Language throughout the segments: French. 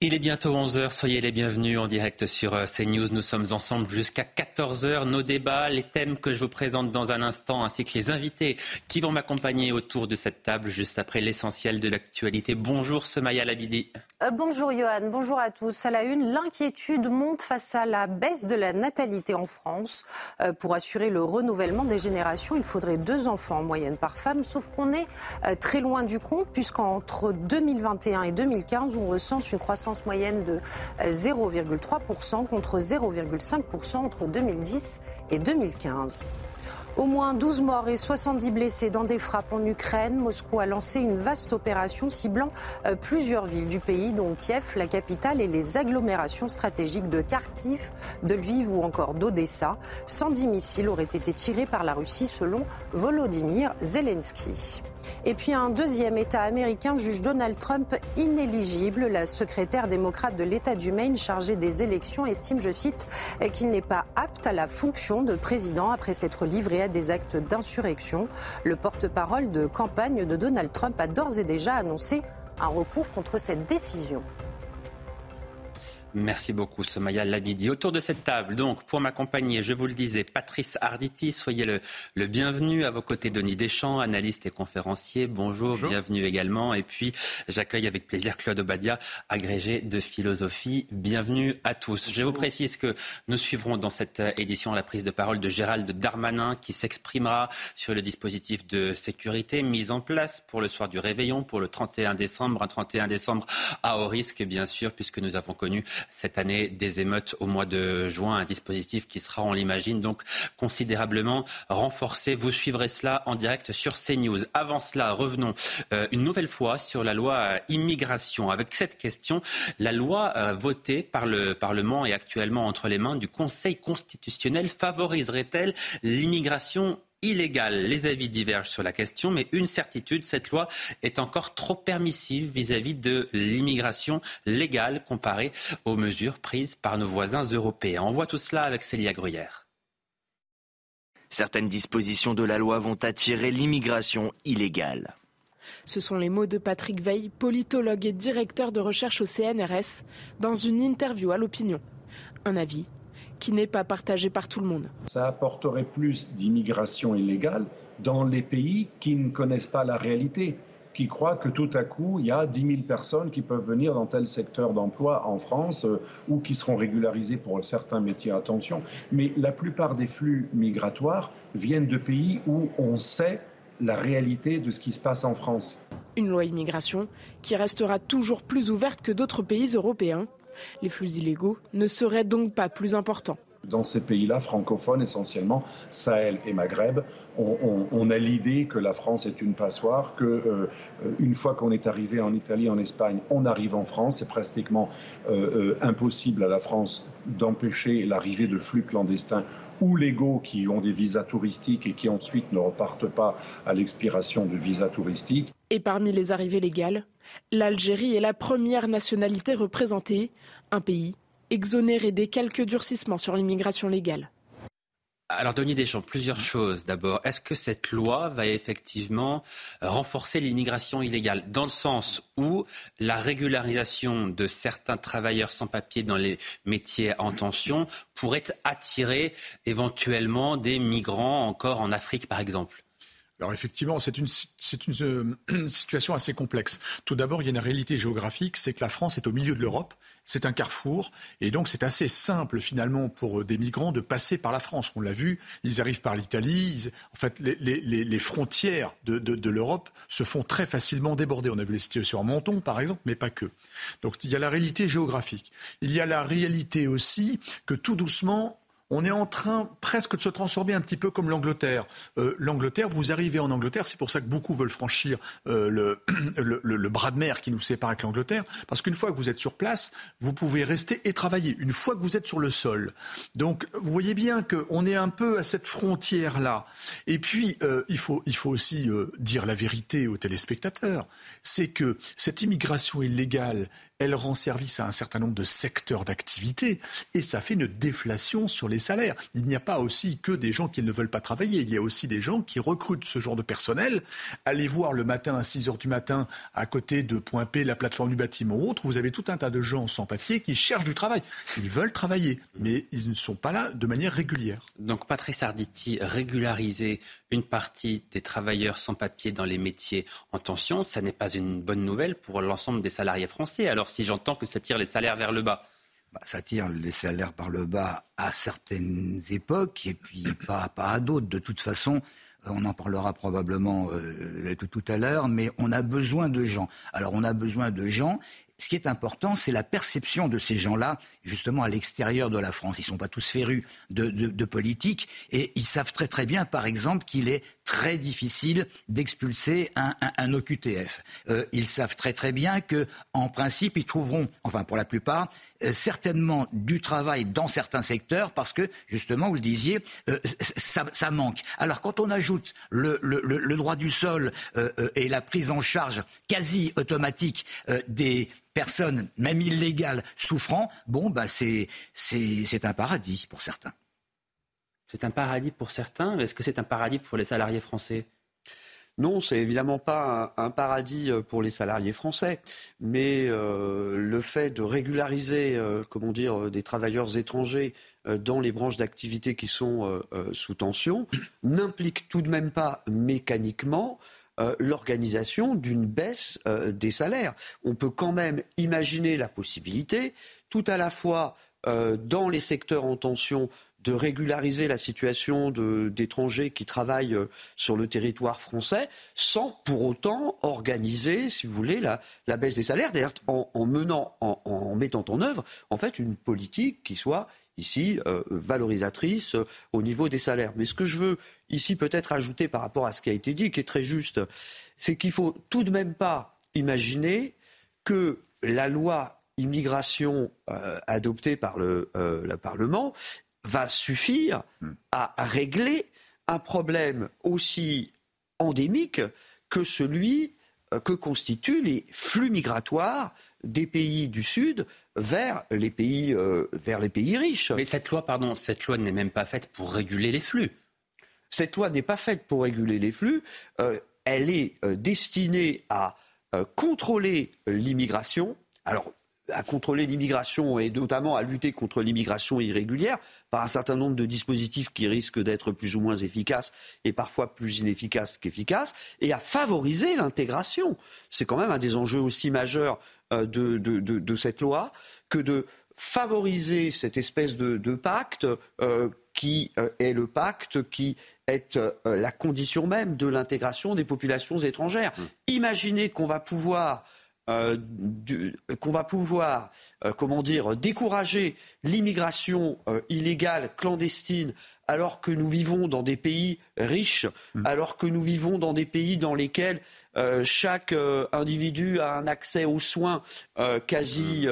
Il est bientôt 11h, soyez les bienvenus en direct sur euh, CNews. Nous sommes ensemble jusqu'à 14h. Nos débats, les thèmes que je vous présente dans un instant, ainsi que les invités qui vont m'accompagner autour de cette table juste après l'essentiel de l'actualité. Bonjour Semaya Labidi. Euh, bonjour Johan, bonjour à tous. À la une, l'inquiétude monte face à la baisse de la natalité en France. Euh, pour assurer le renouvellement des générations, il faudrait deux enfants en moyenne par femme, sauf qu'on est très loin du compte, puisqu'entre 2021 et 2015, on recense une croissance moyenne de 0,3% contre 0,5% entre 2010 et 2015. Au moins 12 morts et 70 blessés dans des frappes en Ukraine. Moscou a lancé une vaste opération ciblant euh, plusieurs villes du pays, dont Kiev, la capitale, et les agglomérations stratégiques de Kharkiv, de Lviv ou encore d'Odessa. 110 missiles auraient été tirés par la Russie selon Volodymyr Zelensky. Et puis un deuxième État américain juge Donald Trump inéligible. La secrétaire démocrate de l'État du Maine chargée des élections estime, je cite, qu'il n'est pas apte à la fonction de président après s'être livré à des actes d'insurrection. Le porte-parole de campagne de Donald Trump a d'ores et déjà annoncé un recours contre cette décision. Merci beaucoup, Somaya Labidi. Autour de cette table, donc, pour m'accompagner, je vous le disais, Patrice Arditi, soyez le, bienvenu. À vos côtés, Denis Deschamps, analyste et conférencier. Bonjour, bienvenue également. Et puis, j'accueille avec plaisir Claude Obadia, agrégé de philosophie. Bienvenue à tous. Je vous précise que nous suivrons dans cette édition la prise de parole de Gérald Darmanin, qui s'exprimera sur le dispositif de sécurité mis en place pour le soir du réveillon, pour le 31 décembre. Un 31 décembre à haut risque, bien sûr, puisque nous avons connu cette année des émeutes au mois de juin, un dispositif qui sera, on l'imagine, donc considérablement renforcé. Vous suivrez cela en direct sur CNews. Avant cela, revenons euh, une nouvelle fois sur la loi immigration. Avec cette question, la loi euh, votée par le Parlement et actuellement entre les mains du Conseil constitutionnel favoriserait-elle l'immigration illégale. Les avis divergent sur la question, mais une certitude, cette loi est encore trop permissive vis-à-vis de l'immigration légale comparée aux mesures prises par nos voisins européens. On voit tout cela avec Célia Gruyère. Certaines dispositions de la loi vont attirer l'immigration illégale. Ce sont les mots de Patrick Veil, politologue et directeur de recherche au CNRS, dans une interview à l'opinion. Un avis qui n'est pas partagé par tout le monde. Ça apporterait plus d'immigration illégale dans les pays qui ne connaissent pas la réalité, qui croient que tout à coup, il y a 10 000 personnes qui peuvent venir dans tel secteur d'emploi en France euh, ou qui seront régularisées pour certains métiers, attention. Mais la plupart des flux migratoires viennent de pays où on sait la réalité de ce qui se passe en France. Une loi immigration qui restera toujours plus ouverte que d'autres pays européens les flux illégaux ne seraient donc pas plus importants dans ces pays-là, francophones essentiellement, Sahel et Maghreb, on, a l'idée que la France est une passoire, que euh, une fois qu'on est arrivé en Italie, en Espagne, on arrive en France. C'est pratiquement euh, euh, impossible à la France d'empêcher l'arrivée de flux clandestins ou légaux qui ont des visas touristiques et qui ensuite ne repartent pas à l'expiration de visas touristiques. Et parmi les arrivées légales, l'Algérie est la première nationalité représentée, un pays exonéré des quelques durcissements sur l'immigration légale. Alors, Denis Deschamps, plusieurs choses. D'abord, est-ce que cette loi va effectivement renforcer l'immigration illégale dans le sens où la régularisation de certains travailleurs sans papier dans les métiers en tension pourrait attirer éventuellement des migrants encore en Afrique, par exemple? Alors effectivement, c'est une, euh, situation assez complexe. Tout d'abord, il y a une réalité géographique, c'est que la France est au milieu de l'Europe, c'est un carrefour, et donc c'est assez simple finalement pour des migrants de passer par la France. On l'a vu, ils arrivent par l'Italie, en fait les, frontières de, l'Europe se font très facilement déborder. On a vu les situations à Menton par exemple, mais pas que. Donc il y a la réalité géographique. Il y a la réalité aussi que tout doucement, on est en train presque de se transformer un petit peu comme l'Angleterre. Euh, L'Angleterre, vous arrivez en Angleterre, c'est pour ça que beaucoup veulent franchir euh, le, le, bras de mer qui nous sépare avec l'Angleterre, parce qu'une fois que vous êtes sur place, vous pouvez rester et travailler, une fois que vous êtes sur le sol. Donc, vous voyez bien qu'on est un peu à cette frontière-là. Et puis, euh, il, faut, il faut aussi dire la vérité aux téléspectateurs, c'est que cette immigration illégale, elle rend service à un certain nombre de secteurs d'activité, et ça fait une déflation sur les Il n'y a pas aussi que des gens qui ne veulent pas travailler. Il y a aussi des gens qui recrutent ce genre de personnel. Allez voir le matin à 6 heures du matin à côté de Point P, la plateforme du bâtiment ou autre, vous avez tout un tas de gens sans papier qui cherchent du travail. Ils veulent travailler, mais ils ne sont pas là de manière régulière. Donc Patrice Arditi, régulariser une partie des travailleurs sans papier dans les métiers en tension, ça n'est pas une bonne nouvelle pour l'ensemble des salariés français. Alors si j'entends que ça tire les salaires vers le bas, ça tire les salaires par le bas à certaines époques et puis pas, pas à d'autres. De toute façon, euh, on en parlera probablement euh, tout à l'heure, mais on a besoin de gens. Alors on a besoin de gens ce qui est important, c'est la perception de ces gens-là, justement à l'extérieur de la France. Ils ne sont pas tous férus de, politique et ils savent très très bien, par exemple, qu'il est très difficile d'expulser un, OQTF. Euh, ils savent très très bien que, en principe, ils trouveront, enfin pour la plupart, euh, certainement du travail dans certains secteurs parce que, justement, vous le disiez, euh, ça, manque. Alors quand on ajoute le, droit du sol et la prise en charge quasi automatique des personnes, même illégales, souffrant, bon, bah, c'est un paradis pour certains. C'est un paradis pour certains. Est-ce que c'est un paradis pour les salariés français? Non, c'est évidemment pas un, paradis euh, pour les salariés français, mais euh, le fait de régulariser, euh, comment dire, des travailleurs étrangers dans les branches d'activité qui sont sous tension n'implique tout de même pas mécaniquement l'organisation d'une baisse des salaires. On peut quand même imaginer la possibilité, tout à la fois dans les secteurs en tension de régulariser la situation d'étrangers qui travaillent euh, sur le territoire français sans pour autant organiser, si vous voulez, la, baisse des salaires, d'ailleurs en, mettant en œuvre en fait une politique qui soit ici euh, valorisatrice euh, au niveau des salaires. Mais ce que je veux ici peut-être ajouter par rapport à ce qui a été dit, qui est très juste, c'est qu'il faut tout de même pas imaginer que la loi immigration adoptée par le Parlement va suffire à régler un problème aussi endémique que celui euh, que constituent les flux migratoires des pays du Sud vers les pays, euh, vers les pays riches. Mais cette loi, pardon, cette loi n'est même pas faite pour réguler les flux. Cette loi n'est pas faite pour réguler les flux. Euh, elle est destinée à contrôler l'immigration. Alors, à contrôler l'immigration et notamment à lutter contre l'immigration irrégulière par un certain nombre de dispositifs qui risquent d'être plus ou moins efficaces et parfois plus inefficaces qu'efficaces, et à favoriser l'intégration. C'est quand même un des enjeux aussi majeurs euh, de, cette loi que de favoriser cette espèce de, pacte euh, qui euh, est le pacte qui est la condition même de l'intégration des populations étrangères. Mmh. Imaginez qu'on va pouvoir euh, qu'on va pouvoir, euh, comment dire, décourager l'immigration euh, illégale, clandestine, alors que nous vivons dans des pays riches, mm. alors que nous vivons dans des pays dans lesquels chaque individu a un accès aux soins quasi,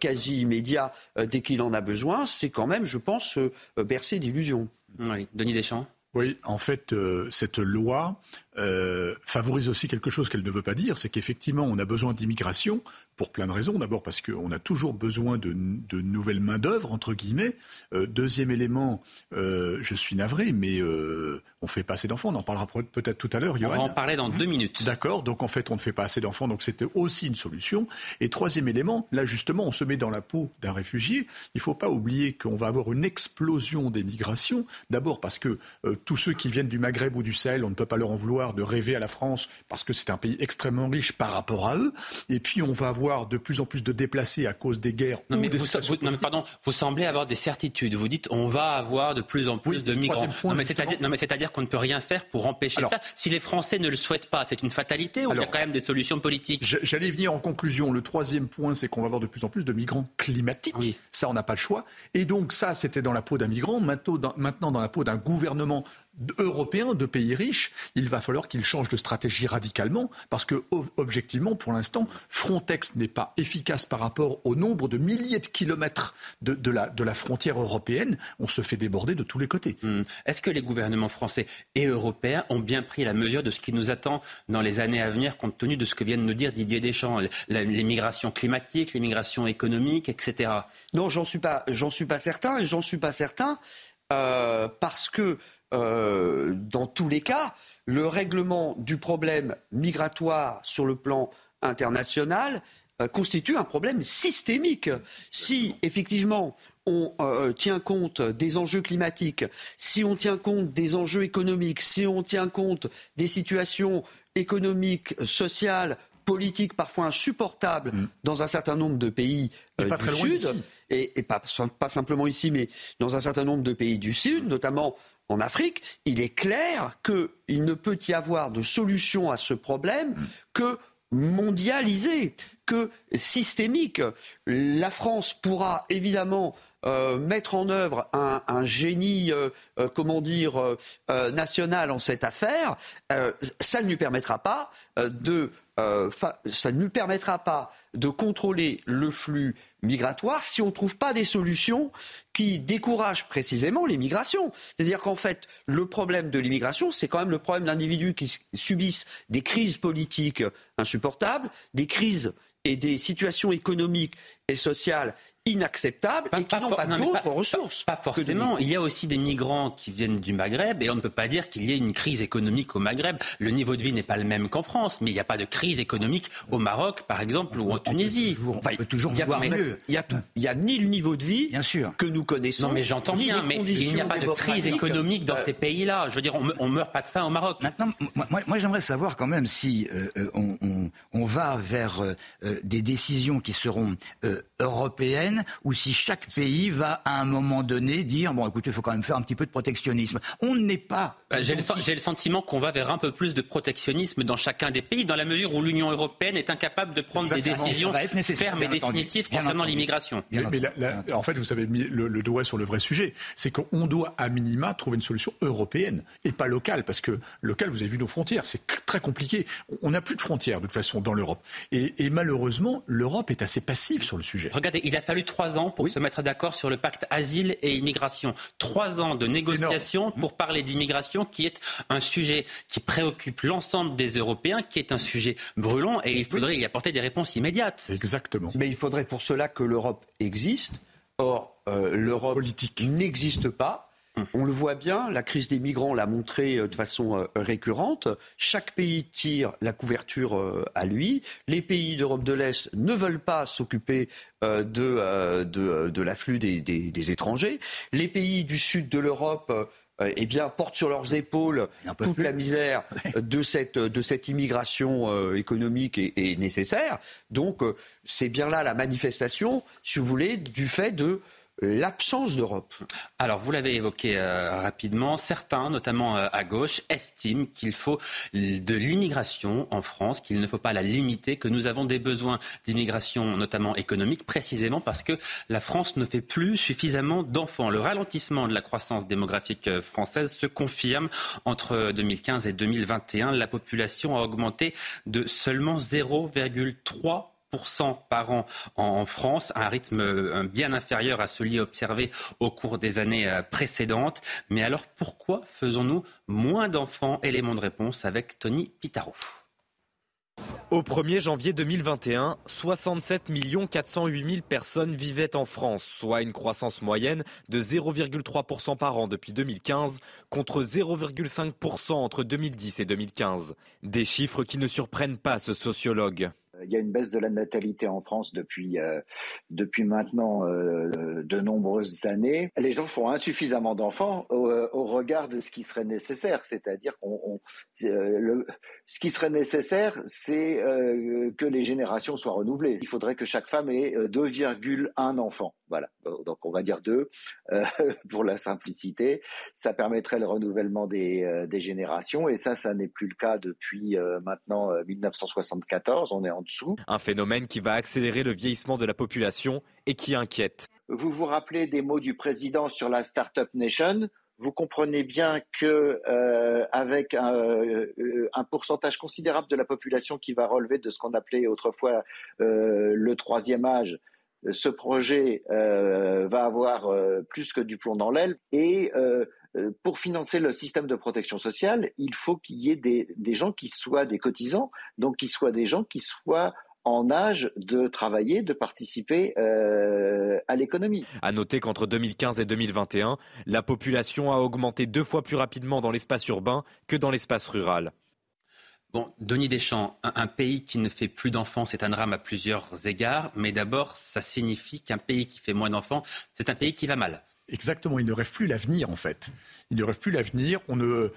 quasi immédiat dès qu'il en a besoin, c'est quand même, je pense, bercé d'illusions. Oui, Denis Deschamps? Oui, en fait, cette loi euh, favorise aussi quelque chose qu'elle ne veut pas dire, c'est qu'effectivement, on a besoin d'immigration pour plein de raisons. D'abord parce qu'on a toujours besoin de, de nouvelles main-d'œuvre, entre guillemets. Euh, deuxième élément, euh, je suis navré, mais on ne fait pas assez d'enfants. On en parlera peut-être tout à l'heure. On va en parler dans deux minutes. D'accord, donc en fait, on ne fait pas assez d'enfants, donc c'était aussi une solution. Et troisième élément, là justement, on se met dans la peau d'un réfugié. Il ne faut pas oublier qu'on va avoir une explosion des migrations. D'abord parce que tous ceux qui viennent du Maghreb ou du Sahel, on ne peut pas leur en vouloir de rêver à la France parce que c'est un pays extrêmement riche par rapport à eux. Et puis on va avoir de plus en plus de déplacés à cause des guerres. Non, mais, vous, non, mais pardon, vous semblez avoir des certitudes. Vous dites on va avoir de plus en plus de migrants. non, mais c'est-à-dire qu'on ne peut rien faire pour empêcher ça. Si les Français ne le souhaitent pas, c'est une fatalité ou il y a quand même des solutions politiques J'allais venir en conclusion. Le troisième point, c'est qu'on va avoir de plus en plus de migrants climatiques. Ça, on n'a pas le choix. Et donc ça, c'était dans la peau d'un migrant. Maintenant, dans la peau d'un gouvernement européen, de pays riches, il va falloir qu'il change de stratégie radicalement parce que, objectivement, pour l'instant, Frontex n'est pas efficace par rapport au nombre de milliers de kilomètres de, la, de la, frontière européenne. On se fait déborder de tous les côtés. Hmm. Est-ce que les gouvernements français et européens ont bien pris la mesure de ce qui nous attend dans les années à venir, compte tenu de ce que vient de nous dire Didier Deschamps, les migrations climatiques, les migrations économiques, etc. Non, j'en suis pas, j'en suis pas certain, j'en suis pas certain euh, parce que euh, dans tous les cas, le règlement du problème migratoire sur le plan international euh, constitue un problème systémique. Si effectivement on tient compte des enjeux climatiques, si on tient compte des enjeux économiques, si on tient compte des situations économiques, sociales, politiques parfois insupportables mm. dans un certain nombre de pays du Sud, et, pas, pas, simplement ici, mais dans un certain nombre de pays du Sud, notamment en Afrique, il est clair qu'il ne peut y avoir de solution à ce problème mm. que mondialisé, que systémique. La France pourra évidemment euh, mettre en œuvre un, génie, euh, euh, comment dire, national en cette affaire, ça ne lui permettra pas de, ça ne lui permettra pas de contrôler le flux migratoire si on ne trouve pas des solutions qui découragent précisément l'immigration. C'est-à-dire qu'en fait, le problème de l'immigration, c'est quand même le problème d'individus qui subissent des crises politiques insupportables, des crises et des situations économiques et sociales inacceptables et qui n'ont pas, d'autres ressources. Pas, forcément. Il y a aussi des migrants qui viennent du Maghreb et on ne peut pas dire qu'il y ait une crise économique au Maghreb. Le niveau de vie n'est pas le même qu'en France, mais il n'y a pas de crise économique au Maroc, par exemple, ou en Tunisie. on peut toujours il y a, mieux. Il y, a ni le niveau de vie bien sûr. que nous connaissons. Non, mais j'entends bien, mais il n'y a pas de crise économique dans euh, ces pays-là. Je veux dire, on, ne meurt pas de faim au Maroc. Maintenant, moi, j'aimerais savoir quand même si euh, euh, on, va vers des décisions qui seront européenne ou si chaque pays va à un moment donné dire bon écoutez il faut quand même faire un petit peu de protectionnisme. On n'est pas. Euh, j'ai, le, sentiment qu'on va vers un peu plus de protectionnisme dans chacun des pays dans la mesure où l'Union européenne est incapable de prendre des décisions fermes et définitives concernant l'immigration. Mais, en fait vous avez mis le, doigt sur le vrai sujet, c'est qu'on doit à minima trouver une solution européenne et pas locale parce que local vous avez vu nos frontières c'est très compliqué. On n'a plus de frontières de toute façon dans l'Europe et, et malheureusement l'Europe est assez passive sur le sujet. Regardez, il a fallu trois ans pour se mettre d'accord sur le pacte asile et immigration. Trois ans de négociations pour parler d'immigration, qui est un sujet qui préoccupe l'ensemble des Européens, qui est un sujet brûlant, et il faudrait y apporter des réponses immédiates. Exactement. Mais il faudrait pour cela que l'Europe existe. Or, euh, l'Europe n'existe pas. On le voit bien, la crise des migrants l'a montré euh, de façon euh, récurrente. Chaque pays tire la couverture euh, à lui. Les pays d'Europe de l'Est ne veulent pas s'occuper de, de, l'afflux des, étrangers. Les pays du sud de l'Europe eh bien, portent sur leurs épaules toute la misère de cette, de cette immigration économique et, et, nécessaire. Donc, c'est bien là la manifestation, si vous voulez, du fait de l'absence d'Europe. Alors, vous l'avez évoqué euh, rapidement, certains, notamment euh, à gauche, estiment qu'il faut de l'immigration en France, qu'il ne faut pas la limiter, que nous avons des besoins d'immigration, notamment économique, précisément parce que la France ne fait plus suffisamment d'enfants. Le ralentissement de la croissance démographique euh, française se confirme entre 2015 et 2021. La population a augmenté de seulement 0,3 par an en France, un rythme euh, bien inférieur à celui observé au cours des années euh, précédentes. Mais alors pourquoi faisons-nous moins d'enfants? Élément de réponse avec Tony Pitaro. Au 1er janvier 2021, 67 408 000 personnes vivaient en France, soit une croissance moyenne de 0,3% par an depuis 2015, contre 0,5% entre 2010 et 2015. Des chiffres qui ne surprennent pas ce sociologue. Il y a une baisse de la natalité en France depuis euh, depuis maintenant euh, de nombreuses années. Les gens font insuffisamment d'enfants au, au, regard de ce qui serait nécessaire, c'est-à-dire qu'on euh, ce qui serait nécessaire, c'est euh, que les générations soient renouvelées. Il faudrait que chaque femme ait 2,1 euh, enfants. Voilà, donc on va dire deux pour la simplicité. Ça permettrait le renouvellement des, des générations et ça, ça n'est plus le cas depuis maintenant 1974. On est en dessous. Un phénomène qui va accélérer le vieillissement de la population et qui inquiète. Vous vous rappelez des mots du président sur la Startup Nation vous comprenez bien que euh, avec un, euh, un, pourcentage considérable de la population qui va relever de ce qu'on appelait autrefois euh, le troisième âge, ce projet euh, va avoir euh, plus que du plomb dans l'aile et pour financer le système de protection sociale, il faut qu'il y ait des, des gens qui soient des cotisants, donc qui soient des gens qui soient en âge de travailler, de participer euh, à l'économie. À noter qu'entre 2015 et 2021, la population a augmenté deux fois plus rapidement dans l'espace urbain que dans l'espace rural. Bon, Denis Deschamps, un, pays qui ne fait plus d'enfants, c'est un drame à plusieurs égards, mais d'abord, ça signifie qu'un pays qui fait moins d'enfants, c'est un pays qui va mal. Exactement, il ne rêve plus l'avenir en fait. Il ne rêve plus l'avenir, on n'a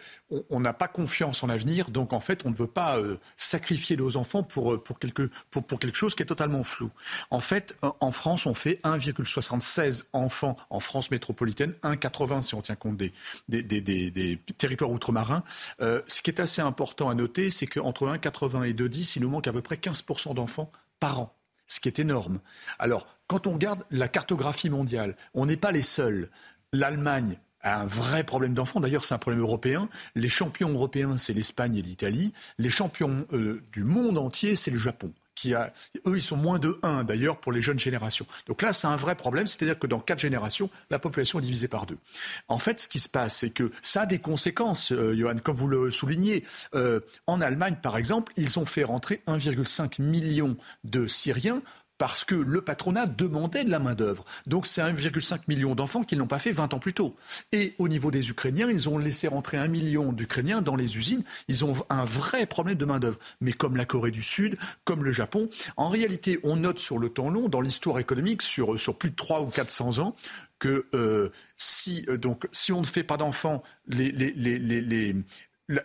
on, pas confiance en l'avenir, donc en fait on ne veut pas euh, sacrifier nos enfants pour, euh, pour, quelque, pour, pour, quelque chose qui est totalement flou. En fait, en France, on fait 1,76 enfants en France métropolitaine, 1,80 si on tient compte des, des, des, des territoires outre-marins. Euh, ce qui est assez important à noter, c'est qu'entre 1,80 et 2,10, il nous manque à peu près 15% d'enfants par an ce qui est énorme. Alors, quand on regarde la cartographie mondiale, on n'est pas les seuls. L'Allemagne a un vrai problème d'enfants. D'ailleurs, c'est un problème européen. Les champions européens, c'est l'Espagne et l'Italie. Les champions euh, du monde entier, c'est le Japon. Qui eux, ils sont moins de 1 d'ailleurs pour les jeunes générations. Donc là, c'est un vrai problème, c'est-à-dire que dans quatre générations, la population est divisée par deux. En fait, ce qui se passe, c'est que ça a des conséquences, euh, Johan, comme vous le soulignez. Euh, en Allemagne, par exemple, ils ont fait rentrer 1,5 million de Syriens parce que le patronat demandait de la main-d'œuvre. Donc c'est 1,5 million d'enfants qui ne l'ont pas fait 20 ans plus tôt. Et au niveau des Ukrainiens, ils ont laissé rentrer un million d'Ukrainiens dans les usines. Ils ont un vrai problème de main-d'œuvre. Mais comme la Corée du Sud, comme le Japon, en réalité, on note sur le temps long, dans l'histoire économique, sur, plus de 3 ou 400 ans, que euh, si, euh, si on ne fait pas d'enfants,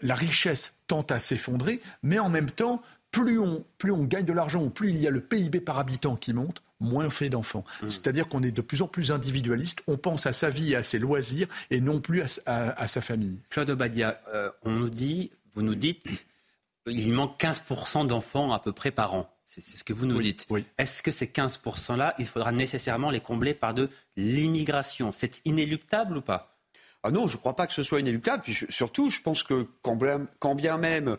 la richesse tend à s'effondrer, mais en même temps, plus on, plus on gagne de l'argent, plus il y a le PIB par habitant qui monte, moins on fait d'enfants. Mmh. C'est-à-dire qu'on est de plus en plus individualiste, on pense à sa vie et à ses loisirs et non plus à, sa famille. Claude Obadia, euh, on nous dit, vous nous dites, il manque 15% d'enfants à peu près par an. C'est ce que vous nous dites. Est-ce que ces 15%-là, il faudra nécessairement les combler par de l'immigration? C'est inéluctable ou pas? Ah non, je ne crois pas que ce soit inéluctable. Puis surtout, je pense que quand bien même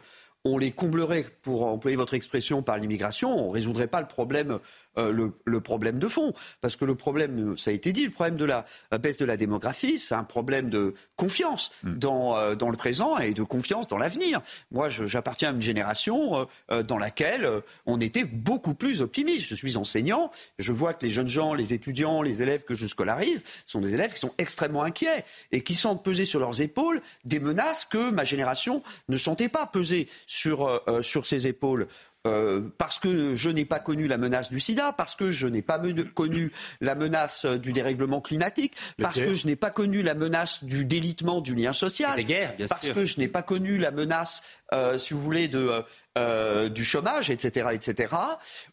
on les comblerait, pour employer votre expression, par l'immigration, on ne résoudrait pas le problème euh, le, problème de fond. Parce que le problème, ça a été dit, le problème de la baisse de la démographie, c'est un problème de confiance mm. dans, euh, dans le présent et de confiance dans l'avenir. Moi, j'appartiens à une génération euh, dans laquelle on était beaucoup plus optimiste. Je suis enseignant, je vois que les jeunes gens, les étudiants, les élèves que je scolarise sont des élèves qui sont extrêmement inquiets et qui sentent peser sur leurs épaules des menaces que ma génération ne sentait pas peser sur, sur ses épaules. Euh, parce que je n'ai pas connu la menace du sida, parce que je n'ai pas connu la menace du dérèglement climatique, parce que je n'ai pas connu la menace du délitement du lien social, parce que je n'ai pas connu la menace, euh, si vous voulez, de, euh, du chômage, etc., etc.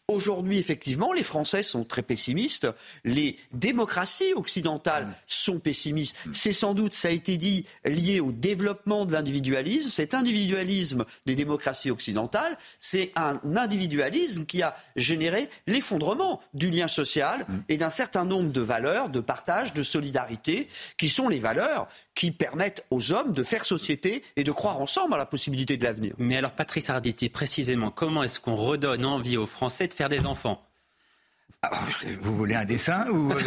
Aujourd'hui, effectivement, les Français sont très pessimistes. Les démocraties occidentales mm. sont pessimistes. Mm. C'est sans doute, ça a été dit, lié au développement de l'individualisme. Cet individualisme des démocraties occidentales, c'est un individualisme qui a généré l'effondrement du lien social mm. et d'un certain nombre de valeurs, de partage, de solidarité, qui sont les valeurs qui permettent aux hommes de faire société et de croire ensemble à la possibilité de l'avenir. Mais alors, Patrice Arditi, précisément, comment est-ce qu'on redonne envie aux Français de faire des enfants? Ah, vous voulez un dessin ou euh,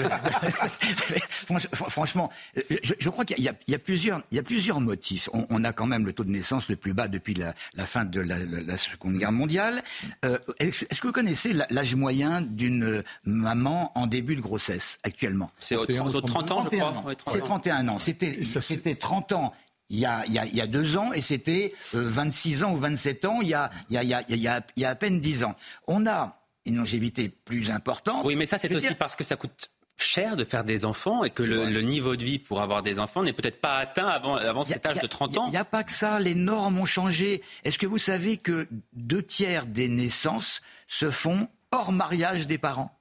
Franchement, je, crois qu'il y, a plusieurs, il y a plusieurs motifs. On, a quand même le taux de naissance le plus bas depuis la, fin de la, Seconde Guerre mondiale. Euh, est-ce que vous connaissez l'âge moyen d'une maman en début de grossesse actuellement? C'est autour 30 ans, je crois. C'est 31 ans. C'était 30 ans il y, a, il, y a, deux ans et c'était 26 ans ou 27 ans il y a, il y a, il y a, il y a à peine 10 ans. On a une longévité plus importante. Oui, mais ça c'est aussi parce que ça coûte cher de faire des enfants et que le, niveau de vie pour avoir des enfants n'est peut-être pas atteint avant, avant cet âge de 30 ans. Il n'y a pas que ça, les normes ont changé. Est-ce que vous savez que deux tiers des naissances se font hors mariage des parents?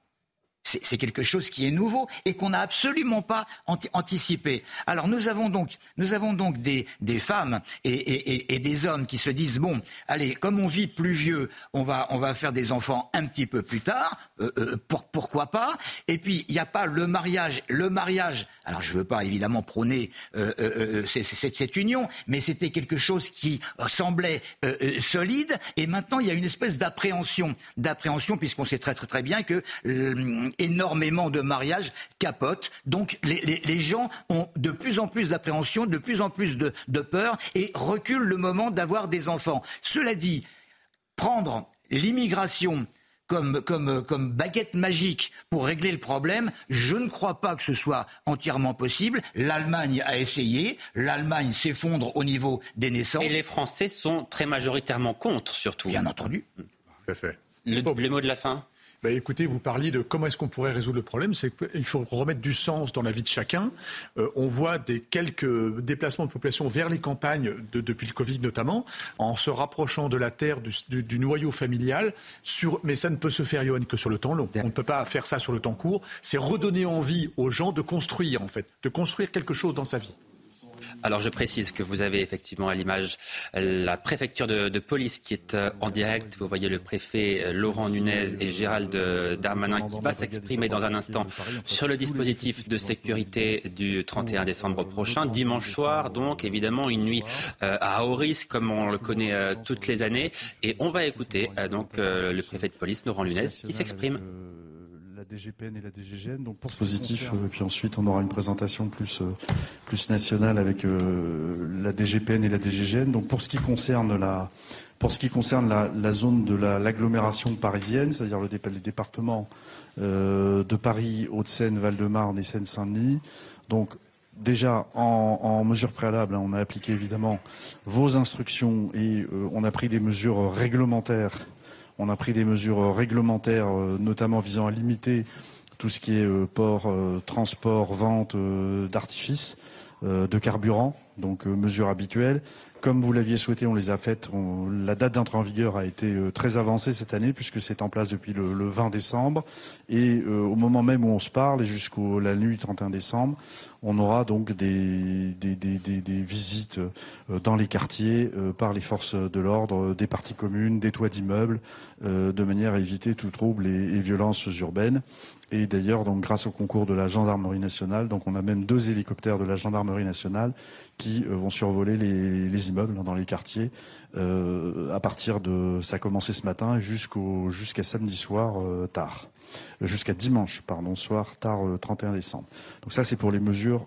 C'est quelque chose qui est nouveau et qu'on n'a absolument pas anticipé. Alors nous avons donc, nous avons donc des, des femmes et, et, et, des hommes qui se disent bon, allez, comme on vit plus vieux, on va, on va faire des enfants un petit peu plus tard. Euh, euh, pour, pourquoi pas? Et puis il n'y a pas le mariage. Le mariage. Alors je ne veux pas évidemment prôner euh, cette, cette, union, mais c'était quelque chose qui semblait solide. Et maintenant il y a une espèce d'appréhension, d'appréhension puisqu'on sait très très très bien que énormément de mariages capotent. Donc les, gens ont de plus en plus d'appréhension, de plus en plus de, peur et reculent le moment d'avoir des enfants. Cela dit, prendre l'immigration comme, comme, comme, baguette magique pour régler le problème, je ne crois pas que ce soit entièrement possible. L'Allemagne a essayé, l'Allemagne s'effondre au niveau des naissances. Et les Français sont très majoritairement contre, surtout. Bien entendu. Fait. Le, le mot de la fin? Bah, écoutez, vous parliez de comment est-ce qu'on pourrait résoudre le problème. C'est qu'il faut remettre du sens dans la vie de chacun. Euh, on voit des quelques déplacements de population vers les campagnes depuis le Covid notamment, en se rapprochant de la terre, du, noyau familial. Mais ça ne peut se faire, Johan, que sur le temps long. On ne peut pas faire ça sur le temps court. C'est redonner envie aux gens de construire, en fait, de construire quelque chose dans sa vie. Alors je précise que vous avez effectivement à l'image la préfecture de, police qui est euh, en direct. Vous voyez le préfet euh, Laurent Nunez et Gérald Darmanin qui va s'exprimer dans un instant sur le dispositif de sécurité du 31 décembre prochain. Dimanche soir, donc évidemment une nuit euh, à haut risque comme on le connaît toutes les années. Et on va écouter donc le préfet de police Laurent Nunez qui s'exprime. DGPN et la DGGN. Donc pour positif, euh, et puis ensuite on aura une présentation plus euh, plus nationale avec euh, la DGPN et la DGGN. Donc pour ce qui concerne la pour ce qui concerne la, zone de l'agglomération parisienne, c'est-à-dire le, les départements de Paris, Hauts-de-Seine, Val-de-Marne et Seine-Saint-Denis, donc déjà en, en mesure préalable, hein, on a appliqué évidemment vos instructions et on a pris des mesures réglementaires on a pris des mesures réglementaires, euh, notamment visant à limiter tout ce qui est euh, port, euh, transport, vente d'artifices, de carburant, donc mesures habituelles. Comme vous l'aviez souhaité, on les a faites. la date d'entrée en vigueur a été euh, très avancée cette année puisque c'est en place depuis le, 20 décembre. Et euh, au moment même où on se parle, et jusqu'au la nuit 31 décembre, on aura donc des, visites euh, dans les quartiers par les forces de l'ordre, des parties communes, des toits d'immeubles, de manière à éviter tout trouble et violences urbaines. Et d'ailleurs, donc grâce au concours de la gendarmerie nationale, donc on a même deux hélicoptères de la gendarmerie nationale qui euh, vont survoler les, immeubles dans les quartiers euh, à partir de ça a commencé ce matin jusqu'au jusqu'à samedi soir euh, tard jusqu'à dimanche pardon soir tard 31 décembre. Donc ça c'est pour les mesures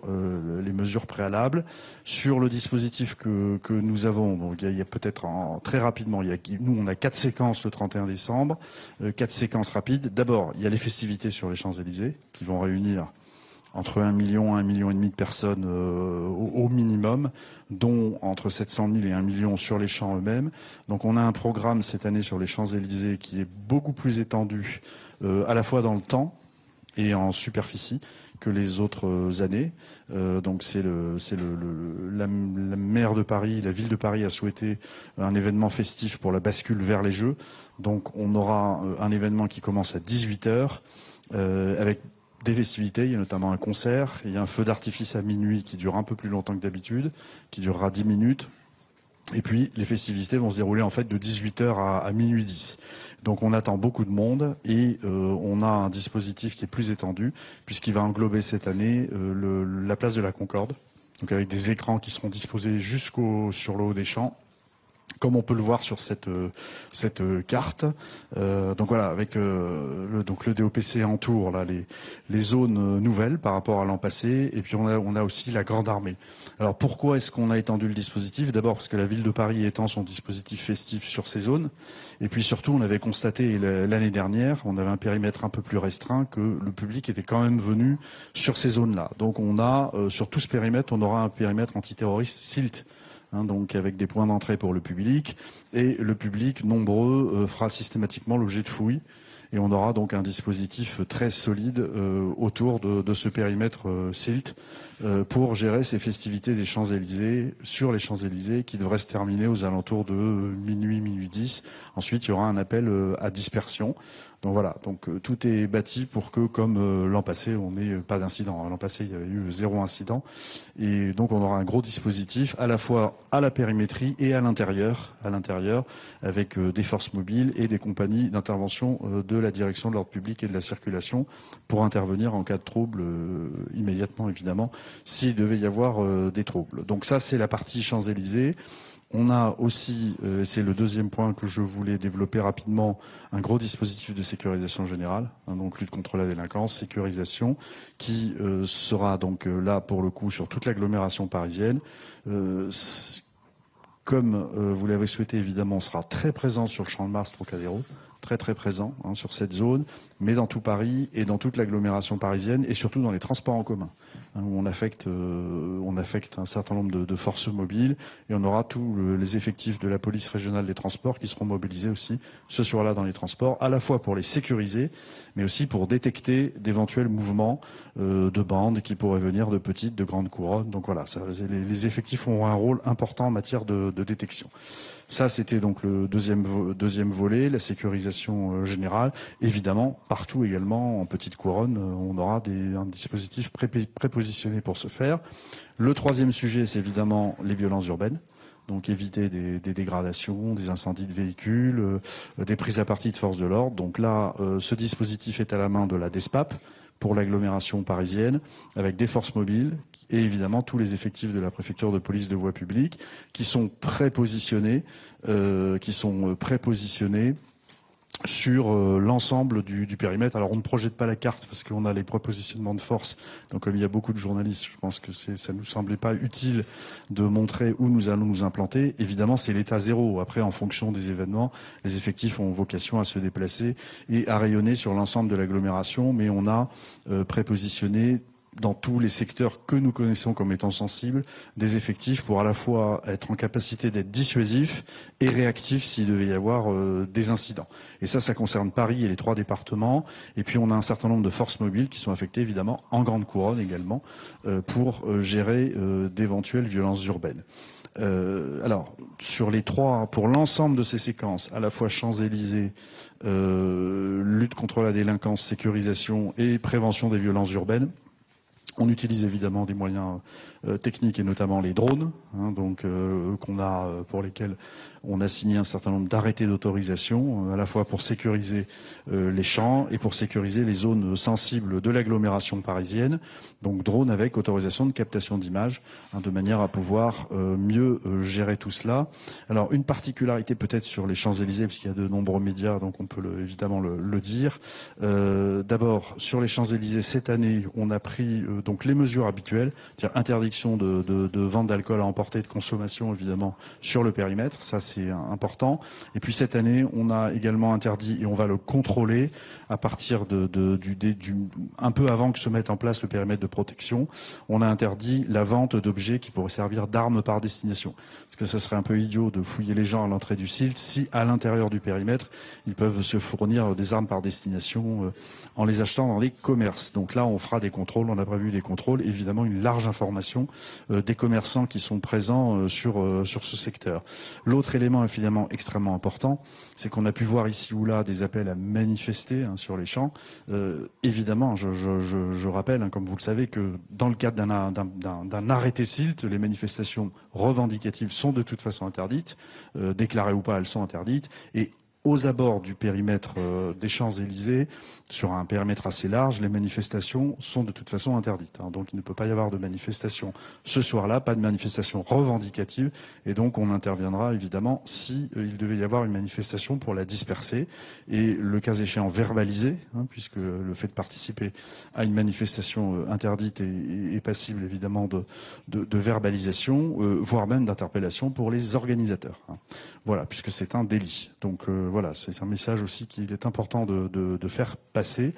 mesures préalables. Sur le dispositif que, nous avons donc il y a, peut-être très rapidement nous on a quatre séquences le 31 décembre quatre séquences rapides. D'abord il y a les festivités sur les Champs Élysées qui vont réunir entre 1 million et 1 million et demi de personnes euh, au, minimum, dont entre 700 000 et 1 million sur les champs eux-mêmes. Donc on a un programme cette année sur les Champs-Élysées qui est beaucoup plus étendu euh, à la fois dans le temps et en superficie que les autres années. Euh, donc c'est le, la, maire de Paris, la ville de Paris a souhaité un événement festif pour la bascule vers les Jeux. Donc on aura un événement qui commence à 18 h avec des festivités. Il y a notamment un concert. Il y a un feu d'artifice à minuit qui dure un peu plus longtemps que d'habitude, qui durera 10 minutes. Et puis les festivités vont se dérouler en fait de 18h à, minuit 10. Donc on attend beaucoup de monde et euh, on a un dispositif qui est plus étendu puisqu'il va englober cette année euh, la place de la Concorde, donc avec des écrans qui seront disposés jusqu'au sur le haut des champs comme on peut le voir sur cette euh, euh, carte. Euh, donc voilà, avec le, donc le DOPC entoure là les les zones nouvelles par rapport à l'an passé, et puis on a on a aussi la grande armée. Alors pourquoi est-ce qu'on a étendu le dispositif? D'abord parce que la ville de Paris étend son dispositif festif sur ces zones, et puis surtout on avait constaté l'année dernière, on avait un périmètre un peu plus restreint que le public était quand même venu sur ces zones-là. Donc on a sur tout ce périmètre, on aura un périmètre antiterroriste SILT Hein, donc avec des points d'entrée pour le public, et le public nombreux euh, fera systématiquement l'objet de fouilles. Et on aura donc un dispositif très solide autour de, ce périmètre CILT pour gérer ces festivités des Champs-Élysées, sur les Champs-Élysées, qui devraient se terminer aux alentours de minuit, minuit 10. Ensuite, il y aura un appel à dispersion. Donc voilà, donc euh, tout est bâti pour que, comme euh, l'an passé, on n'ait pas d'incident. L'an passé, il y avait eu zéro incident, et donc on aura un gros dispositif à la fois à la périmétrie et à l'intérieur, à l'intérieur, avec euh, des forces mobiles et des compagnies d'intervention de la direction de l'ordre public et de la circulation pour intervenir en cas de trouble immédiatement, évidemment, s'il devait y avoir des troubles. Donc ça, c'est la partie Champs-Élysées. On a aussi, euh, c'est le deuxième point que je voulais développer rapidement, un gros dispositif de sécurisation générale, hein, donc lutte contre la délinquance, sécurisation, qui euh, sera donc euh, là pour le coup sur toute l'agglomération parisienne. comme vous l'avez souhaité, évidemment, sera très présent sur le champ de Mars Trocadéro, très très présent hein, sur cette zone, mais dans tout Paris et dans toute l'agglomération parisienne et surtout dans les transports en commun. Hein, on affecte, euh, on affecte un certain nombre de, forces mobiles et on aura tous les effectifs de la police régionale des transports qui seront mobilisés aussi ce soir-là dans les transports, à la fois pour les sécuriser, mais aussi pour détecter d'éventuels mouvements euh, de bandes qui pourraient venir de petites, de grandes couronnes. Donc voilà, les, effectifs ont un rôle important en matière de, détection. Ça, c'était donc le deuxième, deuxième volet, la sécurisation euh, générale. Évidemment, partout également, en petite couronne, euh, on aura un dispositif prépositionné pour ce faire. Le troisième sujet, c'est évidemment les violences urbaines donc éviter des, dégradations, des incendies de véhicules, euh, des prises à partie de forces de l'ordre. Donc là, ce dispositif est à la main de la DESPAP pour l'agglomération parisienne, avec des forces mobiles et évidemment tous les effectifs de la préfecture de police de voie publique qui sont prépositionnés, euh, qui sont euh, prépositionnés sur euh, l'ensemble du, périmètre. Alors on ne projette pas la carte parce qu'on a les prépositionnements de force. Donc comme il y a beaucoup de journalistes, je pense que ça ne nous semblait pas utile de montrer où nous allons nous implanter. Évidemment, c'est l'état zéro. Après, en fonction des événements, les effectifs ont vocation à se déplacer et à rayonner sur l'ensemble de l'agglomération. Mais on a euh, prépositionné dans tous les secteurs que nous connaissons comme étant sensibles, des effectifs pour à la fois être en capacité d'être dissuasifs et réactifs s'il devait y avoir euh, des incidents. Et ça, ça concerne Paris et les trois départements. Et puis on a un certain nombre de forces mobiles qui sont affectées évidemment en grande couronne également euh, pour euh, gérer d'éventuelles violences urbaines. alors, sur les trois, pour l'ensemble de ces séquences, à la fois Champs-Élysées, lutte contre la délinquance, sécurisation et prévention des violences urbaines, on utilise évidemment des moyens techniques et notamment les drones, hein, donc euh, qu'on a euh, pour lesquels on a signé un certain nombre d'arrêtés d'autorisation, à la fois pour sécuriser les champs et pour sécuriser les zones sensibles de l'agglomération parisienne. Donc drones avec autorisation de captation d'images, hein, de manière à pouvoir mieux gérer tout cela. Alors une particularité peut-être sur les Champs-Élysées, puisqu'il y a de nombreux médias, donc on peut évidemment le, dire. D'abord sur les Champs-Élysées cette année, on a pris donc les mesures habituelles, c'est-à-dire interdiction de, de, vente d'alcool à emporter, de consommation évidemment sur le périmètre, ça c'est important. Et puis cette année, on a également interdit et on va le contrôler à partir de, du, du, un peu avant que se mette en place le périmètre de protection, on a interdit la vente d'objets qui pourraient servir d'armes par destination. Que ça serait un peu idiot de fouiller les gens à l'entrée du site si à l'intérieur du périmètre, ils peuvent se fournir des armes par destination euh, en les achetant dans les commerces. Donc là, on fera des contrôles, on a prévu des contrôles, évidemment une large information euh, des commerçants qui sont présents euh, sur, sur ce secteur. L'autre élément évidemment extrêmement important, c'est qu'on a pu voir ici ou là des appels à manifester hein, sur les champs. Évidemment, je, rappelle, hein, comme vous le savez, que dans le cadre d'un arrêté SILT, les manifestations revendicatives sont de toute façon interdites, euh, déclarées ou pas, elles sont interdites, et aux abords du périmètre euh, des Champs-Élysées, sur un périmètre assez large, les manifestations sont de toute façon interdites. Hein. Donc il ne peut pas y avoir de manifestation ce soir-là, pas de manifestation revendicative, et donc on interviendra évidemment si euh, il devait y avoir une manifestation pour la disperser et le cas échéant verbaliser, hein, puisque le fait de participer à une manifestation euh, interdite est, passible évidemment de, verbalisation, voire même d'interpellation pour les organisateurs. Hein. Voilà, puisque c'est un délit. Donc voilà, c'est un message aussi qu'il est important de, faire passer.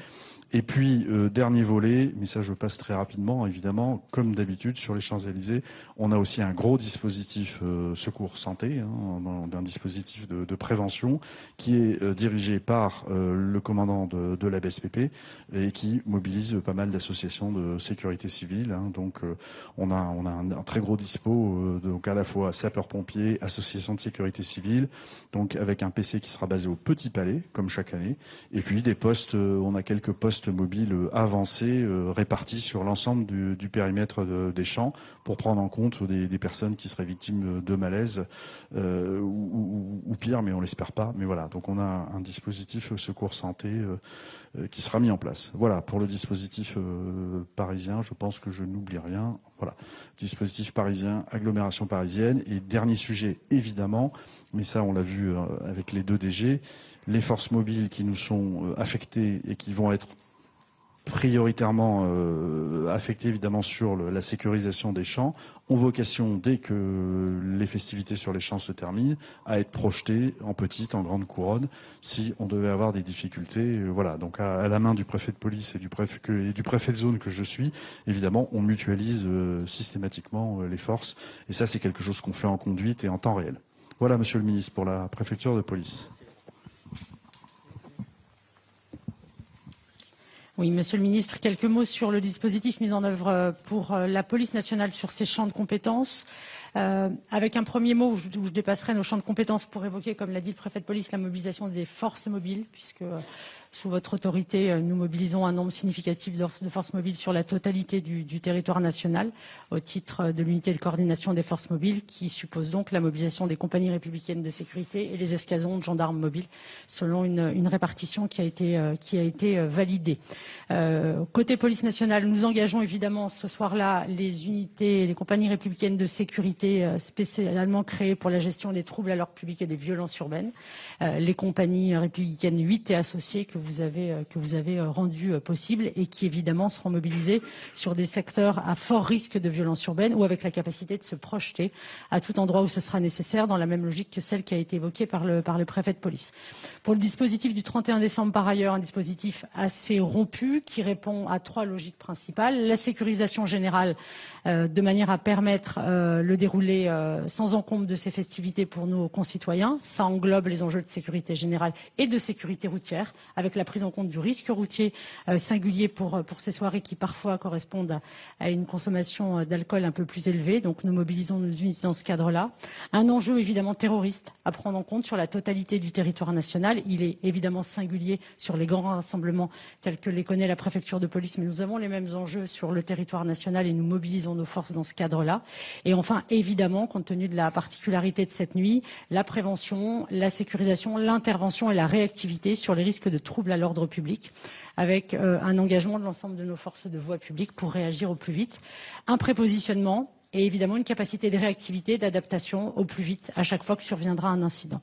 Et puis, euh, dernier volet, mais ça je passe très rapidement, évidemment, comme d'habitude sur les Champs-Élysées, on a aussi un gros dispositif euh, secours santé, hein, un dispositif de, prévention qui est euh, dirigé par le commandant de, de, la BSPP et qui mobilise pas mal d'associations de sécurité civile. Hein, donc, on a, on a un, un très gros dispo, donc à la fois sapeurs-pompiers, associations de sécurité civile, donc avec un PC qui sera basé au Petit Palais, comme chaque année, et puis des postes, on a quelques postes mobile avancés euh, répartis sur l'ensemble du, périmètre des champs pour prendre en compte des, personnes qui seraient victimes de malaise euh, ou, pire, mais on l'espère pas. Mais voilà, donc on a un dispositif secours santé euh, qui sera mis en place. Voilà, pour le dispositif parisien, je pense que je n'oublie rien. Voilà, dispositif parisien, agglomération parisienne. Et dernier sujet, évidemment, mais ça on l'a vu avec les deux DG, les forces mobiles qui nous sont affectées et qui vont être prioritairement euh, affectés évidemment sur la sécurisation des champs, ont vocation, dès que les festivités sur les champs se terminent, à être projetés en petite, en grande couronne, si on devait avoir des difficultés. Euh, voilà, donc à, la main du préfet de police et du préfet, de zone que je suis, évidemment, on mutualise euh, systématiquement les forces, et ça c'est quelque chose qu'on fait en conduite et en temps réel. Voilà, Monsieur le Ministre, pour la préfecture de police. Oui, Monsieur le Ministre, quelques mots sur le dispositif mis en œuvre euh, pour euh, la police nationale sur ses champs de compétences. Euh, avec un premier mot où je, où je, dépasserai nos champs de compétences pour évoquer, comme l'a dit le préfet de police, la mobilisation des forces mobiles, puisque sous votre autorité, euh, nous mobilisons un nombre significatif de forces mobiles sur la totalité du, territoire national au titre de l'unité de coordination des forces mobiles qui suppose donc la mobilisation des compagnies républicaines de sécurité et les escadrons de gendarmes mobiles selon une, répartition qui a été, euh, qui a été euh, validée. côté police nationale, nous engageons évidemment ce soir-là les unités, les compagnies républicaines de sécurité spécialement créées pour la gestion des troubles à l'ordre public et des violences urbaines. les compagnies républicaines 8 et associées que vous avez, euh, que vous avez euh, rendu euh, possible et qui évidemment seront mobilisés sur des secteurs à fort risque de violence urbaine ou avec la capacité de se projeter à tout endroit où ce sera nécessaire dans la même logique que celle qui a été évoquée par le, préfet de police. Pour le dispositif du 31 décembre, par ailleurs, un dispositif assez rompu qui répond à trois logiques principales. La sécurisation générale de manière à permettre le déroulé sans encombre de ces festivités pour nos concitoyens. Ça englobe les enjeux de sécurité générale et de sécurité routière avec la prise en compte du risque routier euh, singulier pour, euh, pour ces soirées qui parfois correspondent à, une consommation euh, d'alcool un peu plus élevée. Donc nous mobilisons nos unités dans ce cadre-là. Un enjeu évidemment terroriste à prendre en compte sur la totalité du territoire national. Il est évidemment singulier sur les grands rassemblements tels que les connaît la préfecture de police, mais nous avons les mêmes enjeux sur le territoire national et nous mobilisons nos forces dans ce cadre-là. Et enfin, évidemment, compte tenu de la particularité de cette nuit, la prévention, la sécurisation, l'intervention et la réactivité sur les risques de troubles à l'ordre public, avec euh, un engagement de l'ensemble de nos forces de voie publique pour réagir au plus vite. Un prépositionnement et évidemment une capacité de réactivité, d'adaptation au plus vite à chaque fois que surviendra un incident.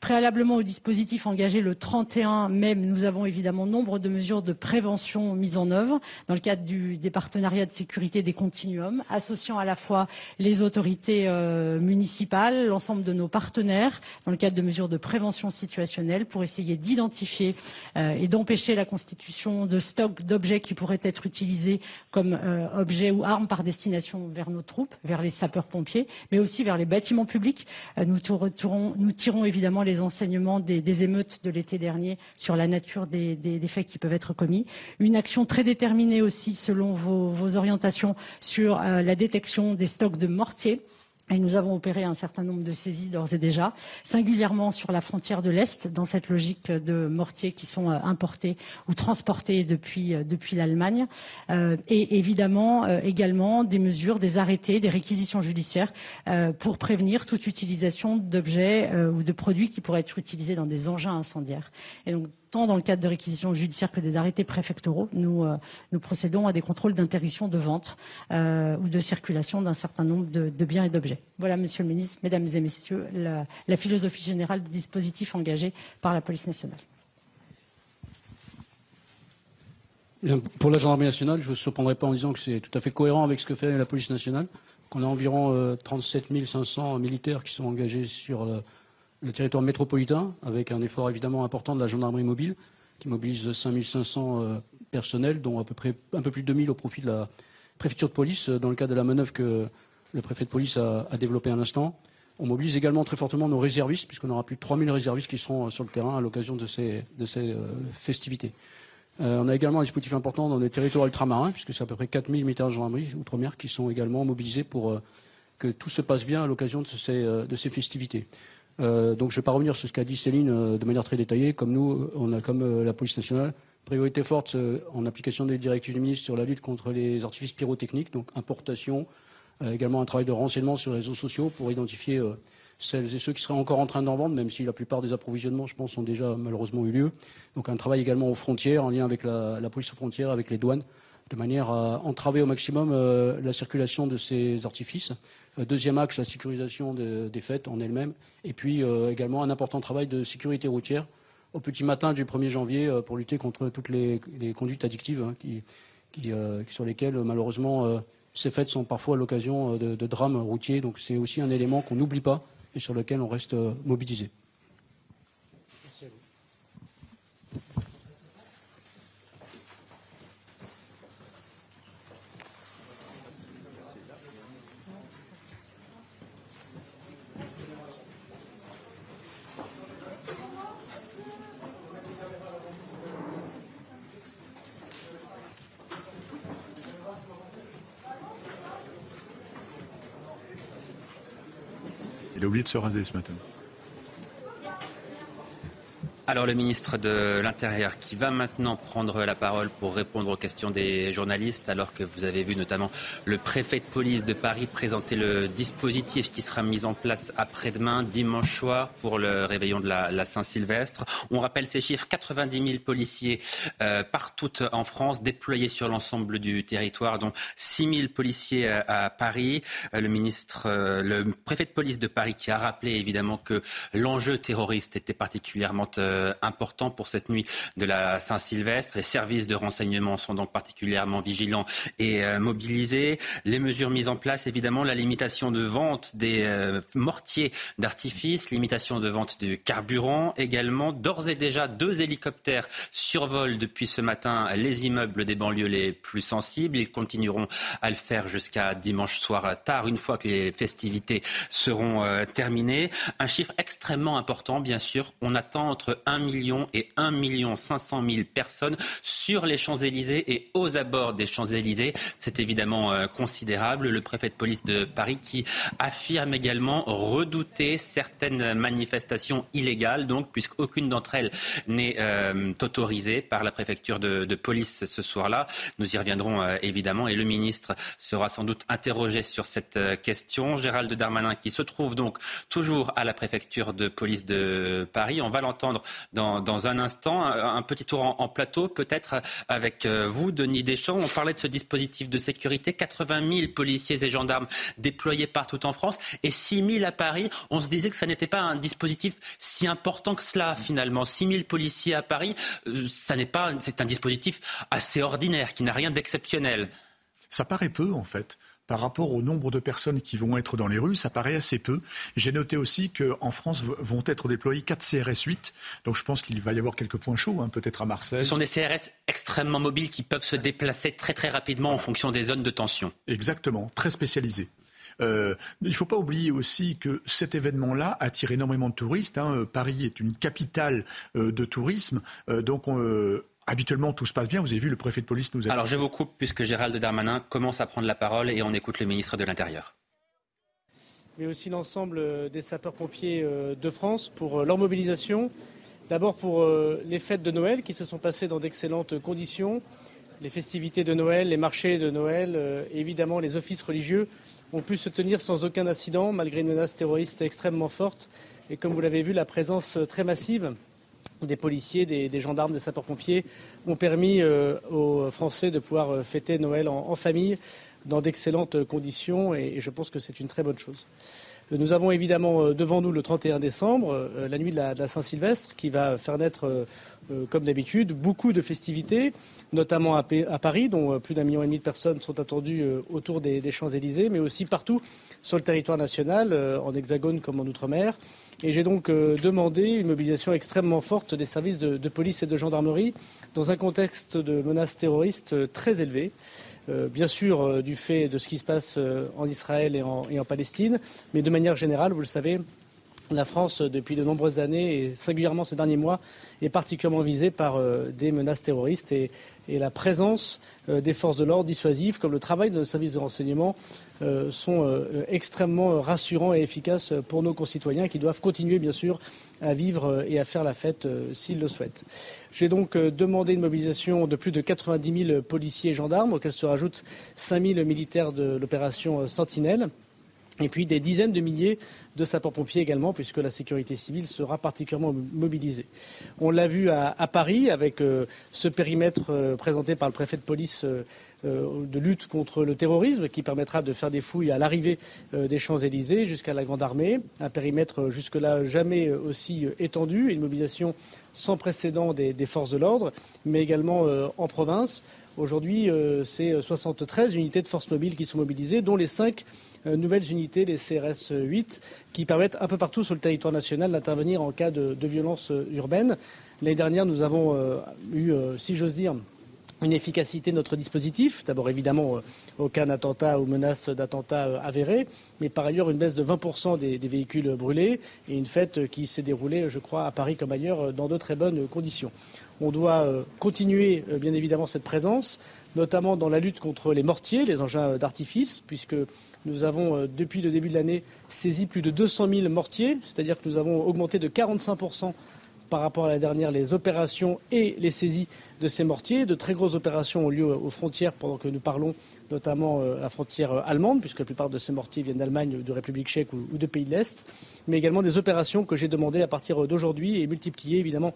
Préalablement au dispositif engagé le 31 mai, nous avons évidemment nombre de mesures de prévention mises en œuvre dans le cadre des partenariats de sécurité des continuums, associant à la fois les autorités euh, municipales, l'ensemble de nos partenaires, dans le cadre de mesures de prévention situationnelle pour essayer d'identifier euh, et d'empêcher la constitution de stocks d'objets qui pourraient être utilisés comme euh, objets ou armes par destination vers nos troupes vers les sapeurs-pompiers, mais aussi vers les bâtiments publics. Euh, nous, tirons évidemment les enseignements des, émeutes de l'été dernier sur la nature des, faits qui peuvent être commis. Une action très déterminée aussi, selon vos, orientations, sur euh, la détection des stocks de mortiers et nous avons opéré un certain nombre de saisies d'ores et déjà, singulièrement sur la frontière de l'Est, dans cette logique de mortiers qui sont euh, importés ou transportés depuis, euh, depuis l'Allemagne. Euh, et évidemment, également des mesures, des arrêtés, des réquisitions judiciaires pour prévenir toute utilisation d'objets ou de produits qui pourraient être utilisés dans des engins incendiaires. Tant dans le cadre de réquisitions judiciaires que des arrêtés préfectoraux, nous, euh, procédons à des contrôles d'interdiction de vente euh, ou de circulation d'un certain nombre de, biens et d'objets. Voilà, Monsieur le Ministre, Mesdames et Messieurs, la, philosophie générale du dispositif engagé par la police nationale. Pour la gendarmerie nationale, je ne vous surprendrai pas en disant que c'est tout à fait cohérent avec ce que fait la police nationale, qu'on a environ 37 euh, 500 militaires qui sont engagés sur le territoire métropolitain, avec un effort évidemment important de la gendarmerie mobile, qui mobilise 5500 euh, personnel, dont à peu près un peu plus de 2000 au profit de la préfecture de police, dans le cadre de la manœuvre que le préfet de police a, développée à l'instant. On mobilise également très fortement nos réservistes, puisqu'on aura plus de 3000 réservistes qui seront sur le terrain à l'occasion de ces, ces festivités. on a également un dispositif important dans les territoires ultramarins, puisque c'est à peu près 4000 militaires de gendarmerie outre-mer qui sont également mobilisés pour que tout se passe bien à l'occasion de ces festivités. Euh, donc je ne vais pas revenir sur ce qu'a dit Céline euh, de manière très détaillée. Comme nous, on a comme euh, la police nationale priorité forte en application des directives du ministre sur la lutte contre les artifices pyrotechniques, donc importation, également un travail de renseignement sur les réseaux sociaux pour identifier celles et ceux qui seraient encore en train d'en vendre, même si la plupart des approvisionnements, je pense, ont déjà malheureusement eu lieu. Donc un travail également aux frontières, en lien avec la, la police aux frontières, avec les douanes, de manière à entraver au maximum la circulation de ces artifices. Euh, deuxième axe, la sécurisation des fêtes en elle-même. Et puis euh, également un important travail de sécurité routière au petit matin du 1er janvier euh, pour lutter contre toutes les, conduites addictives hein, sur lesquelles malheureusement ces fêtes sont parfois l'occasion de, drames routiers. Donc c'est aussi un élément qu'on n'oublie pas et sur lequel on reste mobilisé. Merci. de se raser ce matin. Alors le ministre de l'Intérieur qui va maintenant prendre la parole pour répondre aux questions des journalistes, alors que vous avez vu notamment le préfet de police de Paris présenter le dispositif qui sera mis en place après-demain, dimanche soir, pour le réveillon de la, Saint-Sylvestre. On rappelle ces chiffres, 90 000 policiers euh, partout en France, déployés sur l'ensemble du territoire, dont 6 000 policiers à, Paris. Euh, le ministre, euh, le préfet de police de Paris qui a rappelé évidemment que l'enjeu terroriste était particulièrement euh, important pour cette nuit de la Saint-Sylvestre. Les services de renseignement sont donc particulièrement vigilants et euh, mobilisés. Les mesures mises en place, évidemment, la limitation de vente des euh, mortiers d'artifice, limitation de vente du carburant également. D'ores et déjà, deux hélicoptères survolent depuis ce matin les immeubles des banlieues les plus sensibles. Ils continueront à le faire jusqu'à dimanche soir tard, une fois que les festivités seront terminées. Un chiffre extrêmement important, bien sûr. On attend entre 1 million et 1 million 500 000 personnes sur les Champs-Élysées et aux abords des Champs-Élysées. C'est évidemment euh, considérable. Le préfet de police de Paris qui affirme également redouter certaines manifestations illégales, donc puisqu'aucune d'entre elles n'est euh, autorisée par la préfecture de, police ce soir-là. Nous y reviendrons euh, évidemment et le ministre sera sans doute interrogé sur cette question. Gérald Darmanin qui se trouve donc toujours à la préfecture de police de Paris. On va l'entendre dans, un instant. Un, petit tour en, plateau, peut-être avec euh, vous, Denis Deschamps. On parlait de ce dispositif de sécurité. 80 000 policiers et gendarmes déployés partout en France et 6 000 à Paris. On se disait que ça n'était pas un dispositif si important que cela, finalement. 6 000 policiers à Paris, euh, ça n'est pas, c'est un dispositif assez ordinaire, qui n'a rien d'exceptionnel. Ça paraît peu, en fait par rapport au nombre de personnes qui vont être dans les rues, ça paraît assez peu. J'ai noté aussi qu'en France vont être déployés 4 CRS 8. Donc je pense qu'il va y avoir quelques points chauds, hein, peut-être à Marseille. Ce sont des CRS extrêmement mobiles qui peuvent se déplacer très très rapidement en fonction des zones de tension. Exactement, très spécialisés. Euh, il ne faut pas oublier aussi que cet événement-là attire énormément de touristes. Hein. Paris est une capitale euh, de tourisme, euh, donc Habituellement, tout se passe bien. Vous avez vu, le préfet de police nous a. Alors, je vous coupe puisque Gérald Darmanin commence à prendre la parole et on écoute le ministre de l'Intérieur. Mais aussi l'ensemble euh, des sapeurs-pompiers euh, de France pour euh, leur mobilisation. D'abord pour les fêtes de Noël qui se sont passées dans d'excellentes conditions. Les festivités de Noël, les marchés de Noël, évidemment les offices religieux ont pu se tenir sans aucun incident malgré une menace terroriste extrêmement forte. Et comme vous l'avez vu, la présence très massive des policiers, des, gendarmes, des sapeurs-pompiers ont permis euh, aux Français de pouvoir euh, fêter Noël en, famille dans d'excellentes conditions et, je pense que c'est une très bonne chose. Nous avons évidemment euh, devant nous le 31 décembre, la nuit de la, Saint-Sylvestre, qui va faire naître, comme d'habitude, beaucoup de festivités, notamment à, Paris, dont plus d'un million et demi de personnes sont attendues autour des, des Champs-Élysées, mais aussi partout sur le territoire national, en Hexagone comme en Outre-mer. J'ai donc demandé une mobilisation extrêmement forte des services de, police et de gendarmerie dans un contexte de menaces terroristes très élevé. bien sûr, du fait de ce qui se passe en Israël et en Palestine, mais de manière générale, vous le savez, la France, depuis de nombreuses années, et singulièrement ces derniers mois, est particulièrement visée par euh, des menaces terroristes et, la présence euh, des forces de l'ordre dissuasives, comme le travail de nos services de renseignement, euh, sont extrêmement rassurants et efficaces pour nos concitoyens qui doivent continuer, bien sûr, à vivre et à faire la fête s'ils le souhaitent. J'ai donc demandé une mobilisation de plus de 90 000 policiers et gendarmes, auxquels se rajoutent 5 000 militaires de l'opération Sentinelle et puis des dizaines de milliers de sapeurs-pompiers également, puisque la sécurité civile sera particulièrement mobilisée. On l'a vu à, Paris avec euh, ce périmètre euh, présenté par le préfet de police euh, de lutte contre le terrorisme, qui permettra de faire des fouilles à l'arrivée des Champs-Élysées jusqu'à la Grande Armée, un périmètre jusque-là jamais aussi étendu, une mobilisation sans précédent des, forces de l'ordre, mais également en province. Aujourd'hui, c'est 73 unités de forces mobiles qui sont mobilisées, dont les 5 euh, nouvelles unités, les CRS 8, qui permettent un peu partout sur le territoire national d'intervenir en cas de, violence euh, urbaine. L'année dernière, nous avons euh, eu, si j'ose dire, une efficacité de notre dispositif. D'abord, évidemment, aucun attentat ou menace d'attentat avéré, mais par ailleurs, une baisse de 20% des, des, véhicules brûlés et une fête qui s'est déroulée, je crois, à Paris comme ailleurs, dans de très bonnes conditions. On doit continuer, bien évidemment, cette présence, notamment dans la lutte contre les mortiers, les engins d'artifice, puisque nous avons, euh, depuis le début de l'année, saisi plus de 200 000 mortiers, c'est-à-dire que nous avons augmenté de 45% par rapport à la dernière les opérations et les saisies de ces mortiers. De très grosses opérations ont lieu aux frontières pendant que nous parlons, notamment euh, la frontière euh, allemande, puisque la plupart de ces mortiers viennent d'Allemagne, de République tchèque ou de pays de l'Est, mais également des opérations que j'ai demandées à partir d'aujourd'hui et multipliées évidemment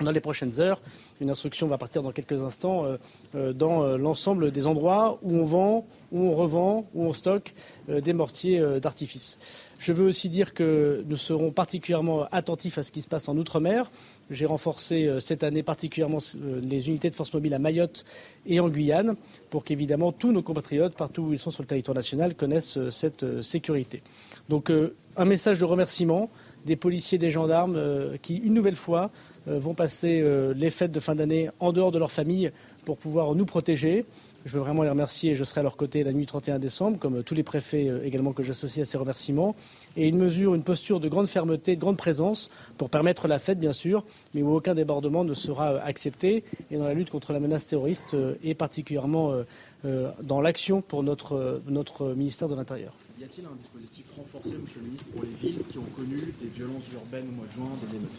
dans les prochaines heures. Une instruction va partir dans quelques instants dans l'ensemble des endroits où on vend, où on revend, où on stocke euh, des mortiers euh, d'artifice. Je veux aussi dire que nous serons particulièrement attentifs à ce qui se passe en Outre-mer. J'ai renforcé euh, cette année particulièrement les unités de force mobile à Mayotte et en Guyane pour qu'évidemment tous nos compatriotes, partout où ils sont sur le territoire national, connaissent cette sécurité. Donc un message de remerciement des policiers, des gendarmes qui, une nouvelle fois, vont passer les fêtes de fin d'année en dehors de leur famille pour pouvoir nous protéger. Je veux vraiment les remercier et je serai à leur côté la nuit 31 décembre, comme tous les préfets euh, également que j'associe à ces remerciements. Et une mesure, une posture de grande fermeté, de grande présence pour permettre la fête, bien sûr, mais où aucun débordement ne sera euh, accepté. Et dans la lutte contre la menace terroriste euh, et particulièrement dans l'action pour notre, notre ministère de l'Intérieur. Y a-t-il un dispositif renforcé, Monsieur le Ministre, pour les villes qui ont connu des violences urbaines au mois de juin, des émeutes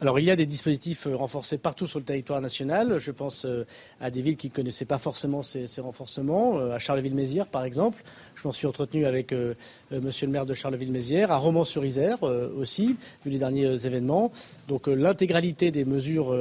Alors il y a des dispositifs renforcés partout sur le territoire national. Je pense à des villes qui ne connaissaient pas forcément ces, renforcements, euh, à Charleville-Mézières par exemple. Je m'en suis entretenu avec euh, euh, monsieur le maire de Charleville-Mézières, à Romans-sur-Isère aussi, vu les derniers événements. Donc l'intégralité des mesures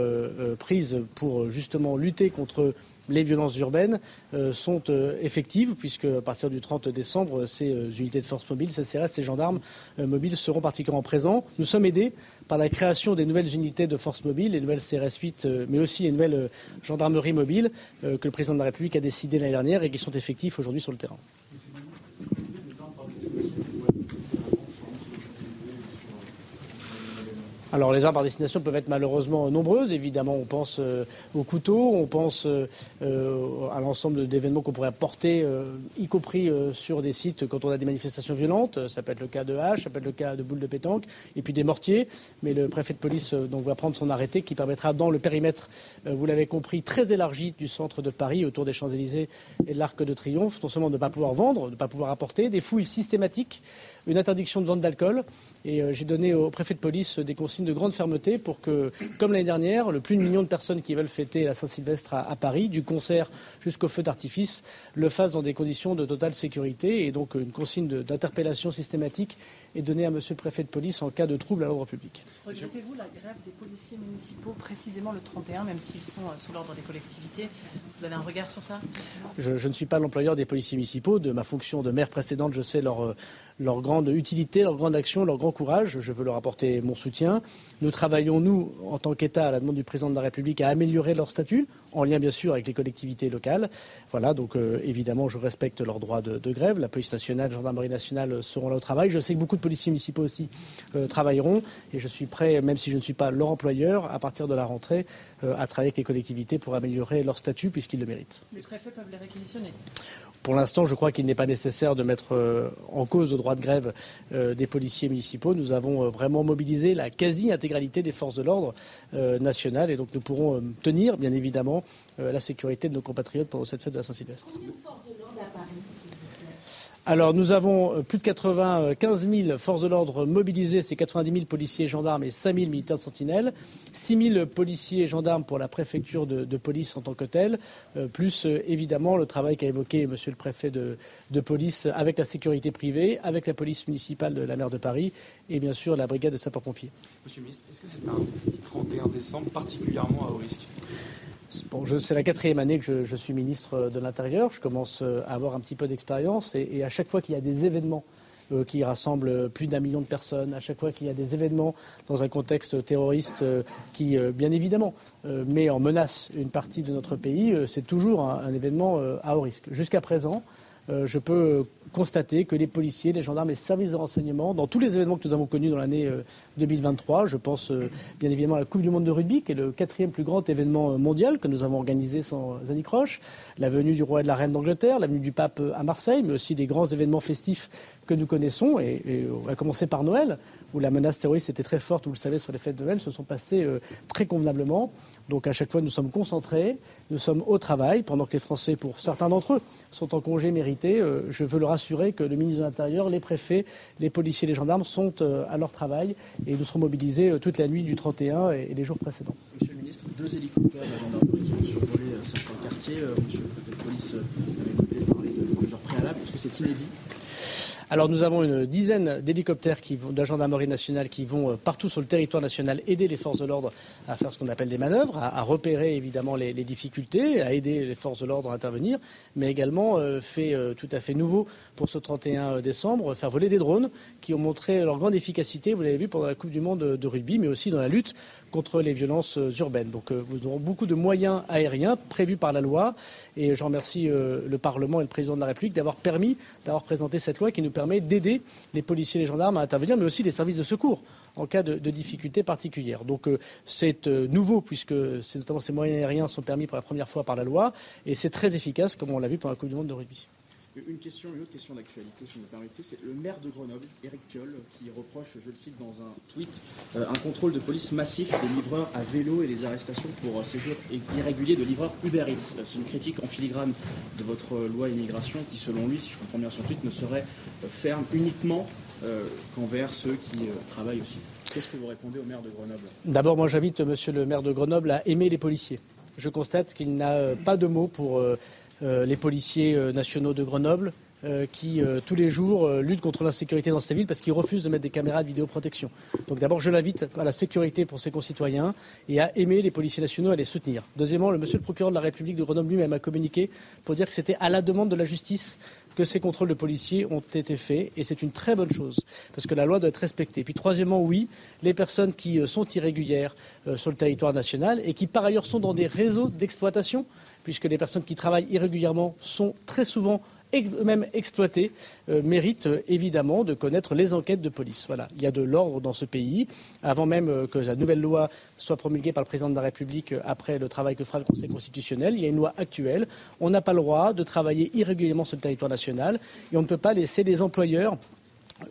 prises pour justement lutter contre les violences urbaines euh, sont euh, effectives, puisque à partir du 30 décembre, ces euh, unités de force mobile, ces CRS, ces gendarmes mobiles seront particulièrement présents. Nous sommes aidés par la création des nouvelles unités de force mobile, les nouvelles CRS 8, mais aussi les nouvelles gendarmeries mobiles que le président de la République a décidé l'année dernière et qui sont effectifs aujourd'hui sur le terrain. Alors les armes par destination peuvent être malheureusement nombreuses. Évidemment, on pense euh, aux couteaux, on pense euh, euh, à l'ensemble d'événements qu'on pourrait apporter, y compris sur des sites quand on a des manifestations violentes. Ça peut être le cas de haches, ça peut être le cas de boules de pétanque, et puis des mortiers. Mais le préfet de police donc, va prendre son arrêté qui permettra, dans le périmètre, vous l'avez compris, très élargi du centre de Paris, autour des Champs-Élysées et de l'Arc de Triomphe, non seulement de ne pas pouvoir vendre, de ne pas pouvoir apporter, des fouilles systématiques, une interdiction de vente d'alcool. Et j'ai donné au préfet de police des consignes de grande fermeté pour que, comme l'année dernière, le plus de millions de personnes qui veulent fêter la Saint-Sylvestre à, Paris, du concert jusqu'au feu d'artifice, le fassent dans des conditions de totale sécurité. Et donc une consigne d'interpellation systématique est donnée à Monsieur le préfet de police en cas de trouble à l'ordre public. Regrettez-vous la grève des policiers municipaux précisément le 31, même s'ils sont euh, sous l'ordre des collectivités? Vous avez un regard sur ça? Je, je, ne suis pas l'employeur des policiers municipaux. De ma fonction de maire précédente, je sais leur, euh, leur grande utilité, leur grande action, leur grand courage. Je veux leur apporter mon soutien. Nous travaillons, nous, en tant qu'État, à la demande du président de la République, à améliorer leur statut. en lien bien sûr avec les collectivités locales. Voilà, donc évidemment, je respecte leurs droits de, grève. La police nationale, la gendarmerie nationale seront là au travail. Je sais que beaucoup de policiers municipaux aussi travailleront et je suis prêt, même si je ne suis pas leur employeur, à partir de la rentrée, à travailler avec les collectivités pour améliorer leur statut puisqu'ils le méritent. Les préfets peuvent les réquisitionner pour l'instant, je crois qu'il n'est pas nécessaire de mettre euh, en cause le droit de grève euh, des policiers municipaux. Nous avons euh, vraiment mobilisé la quasi-intégralité des forces de l'ordre nationales et donc nous pourrons tenir, bien évidemment, la sécurité de nos compatriotes pendant cette fête de la Saint-Sylvestre. Alors nous avons euh, plus de 95 000 forces de l'ordre mobilisées, c'est 90 000 policiers et gendarmes et 5 000 militaires sentinelles, 6 000 policiers et gendarmes pour la préfecture de, police en tant que telle, euh, plus euh, évidemment le travail qu'a évoqué Monsieur le préfet de, police avec la sécurité privée, avec la police municipale de la mer de Paris et bien sûr la brigade des sapeurs-pompiers. Monsieur le ministre, est-ce que c'est un 31 décembre particulièrement à haut risque? C'est la quatrième année que je, suis ministre de l'Intérieur. Je commence euh, à avoir un petit peu d'expérience et, à chaque fois qu'il y a des événements euh, qui rassemblent plus d'un million de personnes, à chaque fois qu'il y a des événements dans un contexte terroriste euh, qui, bien évidemment, met en menace une partie de notre pays, c'est toujours un événement à haut risque. Jusqu'à présent, euh, je peux constater que les policiers, les gendarmes, les services de renseignement, dans tous les événements que nous avons connus dans l'année 2023, euh, je pense euh, bien évidemment à la Coupe du Monde de rugby, qui est le quatrième plus grand événement mondial que nous avons organisé sans anicroche, la venue du roi et de la reine d'Angleterre, la venue du pape à Marseille, mais aussi des grands événements festifs que nous connaissons, et, et commencer par Noël, où la menace terroriste était très forte, vous le savez, sur les fêtes de Noël, se sont passées très convenablement. Donc à chaque fois, nous sommes concentrés, nous sommes au travail, pendant que les Français, pour certains d'entre eux, sont en congé mérité. Euh, je veux leur assurer que le ministre de l'Intérieur, les préfets, les policiers, les gendarmes sont euh, à leur travail et nous serons mobilisés euh, toute la nuit du 31 et, les jours précédents. Monsieur le ministre, deux hélicoptères de gendarmerie qui vont survoler certains quartiers. Monsieur le préfet de police avait parler de mesures préalables. Est-ce que c'est inédit? Alors nous avons une dizaine d'hélicoptères de la gendarmerie nationale qui vont euh, partout sur le territoire national aider les forces de l'ordre à faire ce qu'on appelle des manœuvres, à, repérer évidemment les, difficultés, à aider les forces de l'ordre à intervenir, mais également euh, fait euh, tout à fait nouveau pour ce 31 décembre, faire voler des drones qui ont montré leur grande efficacité, vous l'avez vu pendant la Coupe du Monde de rugby, mais aussi dans la lutte contre les violences urbaines. Donc vous aurez beaucoup de moyens aériens prévus par la loi et je remercie le Parlement et le Président de la République d'avoir permis, d'avoir présenté cette loi qui nous permet d'aider les policiers et les gendarmes à intervenir, mais aussi les services de secours en cas de, difficultés particulières. Donc euh, c'est euh, nouveau puisque notamment ces moyens aériens sont permis pour la première fois par la loi et c'est très efficace comme on l'a vu pendant la Coupe du Monde de rugby. Une question, une autre question d'actualité, si vous me permettez, c'est le maire de Grenoble, Éric Piolle, qui reproche, je le cite dans un tweet, euh, un contrôle de police massif des livreurs à vélo et les arrestations pour euh, séjour irrégulier de livreurs Uber Eats. Euh, c'est une critique en filigrane de votre loi immigration qui, selon lui, si je comprends bien son tweet, ne serait ferme uniquement qu'envers ceux qui travaillent aussi. Qu'est-ce que vous répondez au maire de Grenoble? D'abord, moi j'invite monsieur le maire de Grenoble à aimer les policiers. Je constate qu'il n'a pas de mots pour les policiers euh, nationaux de Grenoble, euh, qui tous les jours luttent contre l'insécurité dans ces villes parce qu'ils refusent de mettre des caméras de vidéoprotection. Donc d'abord, je l'invite à la sécurité pour ses concitoyens et à aimer les policiers nationaux, à les soutenir. Deuxièmement, le monsieur le procureur de la République de Grenoble lui-même a communiqué pour dire que c'était à la demande de la justice que ces contrôles de policiers ont été faits et c'est une très bonne chose parce que la loi doit être respectée. Puis troisièmement, oui, les personnes qui sont irrégulières sur le territoire national et qui par ailleurs sont dans des réseaux d'exploitation puisque les personnes qui travaillent irrégulièrement sont très souvent même exploitées, euh, méritent euh, évidemment de connaître les enquêtes de police. Voilà, il y a de l'ordre dans ce pays. Avant même euh, que la nouvelle loi soit promulguée par le président de la République après le travail que fera le Conseil constitutionnel, il y a une loi actuelle. On n'a pas le droit de travailler irrégulièrement sur le territoire national et on ne peut pas laisser les employeurs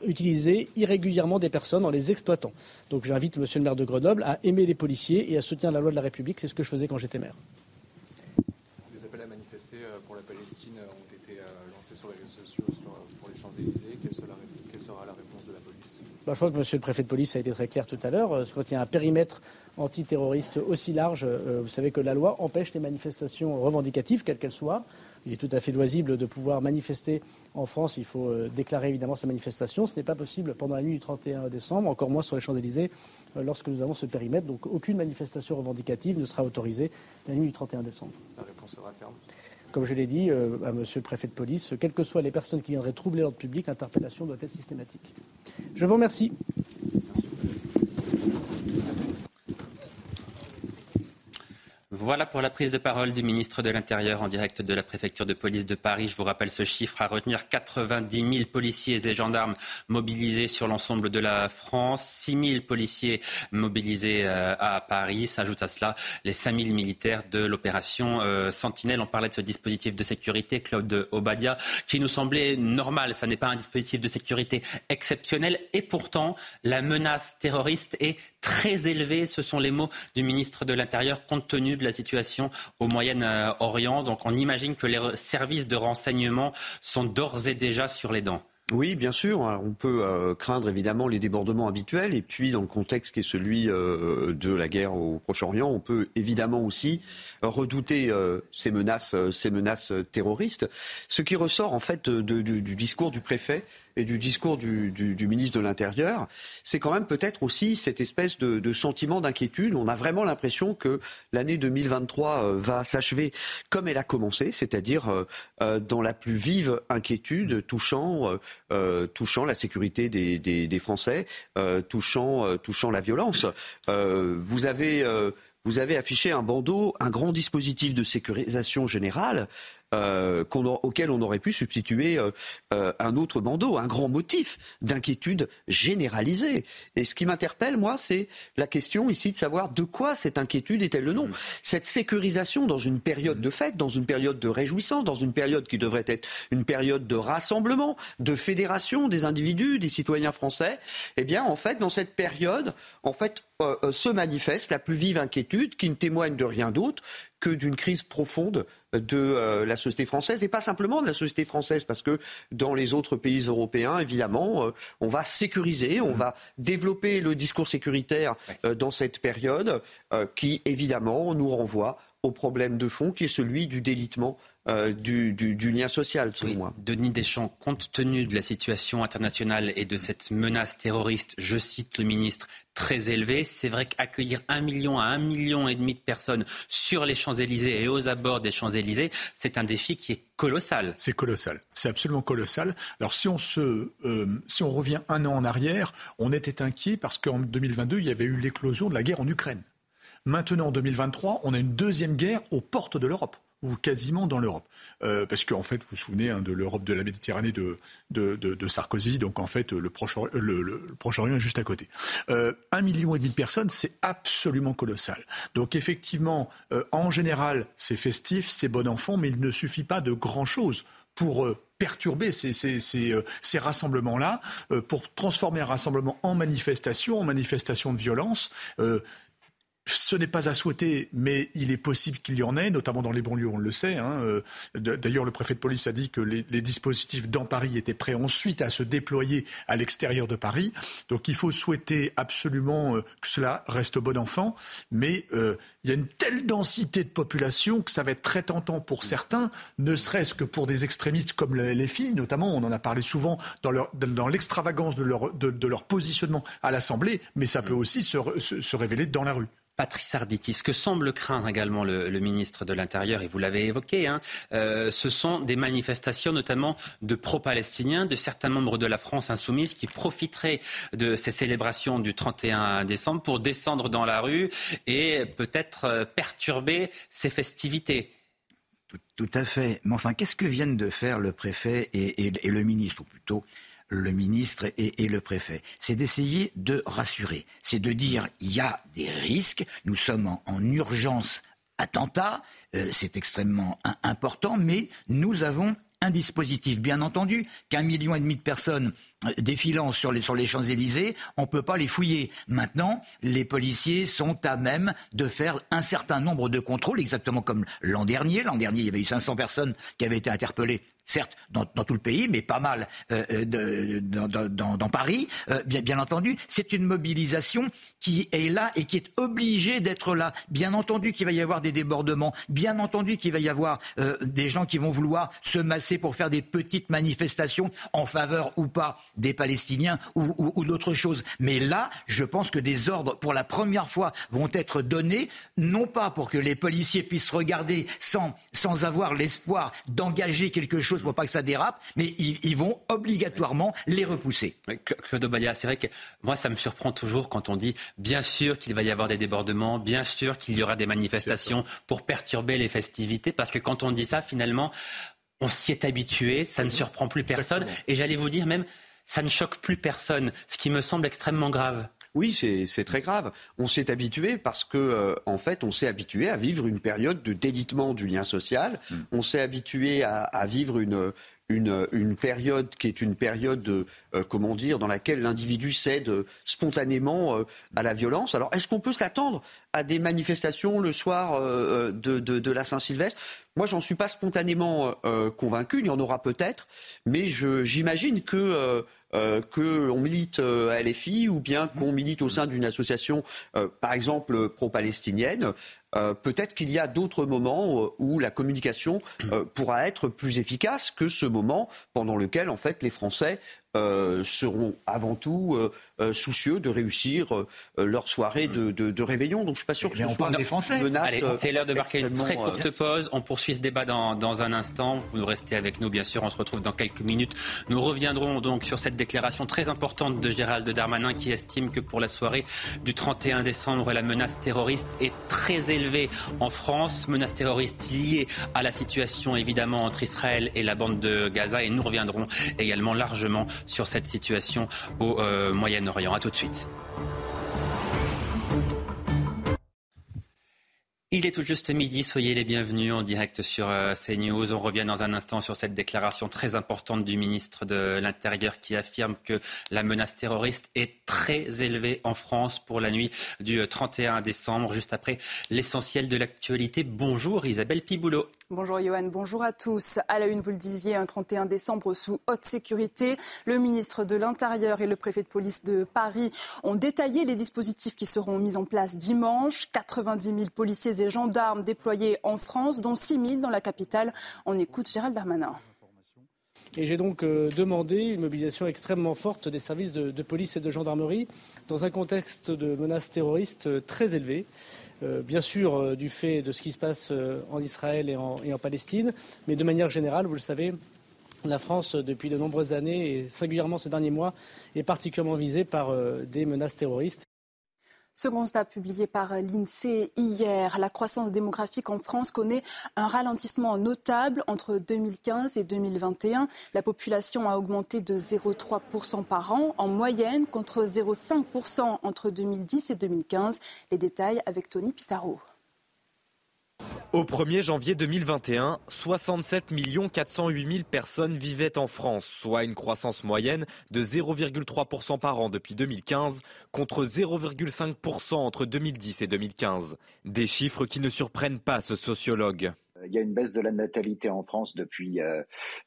utiliser irrégulièrement des personnes en les exploitant. Donc j'invite Monsieur le maire de Grenoble à aimer les policiers et à soutenir la loi de la République. C'est ce que je faisais quand j'étais maire. Bah, je crois que Monsieur le préfet de police a été très clair tout à l'heure. Euh, quand il y a un périmètre antiterroriste aussi large, euh, vous savez que la loi empêche les manifestations revendicatives, quelles qu'elles soient. Il est tout à fait loisible de pouvoir manifester en France. Il faut euh, déclarer évidemment sa manifestation. Ce n'est pas possible pendant la nuit du 31 décembre, encore moins sur les Champs-Élysées, lorsque nous avons ce périmètre. Donc aucune manifestation revendicative ne sera autorisée la nuit du 31 décembre. La réponse sera ferme. Comme je l'ai dit euh, à Monsieur le préfet de police, quelles que soient les personnes qui viendraient troubler l'ordre public, l'interpellation doit être systématique. Je vous remercie. Voilà. Pour la prise de parole du ministre de l'Intérieur en direct de la préfecture de police de Paris. Je vous rappelle ce chiffre à retenir 90 000 policiers et gendarmes mobilisés sur l'ensemble de la France, 6 000 policiers mobilisés euh, à Paris. S'ajoute à cela les 5 000 militaires de l'opération euh, Sentinelle. On parlait de ce dispositif de sécurité, Claude Obadia, qui nous semblait normal. Ça n'est pas un dispositif de sécurité exceptionnel. Et pourtant, la menace terroriste est très élevée. Ce sont les mots du ministre de l'Intérieur compte tenu de la situation au Moyen-Orient. Donc on imagine que les services de renseignement sont d'ores et déjà sur les dents. Oui, bien sûr. on peut euh, craindre évidemment les débordements habituels. Et puis, dans le contexte qui est celui euh, de la guerre au Proche-Orient, on peut évidemment aussi redouter euh, ces menaces, ces menaces terroristes. Ce qui ressort en fait du discours du préfet et du discours du, ministre de l'Intérieur, c'est quand même peut-être aussi cette espèce de, sentiment d'inquiétude. On a vraiment l'impression que l'année 2023 euh, va s'achever comme elle a commencé, c'est-à-dire euh, euh, dans la plus vive inquiétude touchant, touchant la sécurité des, Français, touchant, touchant la violence. vous avez vous avez affiché un bandeau, un grand dispositif de sécurisation générale euh, auquel on aurait pu substituer euh, euh, un autre bandeau, un grand motif d'inquiétude généralisée. Et ce qui m'interpelle, moi, c'est la question ici de savoir de quoi cette inquiétude est-elle le nom. Mmh. Cette sécurisation dans une période de fête, dans une période de réjouissance, dans une période qui devrait être une période de rassemblement, de fédération des individus, des citoyens français, eh bien, en fait, dans cette période, en fait, se manifeste la plus vive inquiétude qui ne témoigne de rien d'autre que d'une crise profonde de euh, la société française et pas simplement de la société française parce que dans les autres pays européens, évidemment, euh, on va sécuriser, on va développer le discours sécuritaire euh, dans cette période qui, évidemment, nous renvoie au problème de fond qui est celui du délitement euh, du, lien social, selon moi. Denis Deschamps, compte tenu de la situation internationale et de cette menace terroriste, je cite le ministre, très élevée, c'est vrai qu'accueillir un million à un million et demi de personnes sur les Champs-Élysées et aux abords des Champs-Élysées, c'est un défi qui est colossal. C'est colossal, c'est absolument colossal. Alors si on, se, euh, si on revient un an en arrière, on était inquiet parce qu'en 2022, il y avait eu l'éclosion de la guerre en Ukraine. Maintenant, en 2023, on a une deuxième guerre aux portes de l'Europe ou quasiment dans l'Europe. Euh, parce qu'en fait, vous vous souvenez hein, de l'Europe de la Méditerranée de, de, Sarkozy, donc en fait, le Proche-Orient le, est juste à côté. Euh, un million et demi de personnes, c'est absolument colossal. Donc effectivement, euh, en général, c'est festif, c'est bon enfant, mais il ne suffit pas de grand-chose pour perturber ces, ces, ces rassemblements-là, pour transformer un rassemblement en manifestation, en manifestation de violence. Ce n'est pas à souhaiter, mais il est possible qu'il y en ait, notamment dans les banlieues, on le sait. Hein. Euh, d'ailleurs, le préfet de police a dit que les, dispositifs dans Paris étaient prêts ensuite à se déployer à l'extérieur de Paris. Donc il faut souhaiter absolument euh, que cela reste bon enfant, mais euh, il y a une telle densité de population que ça va être très tentant pour certains, ne serait-ce que pour des extrémistes comme les filles, notamment, on en a parlé souvent dans, l'extravagance de leur, positionnement à l'Assemblée, mais ça peut aussi se révéler dans la rue. Patrice Arditi, ce que semble craindre également le, ministre de l'Intérieur, et vous l'avez évoqué, hein, euh, ce sont des manifestations notamment de pro-palestiniens, de certains membres de la France insoumise qui profiteraient de ces célébrations du 31 décembre pour descendre dans la rue et peut-être euh, perturber ces festivités. Tout, à fait. Mais enfin, qu'est-ce que viennent de faire le préfet et le ministre, ou plutôt le ministre et, le préfet. C'est d'essayer de rassurer. C'est de dire il y a des risques, nous sommes en, urgence attentat, euh, c'est extrêmement important, mais nous avons un dispositif. Bien entendu qu'un million et demi de personnes défilant sur les, Champs-Élysées, on ne peut pas les fouiller. Maintenant, les policiers sont à même de faire un certain nombre de contrôles, exactement comme l'an dernier. L'an dernier, il y avait eu 500 personnes qui avaient été interpellées certes dans, tout le pays, mais pas mal euh, euh, dans, Paris, euh, bien, bien entendu. C'est une mobilisation qui est là et qui est obligée d'être là. Bien entendu qu'il va y avoir des débordements, bien entendu qu'il va y avoir des gens qui vont vouloir se masser pour faire des petites manifestations en faveur ou pas des Palestiniens ou, d'autres choses. Mais là, je pense que des ordres, pour la première fois, vont être donnés, non pas pour que les policiers puissent regarder sans, sans avoir l'espoir d'engager quelque chose pour pas que ça dérape, mais ils, vont obligatoirement les repousser. Claude Obadia, c'est vrai que moi, ça me surprend toujours quand on dit bien sûr qu'il va y avoir des débordements, bien sûr qu'il y aura des manifestations pour perturber les festivités, parce que quand on dit ça, finalement, on s'y est habitué, ça ne surprend plus personne, et j'allais vous dire même, ça ne choque plus personne, ce qui me semble extrêmement grave. Oui, c'est très grave. On s'est habitué parce que, euh, en fait, on s'est habitué à vivre une période de délitement du lien social. Mm. On s'est habitué à, à, vivre une, une, une, période qui est une période, euh, comment dire, dans laquelle l'individu cède spontanément euh, à la violence. Alors, est-ce qu'on peut s'attendre à des manifestations le soir de, de, de, la Saint-Sylvestre? Moi, j'en suis pas spontanément convaincu. Il y en aura peut-être, mais j'imagine que euh, qu'on milite euh, à LFI ou bien qu'on milite au sein d'une association, euh, par exemple, pro-palestinienne, peut-être qu'il y a d'autres moments où la communication pourra être plus efficace que ce moment pendant lequel, en fait, les Français euh, seront avant tout euh, euh, soucieux de réussir leur soirée de, de, réveillon. Donc je suis pas sûr que Mais on parle des Français. Allez, c'est l'heure de marquer une très courte pause. On poursuit ce débat dans, dans un instant. Vous nous restez avec nous, bien sûr. On se retrouve dans quelques minutes. Nous reviendrons donc sur cette déclaration très importante de Gérald Darmanin qui estime que pour la soirée du 31 décembre, la menace terroriste est très élevée en France. Menace terroriste liée à la situation évidemment entre Israël et la bande de Gaza. Et nous reviendrons également largement sur cette situation au euh, Moyen-Orient. A tout de suite. Il est tout juste midi, soyez les bienvenus en direct sur euh, CNews. On revient dans un instant sur cette déclaration très importante du ministre de l'Intérieur qui affirme que la menace terroriste est très élevée en France pour la nuit du 31 euh, décembre, juste après l'essentiel de l'actualité. Bonjour Isabelle Piboulot. Bonjour Johan, bonjour à tous. À la une, vous le disiez, un 31 décembre sous haute sécurité. Le ministre de l'Intérieur et le préfet de police de Paris ont détaillé les dispositifs qui seront mis en place dimanche. 90 000 policiers et gendarmes déployés en France, dont 6 000 dans la capitale. On écoute Gérald Darmanin. Et j'ai donc euh, demandé une mobilisation extrêmement forte des services de, de, police et de gendarmerie dans un contexte de menaces terroristes euh, très élevé. Euh, bien sûr euh, du fait de ce qui se passe euh, en Israël et en, Palestine, mais de manière générale, vous le savez, la France, depuis de nombreuses années, et singulièrement ces derniers mois, est particulièrement visée par des menaces terroristes. Ce constat publié par l'INSEE hier, la croissance démographique en France connaît un ralentissement notable entre 2015 et 2021. La population a augmenté de 0,3% par an en moyenne contre 0,5% entre 2010 et 2015. Les détails avec Tony Pitaro. Au 1er janvier 2021, 67 408 000 personnes vivaient en France, soit une croissance moyenne de 0,3% par an depuis 2015, contre 0,5% entre 2010 et 2015. Des chiffres qui ne surprennent pas ce sociologue. Il y a une baisse de la natalité en France depuis euh,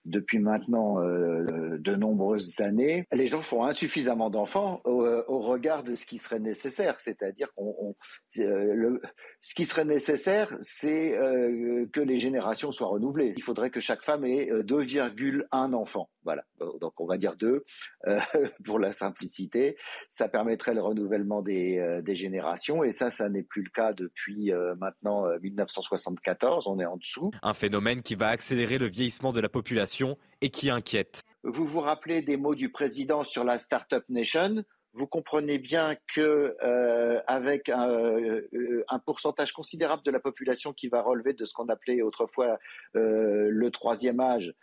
depuis maintenant euh, de nombreuses années. Les gens font insuffisamment d'enfants au, au, regard de ce qui serait nécessaire, c'est-à-dire qu'on euh, ce qui serait nécessaire, c'est euh, que les générations soient renouvelées. Il faudrait que chaque femme ait 2,1 euh, enfants. Voilà, donc on va dire deux pour la simplicité. Ça permettrait le renouvellement des, des générations et ça, ça n'est plus le cas depuis maintenant 1974. On est en dessous. Un phénomène qui va accélérer le vieillissement de la population et qui inquiète. Vous vous rappelez des mots du président sur la Startup Nation? Vous comprenez bien que euh, avec un, euh, un, pourcentage considérable de la population qui va relever de ce qu'on appelait autrefois euh, le troisième âge,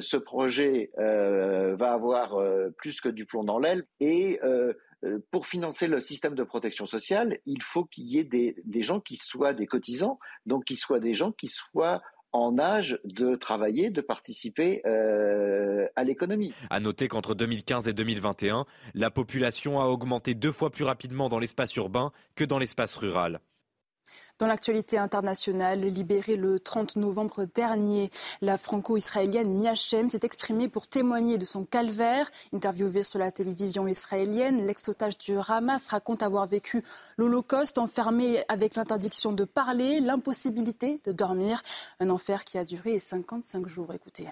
ce projet va avoir plus que du plomb dans l'aile. Et pour financer le système de protection sociale, il faut qu'il y ait des, des gens qui soient des cotisants, donc qui soient des gens qui soient en âge de travailler, de participer euh, à l'économie. À noter qu'entre 2015 et 2021, la population a augmenté deux fois plus rapidement dans l'espace urbain que dans l'espace rural. Dans l'actualité internationale, libérée le 30 novembre dernier, la franco-israélienne Miachem s'est exprimée pour témoigner de son calvaire. Interviewée sur la télévision israélienne, l'ex-otage du Hamas raconte avoir vécu l'Holocauste enfermé avec l'interdiction de parler, l'impossibilité de dormir. Un enfer qui a duré 55 jours. Écoutez.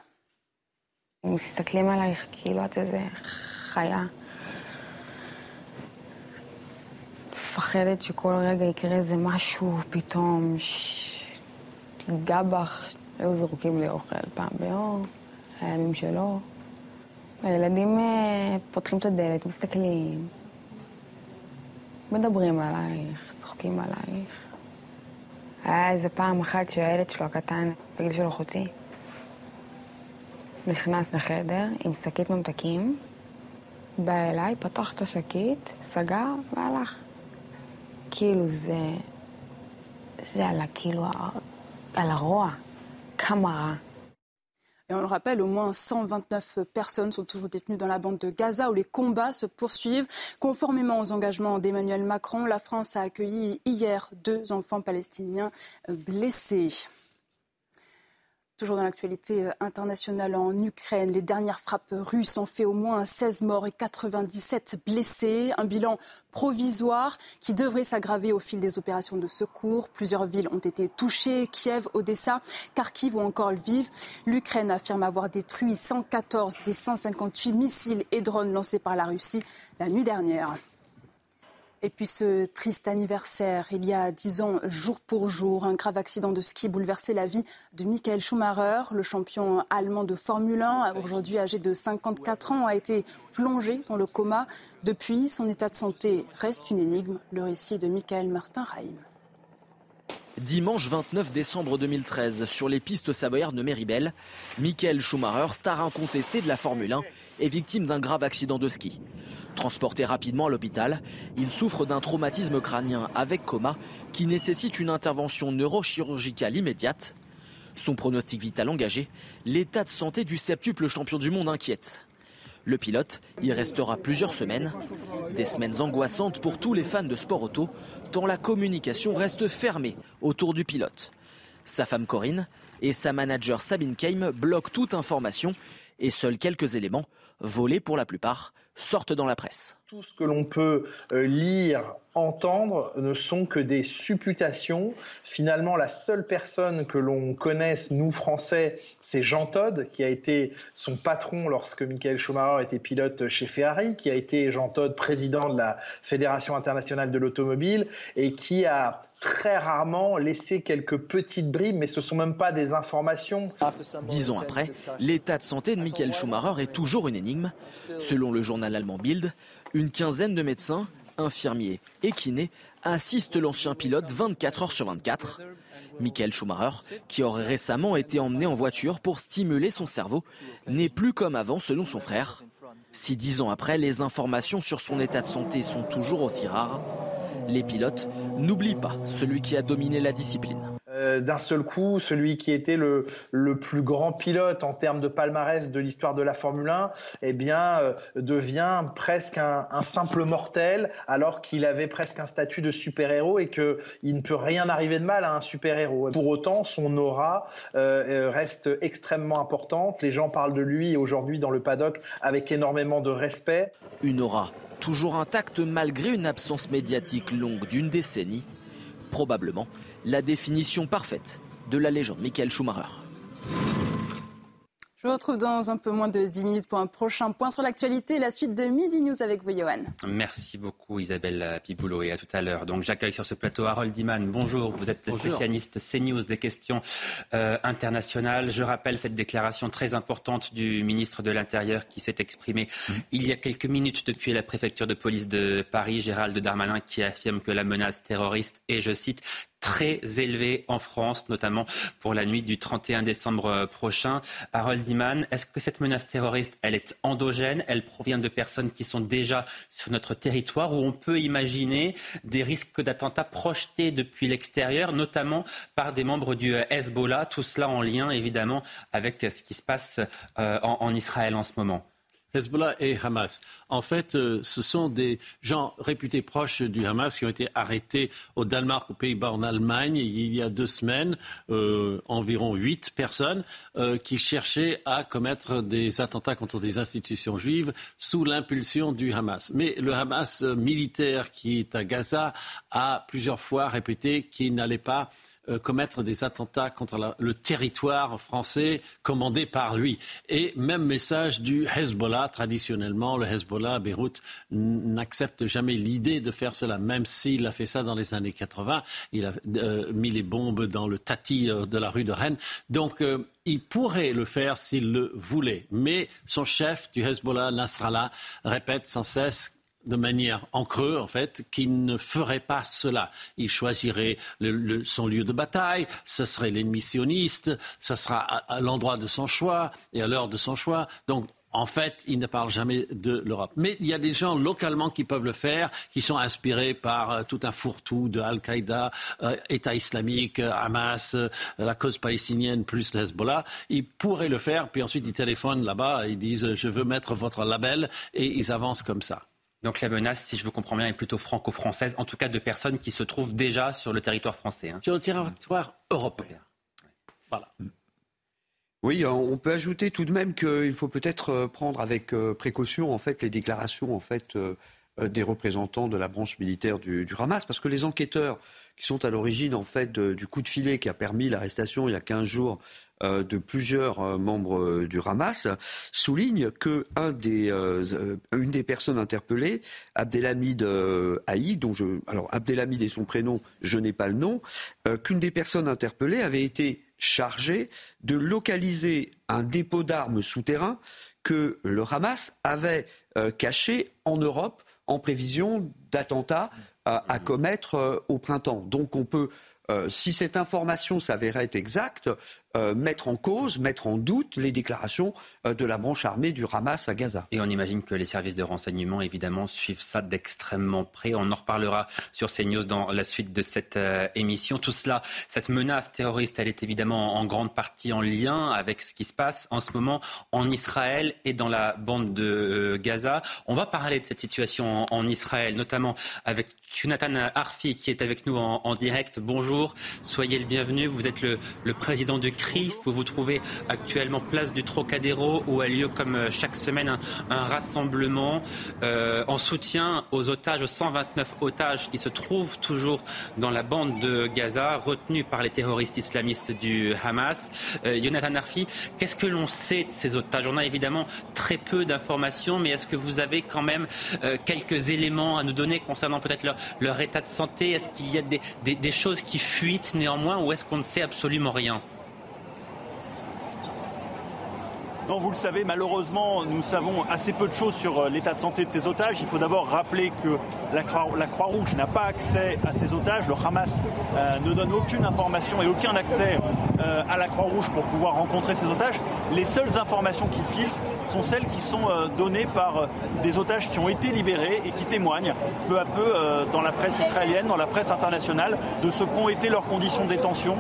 מפחדת שכל רגע יקרה איזה משהו פתאום, שיגע בך. היו זרוקים לי אוכל פעם ביום, הימים שלו. הילדים פותחים את הדלת, מסתכלים, מדברים עלייך, צוחקים עלייך. היה איזה פעם אחת שהילד שלו הקטן, בגיל של אחותי, נכנס לחדר עם שקית ממתקים, בא אליי, פתח את השקית, סגר והלך. כאילו זה... זה על, כאילו, על הרוע, כמה רע. Et on le rappelle, au moins 129 personnes sont toujours détenues dans la bande de Gaza où les combats se poursuivent. Conformément aux engagements d'Emmanuel Macron, la France a accueilli hier deux enfants palestiniens blessés. Toujours dans l'actualité euh, internationale en Ukraine, les dernières frappes russes ont fait au moins 16 morts et 97 blessés. Un bilan provisoire qui devrait s'aggraver au fil des opérations de secours. Plusieurs villes ont été touchées, Kiev, Odessa, Kharkiv ou encore Lviv. L'Ukraine affirme avoir détruit 114 des 158 missiles et drones lancés par la Russie la nuit dernière. Et puis ce triste anniversaire, il y a dix ans, jour pour jour, un grave accident de ski bouleversait la vie de Michael Schumacher, le champion allemand de Formule 1, aujourd'hui âgé de 54 ans, a été plongé dans le coma. Depuis, son état de santé reste une énigme. Le récit de Michael Martin Raim. Dimanche 29 décembre 2013, sur les pistes savoyardes de Méribel, Michael Schumacher, star incontesté de la Formule 1, est victime d'un grave accident de ski. Transporté rapidement à l'hôpital, il souffre d'un traumatisme crânien avec coma qui nécessite une intervention neurochirurgicale immédiate. Son pronostic vital engagé, l'état de santé du septuple champion du monde inquiète. Le pilote y restera plusieurs semaines, des semaines angoissantes pour tous les fans de sport auto, tant la communication reste fermée autour du pilote. Sa femme Corinne et sa manager Sabine Keim bloquent toute information et seuls quelques éléments, volés pour la plupart, sortent dans la presse. Tout ce que l'on peut euh, lire, entendre ne sont que des supputations. Finalement, la seule personne que l'on connaisse, nous Français, c'est Jean Todt, qui a été son patron lorsque Michael Schumacher était pilote chez Ferrari, qui a été Jean Todt président de la Fédération internationale de l'automobile et qui a très rarement laissé quelques petites bribes, mais ce ne sont même pas des informations. Dix ans après, l'état de santé de Michael Schumacher est toujours une énigme. Selon le journal allemand Bild, une quinzaine de médecins, infirmiers et kinés assistent l'ancien pilote 24 heures sur 24. Michael Schumacher, qui aurait récemment été emmené en voiture pour stimuler son cerveau, n'est plus comme avant selon son frère. Si dix ans après, les informations sur son état de santé sont toujours aussi rares, les pilotes n'oublient pas celui qui a dominé la discipline. Euh, d'un seul coup, celui qui était le, plus grand pilote en termes de palmarès de l'histoire de la Formule 1, eh bien, euh, devient presque un, un, simple mortel, alors qu'il avait presque un statut de super-héros et qu'il ne peut rien arriver de mal à un super-héros. Pour autant, son aura euh, reste extrêmement importante. Les gens parlent de lui aujourd'hui dans le paddock avec énormément de respect. Une aura toujours intacte malgré une absence médiatique longue d'une décennie. Probablement la définition parfaite de la légende Michael Schumacher. Je vous retrouve dans un peu moins de 10 minutes pour un prochain point sur l'actualité, la suite de Midi News avec vous, Johan. Merci beaucoup, Isabelle Piboulot, et à tout à l'heure. Donc, j'accueille sur ce plateau Harold Iman. Bonjour, vous êtes Bonjour. spécialiste CNews des questions euh, internationales. Je rappelle cette déclaration très importante du ministre de l'Intérieur qui s'est exprimé mmh. il y a quelques minutes depuis la préfecture de police de Paris, Gérald Darmanin, qui affirme que la menace terroriste est, je cite, très élevé en France, notamment pour la nuit du 31 décembre prochain. Harold Iman, est-ce que cette menace terroriste, elle est endogène? Elle provient de personnes qui sont déjà sur notre territoire ou on peut imaginer des risques d'attentats projetés depuis l'extérieur, notamment par des membres du Hezbollah, tout cela en lien évidemment avec ce qui se passe euh, en Israël en ce moment Hezbollah et Hamas. En fait, euh, ce sont des gens réputés proches du Hamas qui ont été arrêtés au Danemark, aux Pays-Bas, en Allemagne, il y a deux semaines, euh, environ huit personnes euh, qui cherchaient à commettre des attentats contre des institutions juives sous l'impulsion du Hamas. Mais le Hamas militaire qui est à Gaza a plusieurs fois répété qu'il n'allait pas euh, commettre des attentats contre le territoire français commandé par lui. Et même message du Hezbollah, traditionnellement, le Hezbollah à Beyrouth n'accepte jamais l'idée de faire cela, même s'il a fait ça dans les années 80. Il a euh, mis les bombes dans le tati euh, de la rue de Rennes. Donc, il pourrait le faire s'il le voulait. Mais son chef du Hezbollah, Nasrallah, répète sans cesse de manière en creux, en fait, qu'il ne ferait pas cela. Il choisirait son lieu de bataille, ce serait l'ennemi sioniste, ce sera à, l'endroit de son choix et à l'heure de son choix. Donc, en fait, il ne parle jamais de l'Europe. Mais il y a des gens localement qui peuvent le faire, qui sont inspirés par euh, tout un fourre-tout de Al-Qaïda, euh, État islamique, euh, Hamas, la cause palestinienne plus Hezbollah. Ils pourraient le faire, puis ensuite ils téléphonent là-bas, ils disent je veux mettre votre label, et ils avancent comme ça. Donc la menace, si je vous comprends bien, est plutôt franco-française, en tout cas de personnes qui se trouvent déjà sur le territoire français. Hein. Sur le territoire européen. Voilà. Oui, on peut ajouter tout de même qu'il faut peut-être euh, prendre avec euh, précaution en fait les déclarations en fait euh, des représentants de la branche militaire du, Hamas, parce que les enquêteurs qui sont à l'origine en fait du coup de filet qui a permis l'arrestation il y a 15 jours euh, de plusieurs euh, membres euh, du Hamas souligne que un des personnes interpellées, Abdelhamid Haï, dont je, alors Abdelhamid est son prénom, je n'ai pas le nom, qu'une des personnes interpellées avait été chargée de localiser un dépôt d'armes souterrain que le Hamas avait caché en Europe en prévision d'attentats à commettre au printemps. Donc on peut si cette information s'avérait exacte, euh, mettre en cause, mettre en doute les déclarations euh, de la branche armée du Hamas à Gaza. Et on imagine que les services de renseignement, évidemment, suivent ça d'extrêmement près. On en reparlera sur CNews dans la suite de cette euh, émission. Tout cela, cette menace terroriste, elle est évidemment en grande partie en lien avec ce qui se passe en ce moment en Israël et dans la bande de Gaza. On va parler de cette situation en, Israël, notamment avec Jonathan Arfi qui est avec nous en, direct. Bonjour, soyez le bienvenu. Vous êtes le, le président du vous vous trouvez actuellement place du Trocadéro où a lieu comme euh, chaque semaine un, rassemblement euh, en soutien aux otages, aux 129 otages qui se trouvent toujours dans la bande de Gaza, retenus par les terroristes islamistes du Hamas. Euh, Jonathan Arfi, qu'est-ce que l'on sait de ces otages? On a évidemment très peu d'informations, mais est-ce que vous avez quand même quelques éléments à nous donner concernant peut-être leur, état de santé? Est-ce qu'il y a des choses qui fuitent néanmoins ou est-ce qu'on ne sait absolument rien? Non, vous le savez, malheureusement, nous savons assez peu de choses sur euh, l'état de santé de ces otages. Il faut d'abord rappeler que la Croix-Rouge n'a pas accès à ces otages. Le Hamas euh, ne donne aucune information et aucun accès euh, à la Croix-Rouge pour pouvoir rencontrer ces otages. Les seules informations qui filtrent sont celles qui sont données par des otages qui ont été libérés et qui témoignent peu à peu dans la presse israélienne, dans la presse internationale, de ce qu'ont été leurs conditions de détention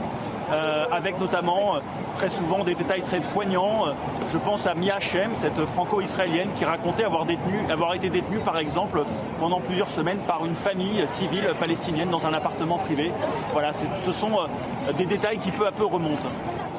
euh, avec notamment euh, très souvent des détails très poignants. Je pense à Mia Shem, cette franco-israélienne qui racontait avoir, avoir été détenue par exemple pendant plusieurs semaines par une famille civile palestinienne dans un appartement privé. Voilà, ce sont euh, des détails qui peu à peu remontent.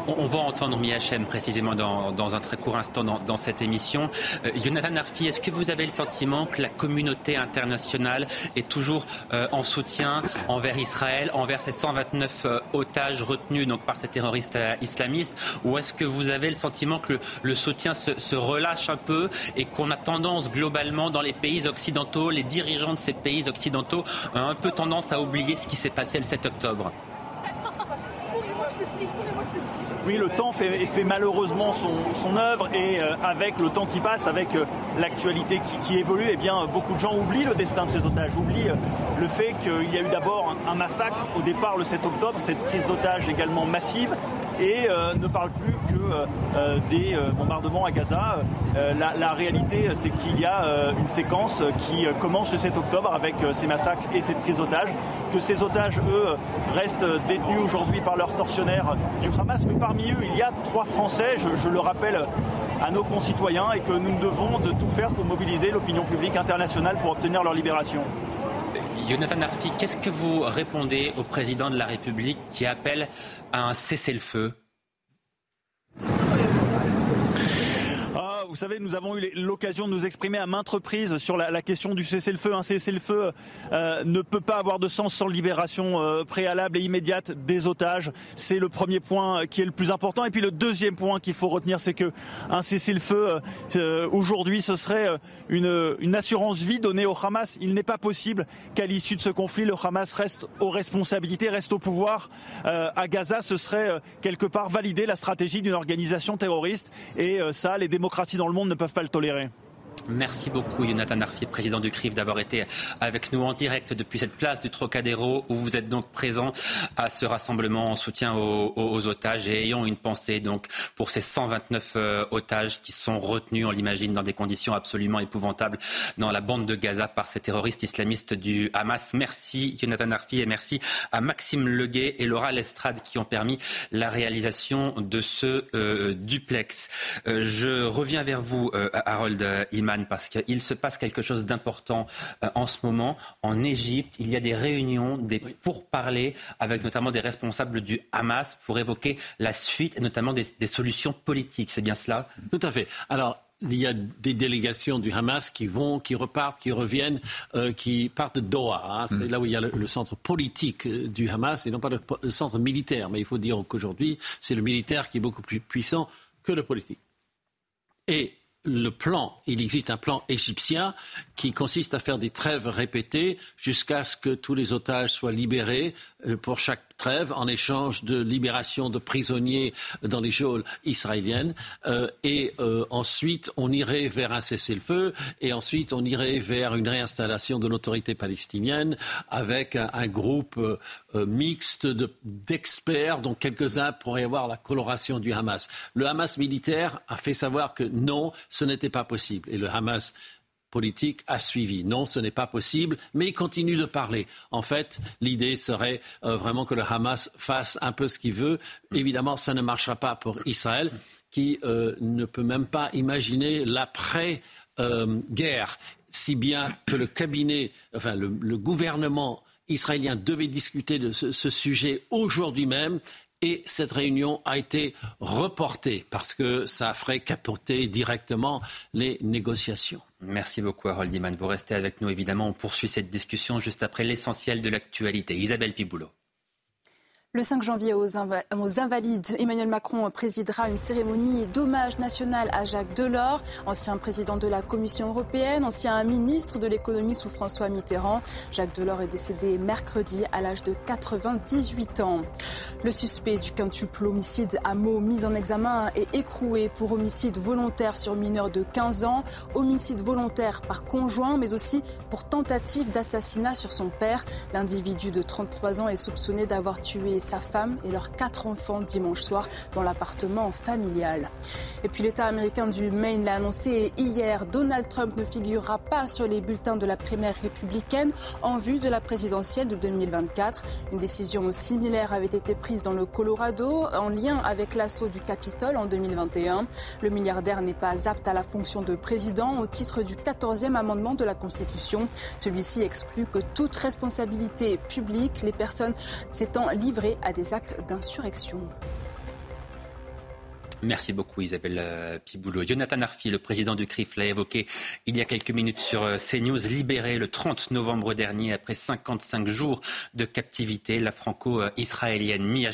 On, va entendre Miachem précisément dans, un très court instant dans, cette émission. Euh, Jonathan Arfi, est-ce que vous avez le sentiment que la communauté internationale est toujours euh, en soutien envers Israël, envers ces 129 euh, otages retenus donc, par ces terroristes islamistes? Ou est-ce que vous avez le sentiment que le, soutien se, relâche un peu et qu'on a tendance globalement dans les pays occidentaux, les dirigeants de ces pays occidentaux, un peu tendance à oublier ce qui s'est passé le 7 octobre? Oui, le temps fait, malheureusement son, son, œuvre et euh, avec le temps qui passe, avec euh, l'actualité qui, évolue, eh bien, beaucoup de gens oublient le destin de ces otages, oublient euh, le fait qu'il y a eu d'abord un, massacre au départ le 7 octobre, cette prise d'otages également massive, et ne parle plus que des bombardements à Gaza. La, réalité, c'est qu'il y a une séquence qui commence le 7 octobre avec ces massacres et cette prise d'otages, que ces otages, eux, restent détenus aujourd'hui par leurs tortionnaires du Hamas, que parmi eux, il y a trois Français, je, le rappelle à nos concitoyens, et que nous devons de tout faire pour mobiliser l'opinion publique internationale pour obtenir leur libération. Jonathan Arfi, qu'est-ce que vous répondez au président de la République qui appelle à un cessez-le-feu? Vous savez, nous avons eu l'occasion de nous exprimer à maintes reprises sur la, question du cessez-le-feu. Un cessez-le-feu euh, ne peut pas avoir de sens sans libération euh, préalable et immédiate des otages. C'est le premier point qui est le plus important. Et puis le deuxième point qu'il faut retenir, c'est que un cessez-le-feu euh, aujourd'hui, ce serait une, une assurance vie donnée au Hamas. Il n'est pas possible qu'à l'issue de ce conflit, le Hamas reste aux responsabilités, reste au pouvoir. à Gaza, ce serait quelque part valider la stratégie d'une organisation terroriste. Et ça, les démocraties dans le monde ne peuvent pas le tolérer. Merci beaucoup, Jonathan Arfi, président du CRIF, d'avoir été avec nous en direct depuis cette place du Trocadéro où vous êtes donc présent à ce rassemblement en soutien aux, otages et ayant une pensée donc pour ces 129 euh, otages qui sont retenus, on l'imagine, dans des conditions absolument épouvantables dans la bande de Gaza par ces terroristes islamistes du Hamas. Merci, Jonathan Arfi, et merci à Maxime Leguet et Laura Lestrade qui ont permis la réalisation de ce euh, duplex. Euh, je reviens vers vous, Harold Iman parce qu'il se passe quelque chose d'important euh, en ce moment. En Égypte, il y a des réunions, des pourparlers avec notamment des responsables du Hamas pour évoquer la suite et notamment des, solutions politiques. C'est bien cela Tout à fait. Alors, il y a des délégations du Hamas qui vont, qui repartent, qui reviennent, euh, qui partent de Doha. Hein. C'est mm. là où il y a le, centre politique euh, du Hamas et non pas le, le centre militaire. Mais il faut dire qu'aujourd'hui, c'est le militaire qui est beaucoup plus puissant que le politique. Et le plan, il existe un plan égyptien qui consiste à faire des trêves répétées jusqu'à ce que tous les otages soient libérés euh, pour chaque trêve en échange de libération de prisonniers dans les geôles israéliennes. Euh, et euh, ensuite, on irait vers un cessez-le-feu et ensuite, on irait vers une réinstallation de l'autorité palestinienne avec un, groupe mixte d'experts, dont quelques-uns pourraient avoir la coloration du Hamas. Le Hamas militaire a fait savoir que non, ce n'était pas possible. Et le Hamas politique a suivi. Non, ce n'est pas possible, mais il continue de parler. En fait, l'idée serait euh, vraiment que le Hamas fasse un peu ce qu'il veut. Évidemment, ça ne marchera pas pour Israël, qui euh, ne peut même pas imaginer l'après-guerre, si bien que le cabinet, enfin le, gouvernement israélien devait discuter de ce sujet aujourd'hui même et cette réunion a été reportée parce que ça ferait capoter directement les négociations. Merci beaucoup, Harold Iman. Vous restez avec nous, évidemment. On poursuit cette discussion juste après l'essentiel de l'actualité. Isabelle Piboulot. Le 5 janvier, aux, Invalides, Emmanuel Macron présidera une cérémonie d'hommage national à Jacques Delors, ancien président de la Commission européenne, ancien ministre de l'économie sous François Mitterrand. Jacques Delors est décédé mercredi à l'âge de 98 ans. Le suspect du quintuple homicide à Meaux, mis en examen, est écroué pour homicide volontaire sur mineur de 15 ans, homicide volontaire par conjoint, mais aussi pour tentative d'assassinat sur son père. L'individu de 33 ans est soupçonné d'avoir tué sa femme et leurs quatre enfants dimanche soir dans l'appartement familial. Et puis l'État américain du Maine l'a annoncé hier, Donald Trump ne figurera pas sur les bulletins de la primaire républicaine en vue de la présidentielle de 2024. Une décision similaire avait été prise dans le Colorado en lien avec l'assaut du Capitole en 2021. Le milliardaire n'est pas apte à la fonction de président au titre du 14e amendement de la Constitution. Celui-ci exclut que toute responsabilité publique, les personnes s'étant livrées à des actes d'insurrection. Merci beaucoup Isabelle euh, Piboulot. Jonathan Arfi, le président du CRIF, l'a évoqué il y a quelques minutes sur euh, CNews. Libéré le 30 novembre dernier après 55 jours de captivité, la franco-israélienne Mia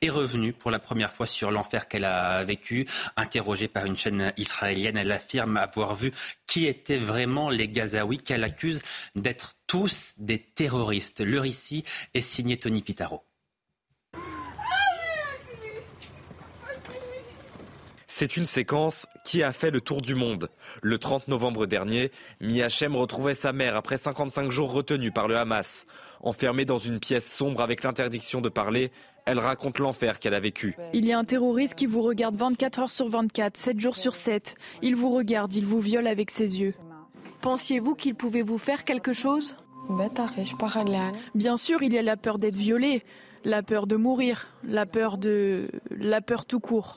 est revenue pour la première fois sur l'enfer qu'elle a vécu. Interrogée par une chaîne israélienne, elle affirme avoir vu qui étaient vraiment les Gazaouis qu'elle accuse d'être tous des terroristes. Le récit est signé Tony Pitaro. C'est une séquence qui a fait le tour du monde. Le 30 novembre dernier, Miachem retrouvait sa mère après 55 jours retenus par le Hamas. Enfermée dans une pièce sombre avec l'interdiction de parler, elle raconte l'enfer qu'elle a vécu. Il y a un terroriste qui vous regarde 24 heures sur 24, 7 jours sur 7. Il vous regarde, il vous viole avec ses yeux. Pensiez-vous qu'il pouvait vous faire quelque chose? Bien sûr, il y a la peur d'être violé, la peur de mourir, la peur de la peur tout court.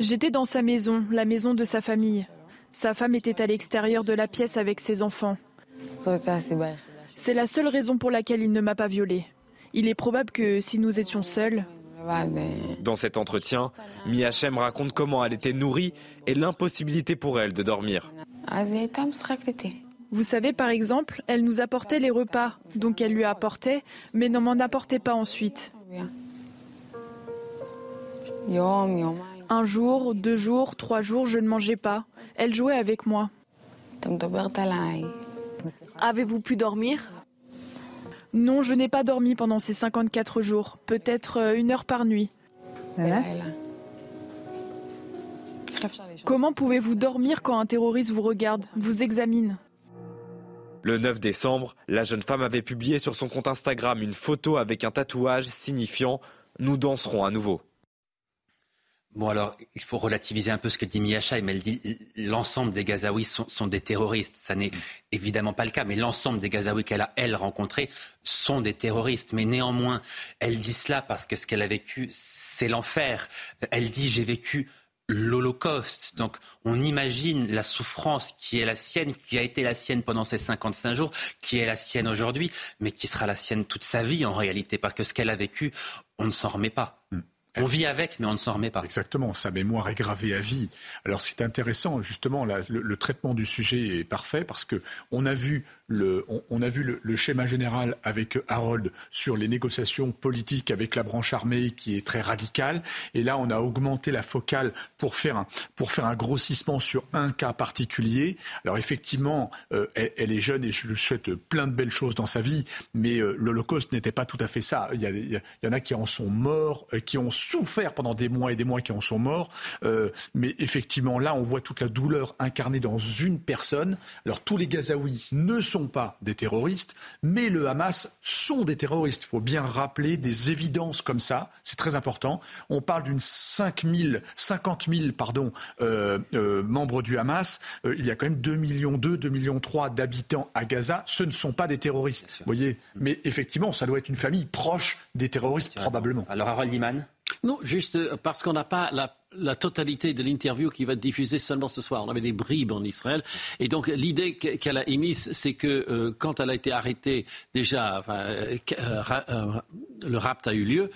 J'étais dans sa maison, la maison de sa famille. Sa femme était à l'extérieur de la pièce avec ses enfants. C'est la seule raison pour laquelle il ne m'a pas violée. Il est probable que si nous étions seuls, Dans cet entretien, Miachem raconte comment elle était nourrie et l'impossibilité pour elle de dormir. Vous savez, par exemple, elle nous apportait les repas, donc elle lui apportait, mais ne m'en apportait pas ensuite. Un jour, deux jours, trois jours, je ne mangeais pas. Elle jouait avec moi. Avez-vous pu dormir? Non, je n'ai pas dormi pendant ces 54 jours, peut-être euh, une heure par nuit. Comment pouvez-vous dormir quand un terroriste vous regarde, vous examine? Le 9 décembre, la jeune femme avait publié sur son compte Instagram une photo avec un tatouage signifiant ⁇ Nous danserons à nouveau ⁇ Bon, alors, il faut relativiser un peu ce que dit Miacha, mais elle dit l'ensemble des Gazaouis sont, des terroristes. Ça n'est évidemment pas le cas, mais l'ensemble des Gazaouis qu'elle a, elle, rencontrés sont des terroristes. Mais néanmoins, elle dit cela parce que ce qu'elle a vécu, c'est l'enfer. Elle dit j'ai vécu l'Holocauste. Donc on imagine la souffrance qui est la sienne, qui a été la sienne pendant ces 55 jours, qui est la sienne aujourd'hui, mais qui sera la sienne toute sa vie en réalité, parce que ce qu'elle a vécu, on ne s'en remet pas. Mm. On vit avec, mais on ne s'en remet pas. Exactement, sa mémoire est gravée à vie. Alors c'est intéressant, justement, le, traitement du sujet est parfait parce que on a vu on, a vu le, schéma général avec Harold sur les négociations politiques avec la branche armée qui est très radicale, et là on a augmenté la focale pour faire un, grossissement sur un cas particulier. Alors effectivement, euh, elle, est jeune et je lui souhaite plein de belles choses dans sa vie, mais euh, l'Holocauste n'était pas tout à fait ça. Il y, en a qui en sont morts, euh, qui ont souffert pendant des mois et des mois qui en sont morts. Mais effectivement, là, on voit toute la douleur incarnée dans une personne. Alors, tous les Gazaouis ne sont pas des terroristes, mais le Hamas sont des terroristes. Il faut bien rappeler des évidences comme ça. C'est très important. On parle d'une 5 000, 50 000 pardon, euh, euh, membres du Hamas. il y a quand même 2 millions 2, 2 millions 3 d'habitants à Gaza. Ce ne sont pas des terroristes. Vous voyez Mais effectivement, ça doit être une famille proche des terroristes, probablement. Alors, Harold Iman non, juste euh, parce qu'on n'a pas la la totalité de l'interview qui va être diffusée seulement ce soir. On avait des bribes en Israël. Et donc, l'idée qu'elle a émise, c'est que euh, quand elle a été arrêtée, déjà, enfin, euh, euh, le rapt a eu lieu,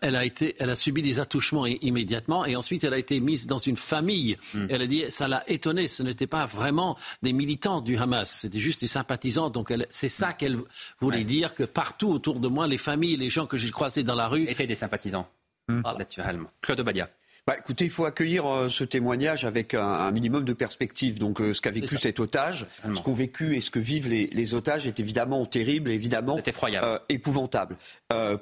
elle, a été, elle a subi des attouchements immédiatement. Et ensuite, elle a été mise dans une famille. Hmm. Elle a dit, ça l'a étonnée. Ce n'était pas vraiment des militants du Hamas. C'était juste des sympathisants. Donc, c'est ça qu'elle voulait dire, que partout autour de moi, les familles, les gens que j'ai croisés dans la rue... étaient des sympathisants. Naturellement. Claude Badia. Bah, écoutez, il faut accueillir euh, ce témoignage avec un, minimum de perspective. Donc, euh, ce qu'a vécu cet otage, ce qu'ont vécu et ce que vivent les, otages est évidemment terrible, évidemment euh, épouvantable.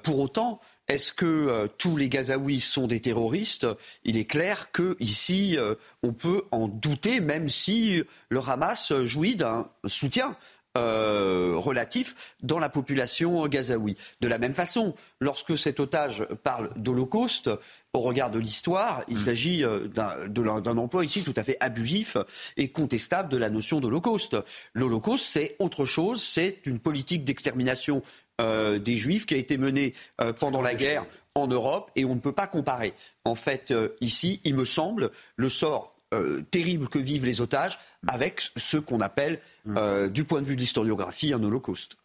pour autant, est-ce que tous les Gazaouis sont des terroristes? Il est clair qu'ici, on peut en douter, même si le Hamas jouit d'un soutien relatif dans la population gazaoui. De la même façon, lorsque cet otage parle d'Holocauste, au regard de l'histoire, il mm. s'agit euh, d'un emploi ici tout à fait abusif et contestable de la notion d'Holocauste. L'Holocauste, c'est autre chose, c'est une politique d'extermination euh, des Juifs qui a été menée euh, pendant la guerre en Europe et on ne peut pas comparer. En fait, ici, il me semble, le sort terrible que vivent les otages avec ce qu'on appelle, mm. du point de vue de l'historiographie, un holocauste.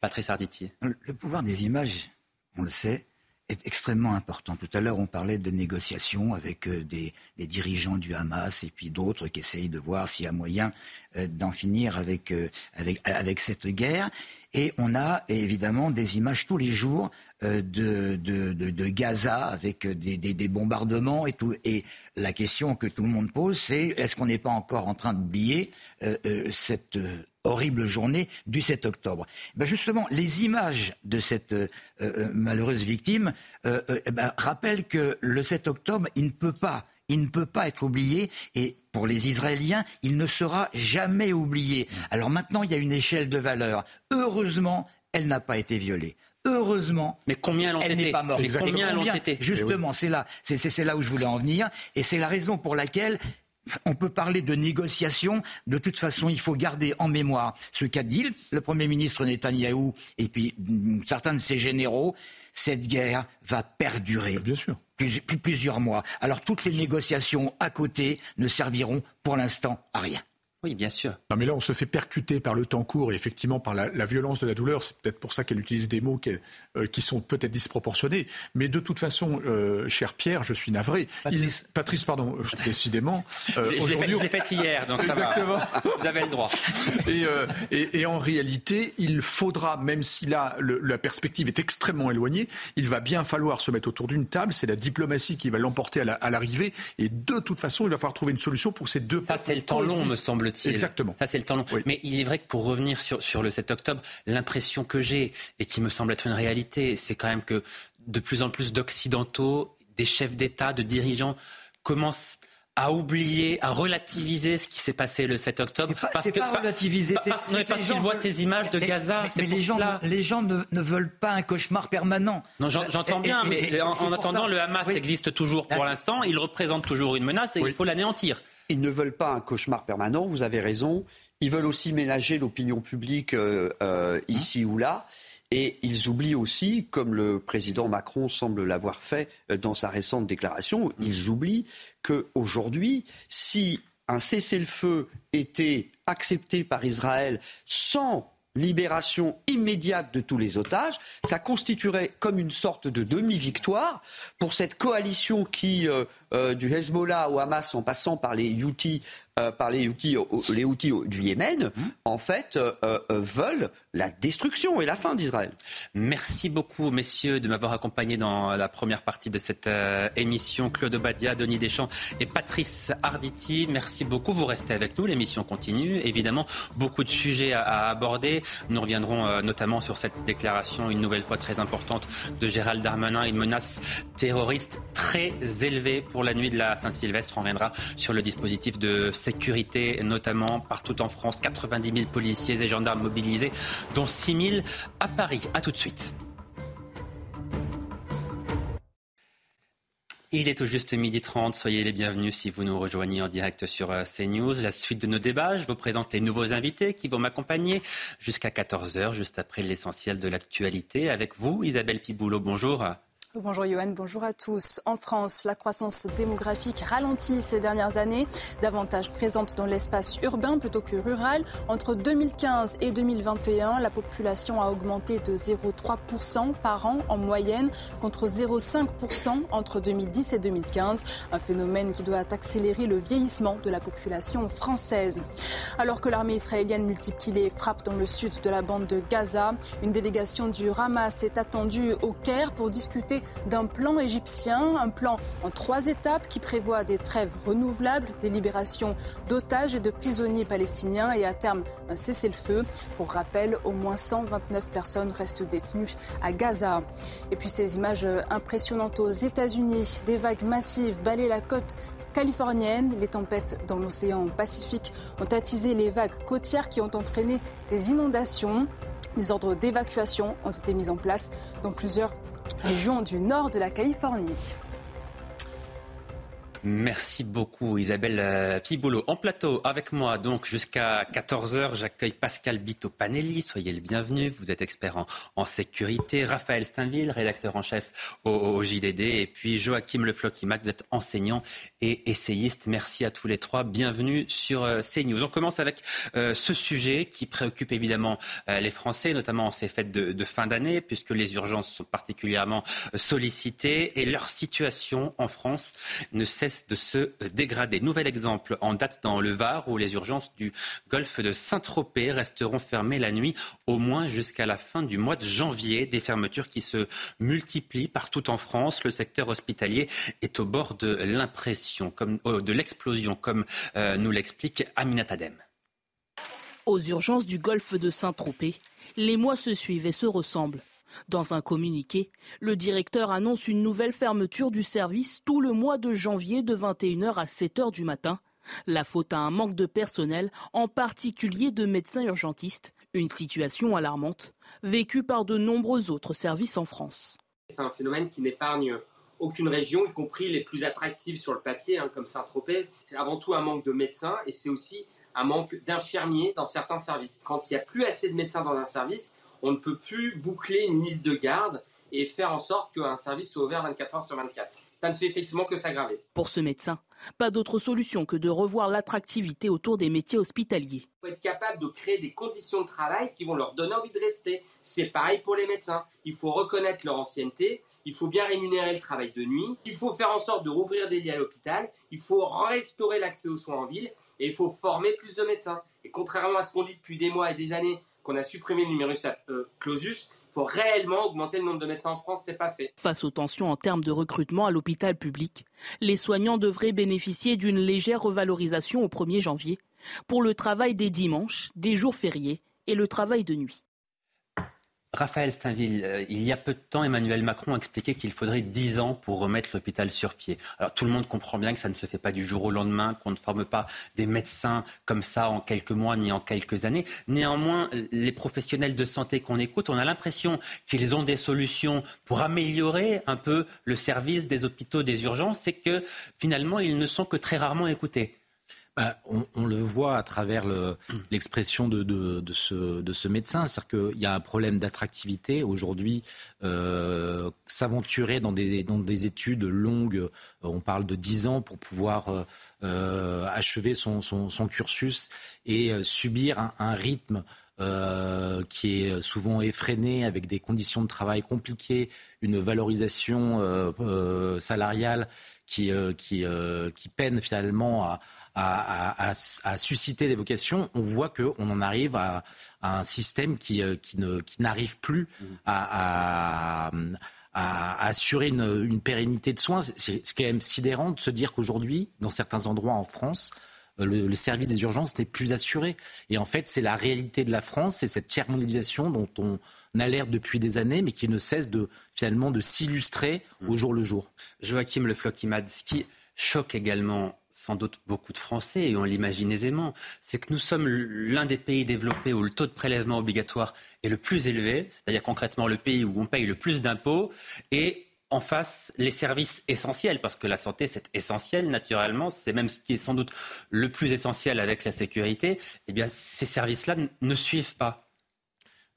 Patrice Arditier. Le pouvoir des images, on le sait, est extrêmement important. Tout à l'heure, on parlait de négociations avec euh, des, dirigeants du Hamas et puis d'autres qui essayent de voir s'il y a moyen euh, d'en finir avec, euh, avec, avec cette guerre. Et on a évidemment des images tous les jours de, de, de, Gaza avec des, des, bombardements et tout. Et la question que tout le monde pose, c'est est-ce qu'on n'est pas encore en train d'oublier cette horrible journée du 7 octobre? Ben justement, les images de cette euh, euh, malheureuse victime euh, eh ben, rappellent que le 7 octobre, il ne peut pas, il ne peut pas être oublié et pour les Israéliens, il ne sera jamais oublié. Alors maintenant, il y a une échelle de valeur. Heureusement, elle n'a pas été violée. Heureusement, mais combien elle n'est pas morte. Combien été Justement, c'est là, c'est là où je voulais en venir, et c'est la raison pour laquelle on peut parler de négociation. De toute façon, il faut garder en mémoire ce qu'a dit le Premier ministre Netanyahou et puis mm, certains de ses généraux. Cette guerre va perdurer. Bien sûr. plusieurs mois. Alors toutes les négociations à côté ne serviront pour l'instant à rien. Oui, bien sûr. Non, mais là, on se fait percuter par le temps court et effectivement par la, violence de la douleur. C'est peut-être pour ça qu'elle utilise des mots euh, qui, sont peut-être disproportionnés. Mais de toute façon, euh, cher Pierre, je suis navré. Patrice, Patrice pardon, euh, décidément. aujourd'hui, je l'ai fait, hier, donc Exactement. ça va. Vous avez le droit. Et, en réalité, il faudra, même si là, la perspective est extrêmement éloignée, il va bien falloir se mettre autour d'une table. C'est la diplomatie qui va l'emporter à l'arrivée. et de toute façon, il va falloir trouver une solution pour ces deux. Ça, c'est le temps long, me semble Exactement. Ça, c'est le temps long. Mais il est vrai que pour revenir sur, sur le 7 octobre, l'impression que j'ai, et qui me semble être une réalité, c'est quand même que de plus en plus d'Occidentaux, des chefs d'État, de dirigeants, commencent à oublier, à relativiser ce qui s'est passé le 7 octobre. Pas, parce que, pas relativiser, parce, qu'ils voient ces images de Gaza. Mais, les, gens, les gens ne, ne, veulent pas un cauchemar permanent. Non, j'entends bien, mais en, attendant, le Hamas existe toujours pour l'instant. Il représente toujours une menace et il faut l'anéantir. Ils ne veulent pas un cauchemar permanent, vous avez raison. Ils veulent aussi ménager l'opinion publique euh, euh, ici ou là. Et ils oublient aussi, comme le président Macron semble l'avoir fait euh, dans sa récente déclaration, ils oublient qu'aujourd'hui, si un cessez-le-feu était accepté par Israël sans libération immédiate de tous les otages, ça constituerait comme une sorte de demi-victoire pour cette coalition qui, du Hezbollah au Hamas en passant par les Houthis, euh, par les Houthis, les Houthis du Yémen, mmh. en fait, euh, euh, veulent la destruction et la fin d'Israël. Merci beaucoup, messieurs, de m'avoir accompagné dans la première partie de cette émission. Claude Badia, Denis Deschamps et Patrice Arditi, merci beaucoup. Vous restez avec nous, l'émission continue. Évidemment, beaucoup de sujets à, aborder. Nous reviendrons notamment sur cette déclaration, une nouvelle fois très importante, de Gérald Darmanin, une menace terroriste très élevée pour la nuit de la Saint-Sylvestre. On reviendra sur le dispositif de sécurité, notamment partout en France. 90 000 policiers et gendarmes mobilisés, dont 6 000 à Paris. A tout de suite. Il est tout juste midi 30. Soyez les bienvenus si vous nous rejoignez en direct sur euh, CNews. La suite de nos débats, je vous présente les nouveaux invités qui vont m'accompagner jusqu'à 14h, juste après l'essentiel de l'actualité. Avec vous, Isabelle Piboulot, bonjour. Bonjour Johan, bonjour à tous. En France, la croissance démographique ralentit ces dernières années, davantage présente dans l'espace urbain plutôt que rural. Entre 2015 et 2021, la population a augmenté de 0,3% par an en moyenne contre 0,5% entre 2010 et 2015, un phénomène qui doit accélérer le vieillissement de la population française. Alors que l'armée israélienne multiplie les frappes dans le sud de la bande de Gaza, une délégation du Hamas est attendue au Caire pour discuter d'un plan égyptien, un plan en trois étapes qui prévoit des trêves renouvelables, des libérations d'otages et de prisonniers palestiniens et à terme un cessez-le-feu. Pour rappel, au moins 129 personnes restent détenues à Gaza. Et puis ces images impressionnantes aux États-Unis, des vagues massives balaient la côte californienne. Les tempêtes dans l'océan Pacifique ont attisé les vagues côtières qui ont entraîné des inondations. Des ordres d'évacuation ont été mis en place dans plusieurs région du nord de la Californie. Merci beaucoup Isabelle euh, Pibolo. En plateau avec moi donc jusqu'à 14h, j'accueille Pascal Bito-Panelli. Soyez le bienvenu, vous êtes expert en, sécurité. Raphaël Steinville, rédacteur en chef au, JDD. Et puis Joachim vous êtes enseignant et essayiste. Merci à tous les trois. Bienvenue sur euh, CNews. On commence avec euh, ce sujet qui préoccupe évidemment les Français, notamment en ces fêtes de, de fin d'année, puisque les urgences sont particulièrement sollicitées et leur situation en France ne cesse de se dégrader. Nouvel exemple en date dans le Var où les urgences du golfe de Saint-Tropez resteront fermées la nuit au moins jusqu'à la fin du mois de janvier. Des fermetures qui se multiplient partout en France. Le secteur hospitalier est au bord de l'impression, comme, euh, de l'explosion, comme euh, nous l'explique Aminata Adem. Aux urgences du golfe de Saint-Tropez, les mois se suivent et se ressemblent. Dans un communiqué, le directeur annonce une nouvelle fermeture du service tout le mois de janvier de 21h à 7h du matin. La faute à un manque de personnel, en particulier de médecins urgentistes, une situation alarmante, vécue par de nombreux autres services en France. C'est un phénomène qui n'épargne aucune région, y compris les plus attractives sur le papier, hein, comme Saint-Tropez. C'est avant tout un manque de médecins et c'est aussi un manque d'infirmiers dans certains services. Quand il n'y a plus assez de médecins dans un service, on ne peut plus boucler une liste de garde et faire en sorte qu'un service soit ouvert 24 heures sur 24. Ça ne fait effectivement que s'aggraver. Pour ce médecin, pas d'autre solution que de revoir l'attractivité autour des métiers hospitaliers. Il faut être capable de créer des conditions de travail qui vont leur donner envie de rester. C'est pareil pour les médecins. Il faut reconnaître leur ancienneté, il faut bien rémunérer le travail de nuit, il faut faire en sorte de rouvrir des lits à l'hôpital, il faut restaurer l'accès aux soins en ville et il faut former plus de médecins. Et contrairement à ce qu'on dit depuis des mois et des années, qu'on a supprimé le numerus euh, clausus, il faut réellement augmenter le nombre de médecins en France, c'est pas fait. Face aux tensions en termes de recrutement à l'hôpital public, les soignants devraient bénéficier d'une légère revalorisation au 1er janvier pour le travail des dimanches, des jours fériés et le travail de nuit. Raphaël Steinville, euh, il y a peu de temps, Emmanuel Macron a expliqué qu'il faudrait dix ans pour remettre l'hôpital sur pied. Alors tout le monde comprend bien que ça ne se fait pas du jour au lendemain, qu'on ne forme pas des médecins comme ça en quelques mois ni en quelques années. Néanmoins, les professionnels de santé qu'on écoute, on a l'impression qu'ils ont des solutions pour améliorer un peu le service des hôpitaux, des urgences, c'est que finalement, ils ne sont que très rarement écoutés. Bah, on, le voit à travers l'expression de, ce, médecin. C'est-à-dire qu'il y a un problème d'attractivité. Aujourd'hui, euh, s'aventurer dans des, études longues, euh, on parle de 10 ans pour pouvoir euh, achever son, cursus et subir un, rythme qui est souvent effréné, avec des conditions de travail compliquées, une valorisation salariale qui, qui peine finalement à, à, susciter des vocations, on voit qu'on en arrive à, un système qui, euh, qui n'arrive plus à, assurer une, pérennité de soins. C'est quand même sidérant de se dire qu'aujourd'hui, dans certains endroits en France, euh, le, service des urgences n'est plus assuré. Et en fait, c'est la réalité de la France, c'est cette tiers dont on alerte depuis des années, mais qui ne cesse de finalement de s'illustrer au mmh. jour le jour. Joachim Le ce qui choque également sans doute beaucoup de Français, et on l'imagine aisément, c'est que nous sommes l'un des pays développés où le taux de prélèvement obligatoire est le plus élevé, c'est-à-dire concrètement le pays où on paye le plus d'impôts, et en face les services essentiels, parce que la santé c'est essentiel naturellement, c'est même ce qui est sans doute le plus essentiel avec la sécurité, eh bien ces services-là ne suivent pas.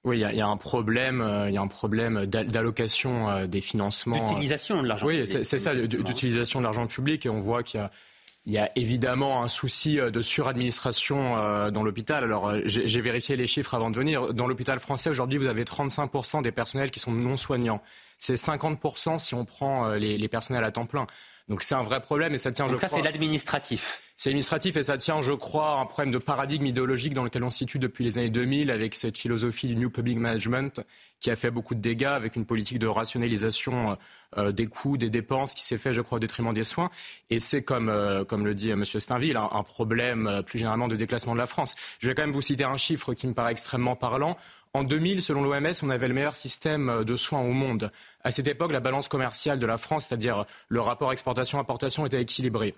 Oui, il y, a un problème, euh, il y a un problème d'allocation euh, des financements. D'utilisation de l'argent public. Oui, c'est ça, d'utilisation de l'argent public. Et on voit qu'il y a il y a évidemment un souci euh, de suradministration euh, dans l'hôpital. Alors, euh, j'ai vérifié les chiffres avant de venir. Dans l'hôpital français, aujourd'hui, vous avez 35% des personnels qui sont non soignants. C'est 50% si on prend les, les personnels à temps plein. Donc c'est un vrai problème et ça tient, Donc je ça, crois. c'est l'administratif. C'est administratif et ça tient, je crois, un problème de paradigme idéologique dans lequel on se situe depuis les années 2000 avec cette philosophie du New Public Management qui a fait beaucoup de dégâts avec une politique de rationalisation euh, des coûts, des dépenses qui s'est fait, je crois, au détriment des soins. Et c'est comme, euh, comme le dit M. Steinville, un, un problème euh, plus généralement de déclassement de la France. Je vais quand même vous citer un chiffre qui me paraît extrêmement parlant. En 2000, selon l'OMS, on avait le meilleur système de soins au monde. À cette époque, la balance commerciale de la France, c'est-à-dire le rapport exportation-importation, était équilibré.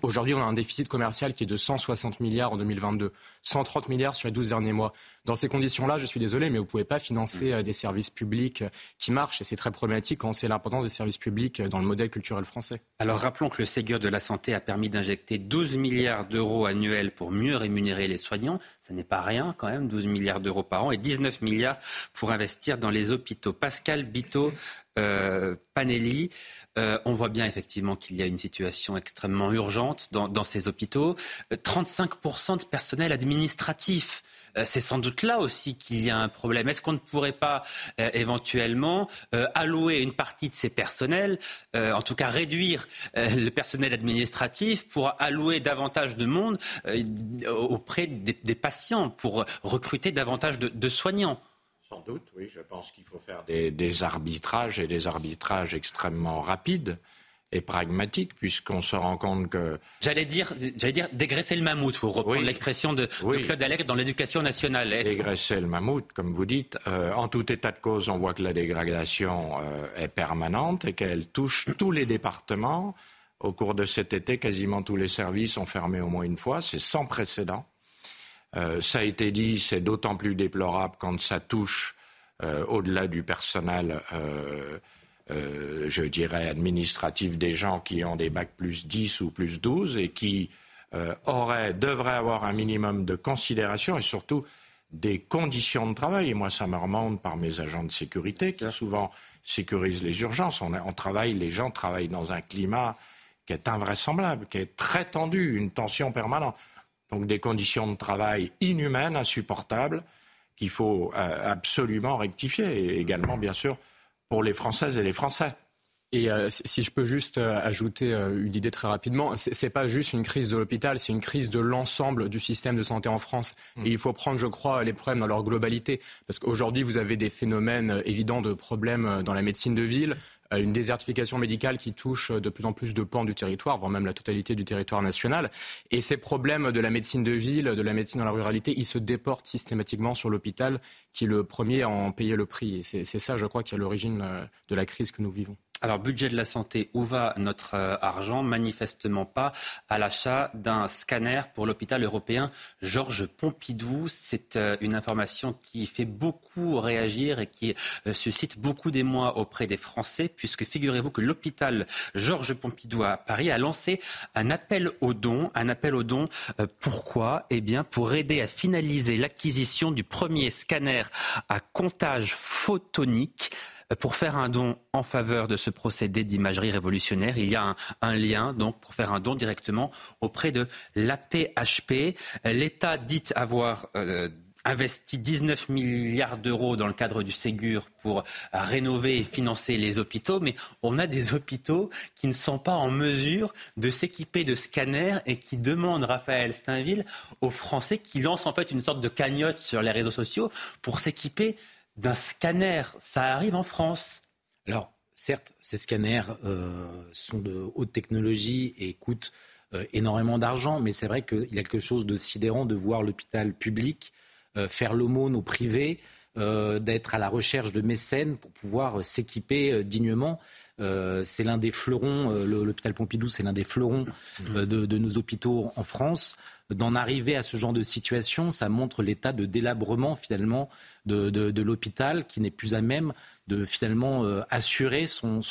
Aujourd'hui, on a un déficit commercial qui est de 160 milliards en 2022, 130 milliards sur les 12 derniers mois. Dans ces conditions-là, je suis désolé, mais vous ne pouvez pas financer mm. euh, des services publics euh, qui marchent. Et c'est très problématique quand c'est l'importance des services publics euh, dans le modèle culturel français. Alors rappelons que le Ségur de la Santé a permis d'injecter 12 milliards d'euros annuels pour mieux rémunérer les soignants. Ce n'est pas rien quand même, 12 milliards d'euros par an et 19 milliards pour investir dans les hôpitaux. Pascal Bito, Panelli, euh, on voit bien effectivement qu'il y a une situation extrêmement urgente dans, ces hôpitaux. 35% euh, de personnel administratif. Euh, c'est sans doute là aussi qu'il y a un problème. Est-ce qu'on ne pourrait pas éventuellement allouer une partie de ces personnels, en tout cas réduire le personnel administratif pour allouer davantage de monde auprès des, patients, pour recruter davantage de soignants? Sans doute, oui. Je pense qu'il faut faire des, arbitrages et des arbitrages extrêmement rapides et pragmatiques, puisqu'on se rend compte que. J'allais dire, j'allais dire dégraisser le mammouth, pour reprendre l'expression de, Claude Allègre dans l'éducation nationale. Dégraisser le mammouth, comme vous dites. Euh, en tout état de cause, on voit que la dégradation euh, est permanente et qu'elle touche tous les départements. Au cours de cet été, quasiment tous les services ont fermé au moins une fois. C'est sans précédent. Euh, ça a été dit, c'est d'autant plus déplorable quand ça touche, euh, au-delà du personnel, euh, je dirais, administratif, des gens qui ont des bacs plus 10 ou plus 12 et qui auraient, devraient avoir un minimum de considération et surtout des conditions de travail. Et moi, ça me remonte par mes agents de sécurité qui souvent sécurise les urgences. On, on travaille, les gens travaillent dans un climat qui est invraisemblable, qui est très tendu, une tension permanente. Donc des conditions de travail inhumaines, insupportables, qu'il faut euh, absolument rectifier. Et également, bien sûr, pour les Françaises et les Français. Et euh, si je peux juste euh, ajouter une idée très rapidement, c'est, n'est pas juste une crise de l'hôpital, c'est une crise de l'ensemble du système de santé en France. Mm. Et il faut prendre, je crois, les problèmes dans leur globalité, parce qu'aujourd'hui vous avez des phénomènes évidents de problèmes dans la médecine de ville, une désertification médicale qui touche de plus en plus de pans du territoire, voire même la totalité du territoire national. Et ces problèmes de la médecine de ville, de la médecine dans la ruralité, ils se déportent systématiquement sur l'hôpital, qui est le premier à en payer le prix. Et c'est ça, je crois, qui est à l'origine euh, de la crise que nous vivons. Alors, budget de la santé, où va notre euh, argent? Manifestement pas à l'achat d'un scanner pour l'hôpital européen Georges Pompidou. C'est euh, une information qui fait beaucoup réagir et qui euh, suscite beaucoup d'émoi auprès des Français, puisque figurez-vous que l'hôpital Georges Pompidou à Paris a lancé un appel aux dons. Un appel aux dons, pourquoi? Eh bien, pour aider à finaliser l'acquisition du premier scanner à comptage photonique pour faire un don en faveur de ce procédé d'imagerie révolutionnaire, il y a un, lien donc pour faire un don directement auprès de l'APHP. L'État dit avoir euh, investi 19 milliards d'euros dans le cadre du Ségur pour rénover et financer les hôpitaux, mais on a des hôpitaux qui ne sont pas en mesure de s'équiper de scanners et qui demandent, Raphaël Steinville, aux Français qui lancent en fait une sorte de cagnotte sur les réseaux sociaux pour s'équiper d'un scanner. Ça arrive en France. Alors, certes, ces scanners euh, sont de haute technologie et coûtent euh, énormément d'argent, mais c'est vrai qu'il y a quelque chose de sidérant de voir l'hôpital public euh, faire l'aumône au privé, d'être à la recherche de mécènes pour pouvoir s'équiper dignement. c'est l'un des fleurons, l'hôpital Pompidou, c'est l'un des fleurons de, de, nos hôpitaux en France. D'en arriver à ce genre de situation, ça montre l'état de délabrement finalement de, l'hôpital qui n'est plus à même de finalement euh, assurer son,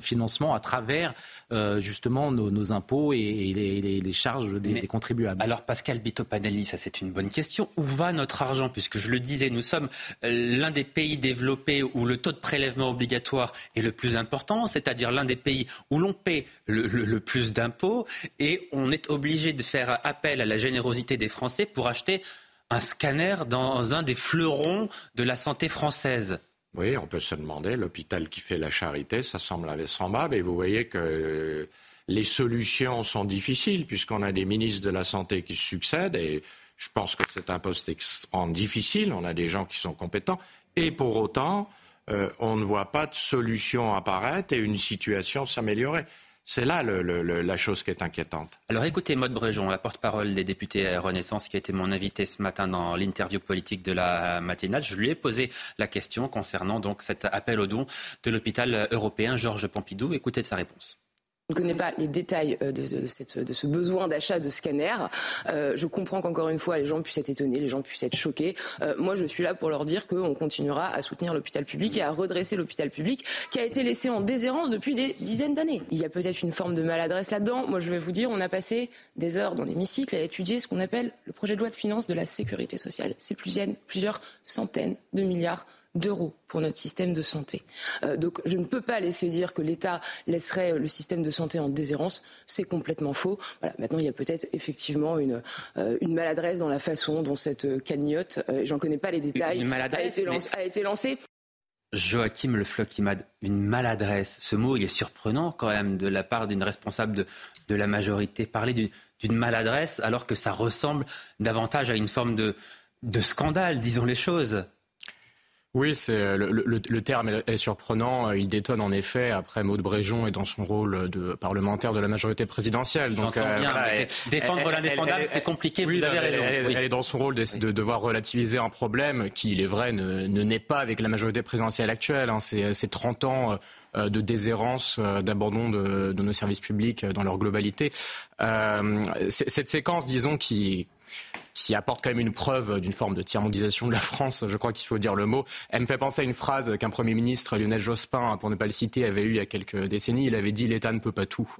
financement à travers euh, justement nos, impôts et, les, charges des, contribuables. Alors Pascal Bitopanelli, ça c'est une bonne question. Où va notre argent? Puisque je le disais, nous sommes euh, l'un des pays développés où le taux de prélèvement obligatoire est le plus important, c'est-à-dire l'un des pays où l'on paie le, le plus d'impôts et on est obligé de faire appel à la générosité des Français pour acheter un scanner dans un des fleurons de la santé française. Oui, on peut se demander, l'hôpital qui fait la charité, ça semble invraisemblable, et vous voyez que les solutions sont difficiles, puisqu'on a des ministres de la Santé qui succèdent, et je pense que c'est un poste extrêmement difficile, on a des gens qui sont compétents, et pour autant, euh, on ne voit pas de solution apparaître et une situation s'améliorer. C'est là la chose qui est inquiétante. Alors écoutez Maude Bréjon, la porte-parole des députés Renaissance, qui a été mon invité ce matin dans l'interview politique de la matinale. Je lui ai posé la question concernant donc cet appel au don de l'hôpital européen Georges Pompidou. Écoutez sa réponse. Ne connais pas les détails euh, de, ce besoin d'achat de scanner. Euh, je comprends qu'encore une fois, les gens puissent être étonnés, les gens puissent être choqués. Euh, moi, je suis là pour leur dire qu'on continuera à soutenir l'hôpital public et à redresser l'hôpital public qui a été laissé en déshérence depuis des dizaines d'années. Il y a peut-être une forme de maladresse là-dedans. Moi, je vais vous dire, on a passé des heures dans l'hémicycle à étudier ce qu'on appelle le projet de loi de finances de la sécurité sociale. C'est plusieurs centaines de milliards d'euros pour notre système de santé. Euh, donc je ne peux pas laisser dire que l'État laisserait le système de santé en déshérence. C'est complètement faux. Voilà, maintenant, il y a peut-être effectivement une, euh, une maladresse dans la façon dont cette cagnotte, euh, j'en connais pas les détails, a, été a été lancée. Joachim Le Floquimad, une maladresse. Ce mot, il est surprenant quand même de la part d'une responsable de, de la majorité. Parler d'une maladresse alors que ça ressemble davantage à une forme de, de scandale, disons les choses. Oui, c'est euh, le, terme est, surprenant. Il détonne en effet. Après, Maud Bréjon est dans son rôle de parlementaire de la majorité présidentielle. Donc, euh, défendre l'indéfendable, c'est compliqué. vous avez raison. Elle, est dans son rôle de, devoir relativiser un problème qui, il est vrai, ne, naît pas avec la majorité présidentielle actuelle. Hein. C'est 30 ans euh, de déshérence, d'abandon de, nos services publics dans leur globalité. cette séquence, disons, qui qui apporte quand même une preuve d'une forme de tiers-mondisation de la France, je crois qu'il faut dire le mot. Elle me fait penser à une phrase qu'un Premier ministre, Lionel Jospin, pour ne pas le citer, avait eue il y a quelques décennies. Il avait dit « l'État ne peut pas tout ».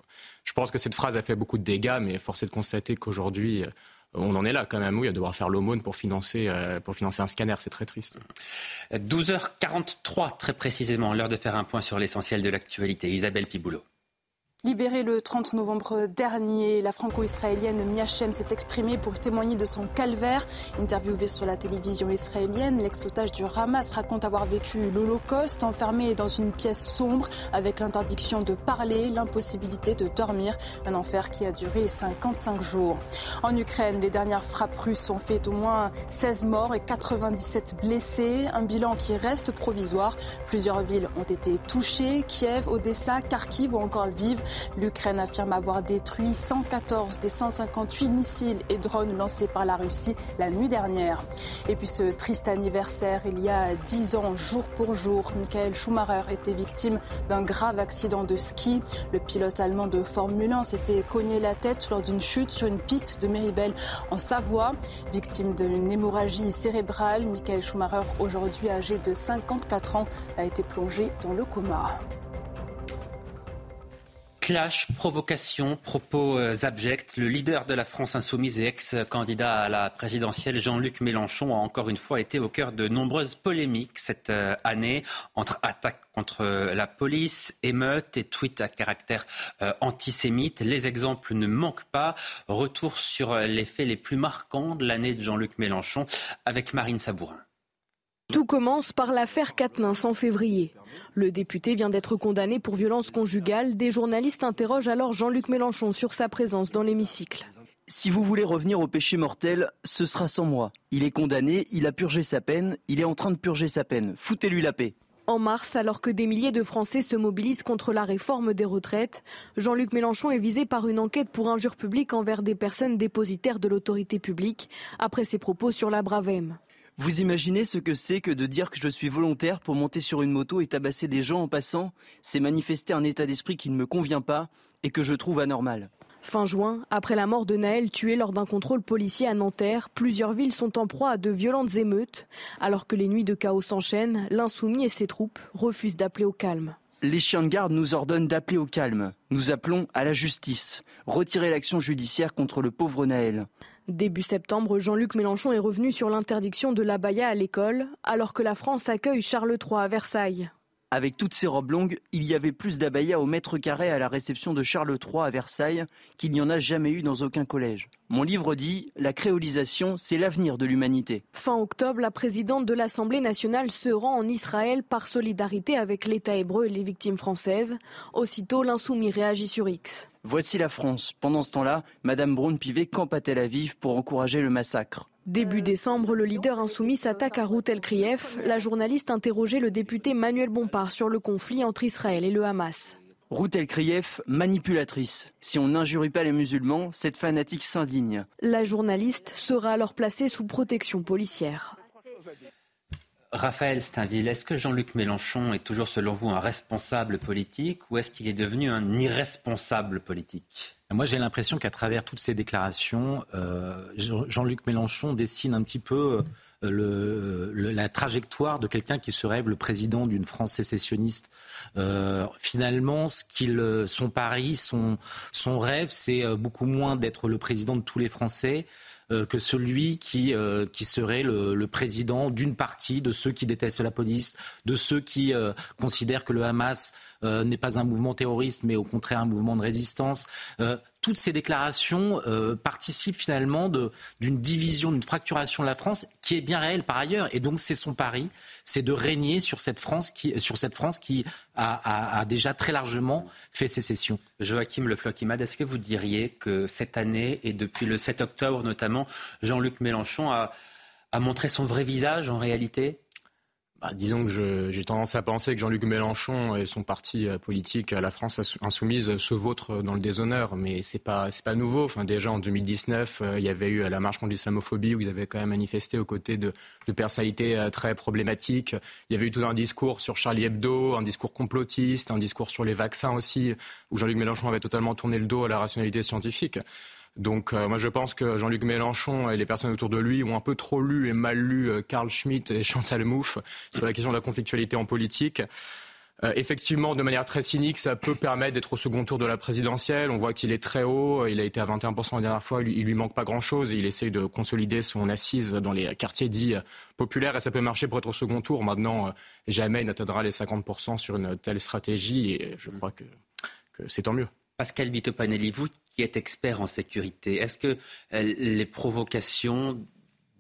Je pense que cette phrase a fait beaucoup de dégâts, mais force est de constater qu'aujourd'hui, on en est là quand même, oui, à devoir faire l'aumône pour financer, pour financer un scanner. C'est très triste. 12h43, très précisément, l'heure de faire un point sur l'essentiel de l'actualité. Isabelle Piboulot. Libérée le 30 novembre dernier, la franco-israélienne Miachem s'est exprimée pour témoigner de son calvaire. Interviewée sur la télévision israélienne, l'ex-otage du Hamas raconte avoir vécu l'Holocauste, enfermée dans une pièce sombre avec l'interdiction de parler, l'impossibilité de dormir. Un enfer qui a duré 55 jours. En Ukraine, les dernières frappes russes ont fait au moins 16 morts et 97 blessés. Un bilan qui reste provisoire. Plusieurs villes ont été touchées. Kiev, Odessa, Kharkiv ou encore Lviv. L'Ukraine affirme avoir détruit 114 des 158 missiles et drones lancés par la Russie la nuit dernière. Et puis ce triste anniversaire, il y a 10 ans, jour pour jour, Michael Schumacher était victime d'un grave accident de ski. Le pilote allemand de Formule 1 s'était cogné la tête lors d'une chute sur une piste de Méribel en Savoie. Victime d'une hémorragie cérébrale, Michael Schumacher, aujourd'hui âgé de 54 ans, a été plongé dans le coma. Clash, provocation, propos euh, abjects. Le leader de la France insoumise et ex-candidat à la présidentielle, Jean-Luc Mélenchon, a encore une fois été au cœur de nombreuses polémiques cette euh, année, entre attaques contre euh, la police, émeutes et tweets à caractère antisémite. Les exemples ne manquent pas. Retour sur les faits les plus marquants de l'année de Jean-Luc Mélenchon avec Marine Sabourin. Tout commence par l'affaire Quatennens en février. Le député vient d'être condamné pour violence conjugale. Des journalistes interrogent alors Jean-Luc Mélenchon sur sa présence dans l'hémicycle. Si vous voulez revenir au péché mortel, ce sera sans moi. Il est condamné, il a purgé sa peine, il est en train de purger sa peine. Foutez-lui la paix. En mars, alors que des milliers de Français se mobilisent contre la réforme des retraites, Jean-Luc Mélenchon est visé par une enquête pour injure publique envers des personnes dépositaires de l'autorité publique après ses propos sur la Bravem. Vous imaginez ce que c'est que de dire que je suis volontaire pour monter sur une moto et tabasser des gens en passant? C'est manifester un état d'esprit qui ne me convient pas et que je trouve anormal. Fin juin, après la mort de Naël tué lors d'un contrôle policier à Nanterre, plusieurs villes sont en proie à de violentes émeutes. Alors que les nuits de chaos s'enchaînent, l'insoumis et ses troupes refusent d'appeler au calme. Les chiens de garde nous ordonnent d'appeler au calme. Nous appelons à la justice. Retirer l'action judiciaire contre le pauvre Naël. Début septembre, Jean-Luc Mélenchon est revenu sur l'interdiction de l'abaya à l'école, alors que la France accueille Charles III à Versailles. Avec toutes ces robes longues, il y avait plus d'abaya au mètre carré à la réception de Charles III à Versailles qu'il n'y en a jamais eu dans aucun collège. Mon livre dit La créolisation, c'est l'avenir de l'humanité. Fin octobre, la présidente de l'Assemblée nationale se rend en Israël par solidarité avec l'État hébreu et les victimes françaises. Aussitôt, l'insoumis réagit sur X. Voici la France. Pendant ce temps-là, Madame Braun-Pivet campe à Tel Aviv pour encourager le massacre. Début décembre, le leader insoumis s'attaque à Ruth El La journaliste interrogeait le député Manuel Bompard sur le conflit entre Israël et le Hamas. Ruth El manipulatrice. Si on n'injurie pas les musulmans, cette fanatique s'indigne. La journaliste sera alors placée sous protection policière. Raphaël Steinville, est-ce que Jean-Luc Mélenchon est toujours, selon vous, un responsable politique ou est-ce qu'il est devenu un irresponsable politique? Moi, j'ai l'impression qu'à travers toutes ces déclarations, euh, Jean-Luc Mélenchon dessine un petit peu euh, la trajectoire de quelqu'un qui se rêve le président d'une France sécessionniste. Euh, finalement, ce son pari, son, rêve, c'est beaucoup moins d'être le président de tous les Français que celui qui, euh, qui serait le, le président d'une partie de ceux qui détestent la police, de ceux qui euh, considèrent que le Hamas n'est pas un mouvement terroriste, mais au contraire un mouvement de résistance toutes ces déclarations euh, participent finalement d'une division, d'une fracturation de la France qui est bien réelle par ailleurs. Et donc c'est son pari, c'est de régner sur cette France qui, sur cette France qui a, a, a déjà très largement fait sécession. Joachim Le Floquimad, est-ce que vous diriez que cette année et depuis le 7 octobre notamment, Jean-Luc Mélenchon a, a montré son vrai visage en réalité? Bah, disons que j'ai tendance à penser que Jean-Luc Mélenchon et son parti euh, politique, la France insoumise, se vautrent dans le déshonneur, mais c'est pas c'est pas nouveau. Enfin, déjà en 2019, euh, il y avait eu la marche contre l'islamophobie où ils avaient quand même manifesté aux côtés de, de personnalités euh, très problématiques. Il y avait eu tout un discours sur Charlie Hebdo, un discours complotiste, un discours sur les vaccins aussi, où Jean-Luc Mélenchon avait totalement tourné le dos à la rationalité scientifique. Donc euh, moi je pense que Jean-Luc Mélenchon et les personnes autour de lui ont un peu trop lu et mal lu euh, Carl Schmitt et Chantal Mouffe sur la question de la conflictualité en politique. Euh, effectivement, de manière très cynique, ça peut permettre d'être au second tour de la présidentielle. On voit qu'il est très haut. Il a été à 21% la dernière fois. Il, lui manque pas grand-chose. Il essaye de consolider son assise dans les quartiers dits populaires. Et ça peut marcher pour être au second tour. Maintenant, jamais il n'atteindra les 50% sur une telle stratégie. Et je crois que c'est tant mieux. Pascal Bitopanelli, vous qui êtes expert en sécurité, est-ce que les provocations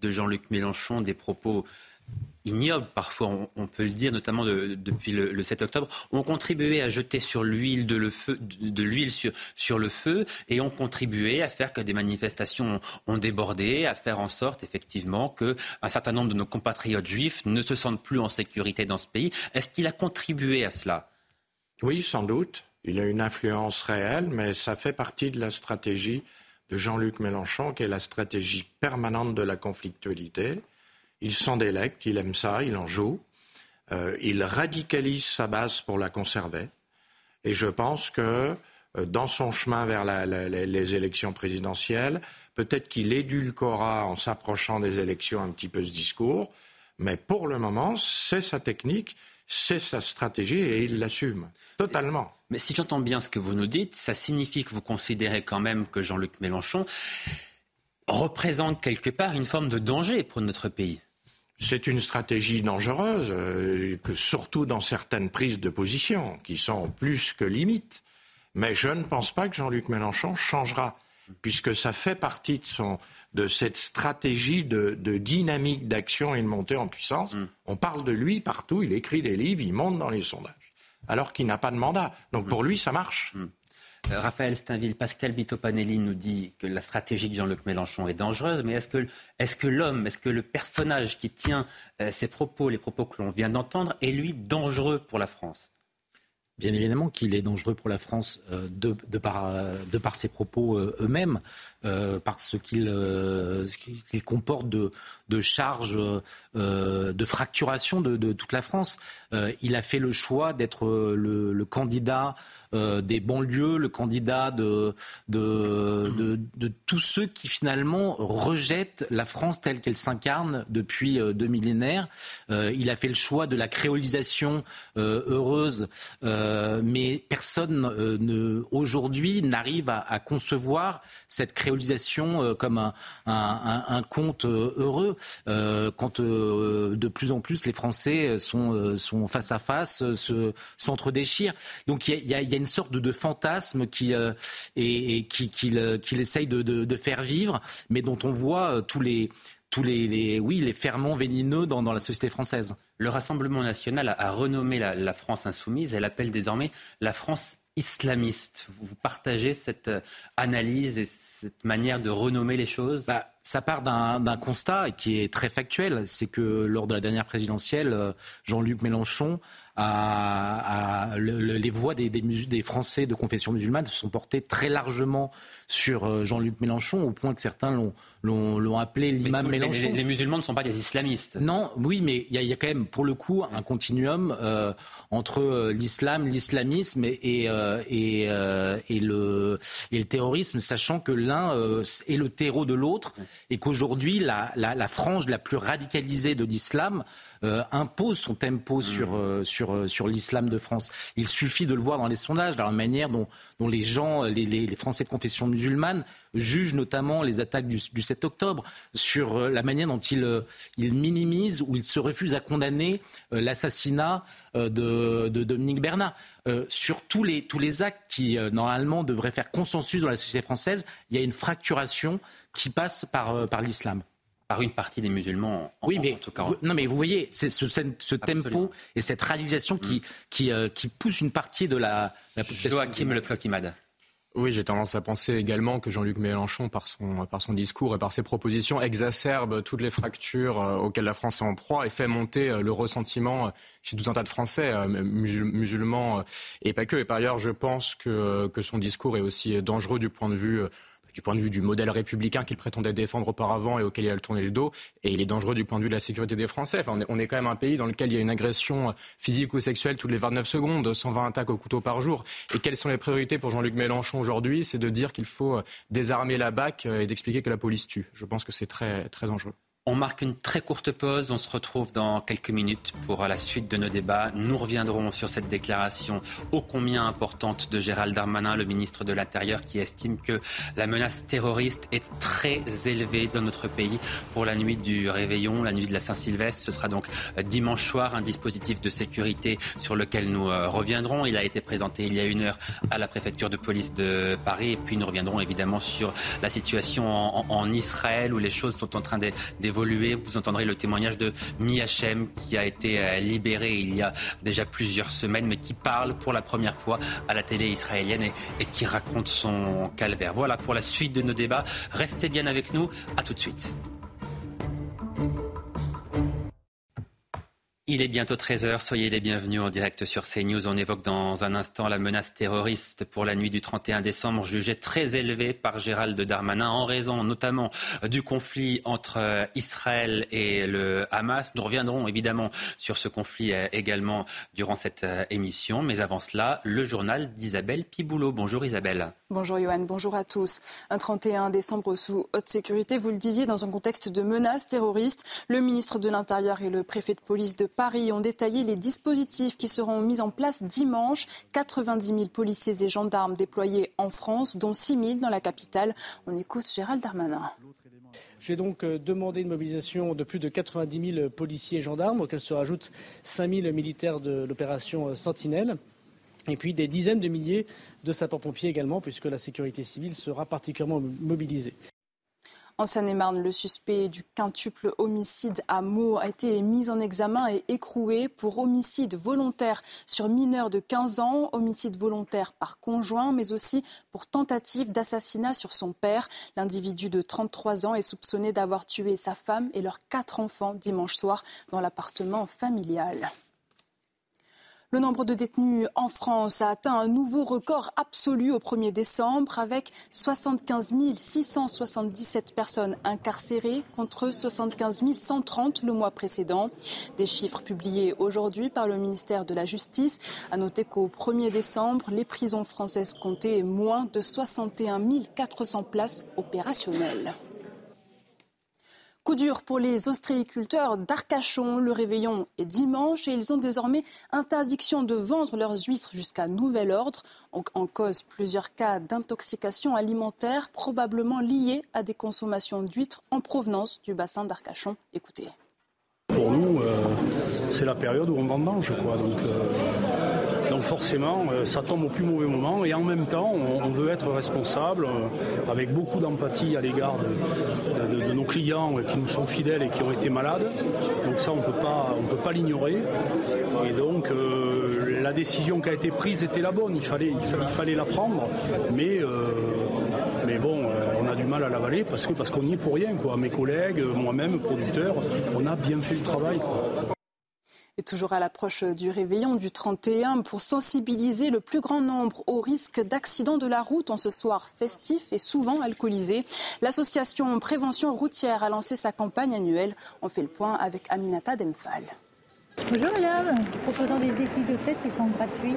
de Jean-Luc Mélenchon, des propos ignobles, parfois on, peut le dire, notamment depuis le, 7 octobre, ont contribué à jeter sur l'huile de, l'huile sur, sur, le feu et ont contribué à faire que des manifestations ont débordé, à faire en sorte effectivement que un certain nombre de nos compatriotes juifs ne se sentent plus en sécurité dans ce pays. Est-ce qu'il a contribué à cela? Oui, sans doute. Il a une influence réelle, mais ça fait partie de la stratégie de Jean-Luc Mélenchon, qui est la stratégie permanente de la conflictualité il s'en délecte, il aime ça, il en joue. Euh, il radicalise sa base pour la conserver. Et je pense que euh, dans son chemin vers les élections présidentielles, peut-être qu'il édulcorera en s'approchant des élections un petit peu ce discours, mais pour le moment, c'est sa technique, c'est sa stratégie et il l'assume totalement. Mais si j'entends bien ce que vous nous dites, ça signifie que vous considérez quand même que Jean-Luc Mélenchon représente quelque part une forme de danger pour notre pays. C'est une stratégie dangereuse, euh, que surtout dans certaines prises de position, qui sont plus que limites. Mais je ne pense pas que Jean-Luc Mélenchon changera, puisque ça fait partie de, son, de cette stratégie de, dynamique d'action et de montée en puissance. Mm. On parle de lui partout, il écrit des livres, il monte dans les sondages, alors qu'il n'a pas de mandat. Donc pour lui, ça marche. Mm. Euh, Raphaël Steinville, Pascal Bitopanelli nous dit que la stratégie de Jean-Luc Mélenchon est dangereuse, mais est-ce que, est que l'homme, est-ce que le personnage qui tient euh, ces propos, les propos que l'on vient d'entendre, est lui dangereux pour la France? Bien évidemment qu'il est dangereux pour la France euh, de, par, de par ses propos eux-mêmes, parce qu'il qu comporte de, de charges de fracturation de, toute la France. Il a fait le choix d'être le, le, candidat euh, des banlieues, le candidat de, tous ceux qui finalement rejettent la France telle qu'elle s'incarne depuis euh, deux millénaires. Euh, il a fait le choix de la créolisation heureuse, mais personne ne, aujourd'hui n'arrive à, concevoir cette créolisation comme un, conte heureux. quand de plus en plus les Français sont face à face, se s'entre-déchirent. Donc il y a, une sorte de, fantasme qui, euh, et, qu'il essaye de, faire vivre, mais dont on voit euh, tous les tous les, oui, les ferments vénineux dans, la société française. Le Rassemblement national a, renommé la, France insoumise. Elle appelle désormais la France islamiste. Vous partagez cette euh, analyse et cette manière de renommer les choses? Bah, Ça part d'un constat qui est très factuel. C'est que lors de la dernière présidentielle, Jean-Luc Mélenchon à, les voix des, des, Français de confession musulmane se sont portées très largement sur euh, Jean-Luc Mélenchon, au point que certains l'ont appelé l'imam Mélenchon. Les, musulmans ne sont pas des islamistes. Non, oui, mais il y, a quand même, pour le coup, un continuum euh, entre euh, l'islam, l'islamisme et, et, et, et, le, et le terrorisme, sachant que l'un est le terreau de l'autre et qu'aujourd'hui, la, la, la frange la plus radicalisée de l'islam euh, impose son tempo mmh. sur, euh, sur, euh, sur l'islam de France. Il suffit de le voir dans les sondages, dans la manière dont, dont les gens, les, les, Français de confession musulmane jugent notamment les attaques du, du 7 octobre, sur la manière dont ils, ils minimisent ou ils se refusent à condamner l'assassinat de, de, Dominique Bernat. sur tous les, tous les actes qui, normalement, devraient faire consensus dans la société française, il y a une fracturation qui passe par, par l'islam par une partie des musulmans. En, oui, mais, tout cas. non, mais vous voyez, c'est ce, ce tempo et cette radicalisation qui, mm. qui, euh, qui pousse une partie de la. la Joachim Le Floquimada. Oui, j'ai tendance à penser également que Jean-Luc Mélenchon, par son, par son discours et par ses propositions, exacerbe toutes les fractures euh, auxquelles la France est en proie et fait monter euh, le ressentiment chez tout un tas de Français, musulmans et pas que. Et par ailleurs, je pense que, que son discours est aussi dangereux du point de vue du point de vue du modèle républicain qu'il prétendait défendre auparavant et auquel il a tourné le dos. Et il est dangereux du point de vue de la sécurité des Français. Enfin, on, est, quand même un pays dans lequel il y a une agression physique ou sexuelle toutes les 29 secondes, 120 attaques au couteau par jour. Et quelles sont les priorités pour Jean-Luc Mélenchon aujourd'hui? C'est de dire qu'il faut désarmer la BAC et d'expliquer que la police tue. Je pense que c'est très, très dangereux. On marque une très courte pause. On se retrouve dans quelques minutes pour la suite de nos débats. Nous reviendrons sur cette déclaration ô combien importante de Gérald Darmanin, le ministre de l'Intérieur, qui estime que la menace terroriste est très élevée dans notre pays pour la nuit du réveillon, la nuit de la Saint-Sylvestre. Ce sera donc dimanche soir un dispositif de sécurité sur lequel nous euh, reviendrons. Il a été présenté il y a une heure à la préfecture de police de Paris. Et puis nous reviendrons évidemment sur la situation en, en Israël où les choses sont en train d'évoluer vous entendrez le témoignage de Miachem qui a été euh, libéré il y a déjà plusieurs semaines, mais qui parle pour la première fois à la télé israélienne et, et qui raconte son calvaire. Voilà pour la suite de nos débats. Restez bien avec nous. À tout de suite. Il est bientôt 13h, soyez les bienvenus en direct sur CNews. On évoque dans un instant la menace terroriste pour la nuit du 31 décembre, jugée très élevée par Gérald Darmanin en raison notamment du conflit entre Israël et le Hamas. Nous reviendrons évidemment sur ce conflit euh, également durant cette euh, émission. Mais avant cela, le journal d'Isabelle Piboulot. Bonjour Isabelle. Bonjour Johan, bonjour à tous. Un 31 décembre sous haute sécurité, vous le disiez, dans un contexte de menace terroriste. Le ministre de l'Intérieur et le préfet de police de Paris ont détaillé les dispositifs qui seront mis en place dimanche. 90 000 policiers et gendarmes déployés en France, dont 6 000 dans la capitale. On écoute Gérald Darmanin. J'ai donc euh, demandé une mobilisation de plus de 90 000 policiers et gendarmes, auxquels se rajoutent 5 000 militaires de l'opération euh, Sentinelle. Et puis des dizaines de milliers de sapeurs-pompiers également, puisque la sécurité civile sera particulièrement mobilisée. En Seine-et-Marne, le suspect du quintuple homicide à Meaux a été mis en examen et écroué pour homicide volontaire sur mineur de 15 ans, homicide volontaire par conjoint, mais aussi pour tentative d'assassinat sur son père. L'individu de 33 ans est soupçonné d'avoir tué sa femme et leurs quatre enfants dimanche soir dans l'appartement familial. Le nombre de détenus en France a atteint un nouveau record absolu au 1er décembre avec 75 677 personnes incarcérées contre 75 130 le mois précédent. Des chiffres publiés aujourd'hui par le ministère de la Justice. A noter qu'au 1er décembre, les prisons françaises comptaient moins de 61 400 places opérationnelles. Coup dur pour les ostréiculteurs d'Arcachon. Le réveillon est dimanche et ils ont désormais interdiction de vendre leurs huîtres jusqu'à nouvel ordre. En cause plusieurs cas d'intoxication alimentaire probablement liés à des consommations d'huîtres en provenance du bassin d'Arcachon. Écoutez. Pour nous, euh, c'est la période où on vendange. Quoi. Donc, euh, donc forcément, euh, ça tombe au plus mauvais moment et en même temps, on, veut être responsable euh, avec beaucoup d'empathie à l'égard de, nos clients qui nous sont fidèles et qui ont été malades. Donc ça, on ne peut pas l'ignorer. Et donc, euh, la décision qui a été prise était la bonne. Il fallait, il, la prendre. Mais, mais bon, on a du mal à l'avaler parce que parce qu'on n'y est pour rien. Mes collègues, moi-même, producteurs, on a bien fait le travail. Et toujours à l'approche du réveillon du 31, pour sensibiliser le plus grand nombre au risque d'accident de la route en ce soir festif et souvent alcoolisé, l'association Prévention routière a lancé sa campagne annuelle. On fait le point avec Aminata Demphal. Bonjour madame, proposant des équipes de tête qui sont gratuits.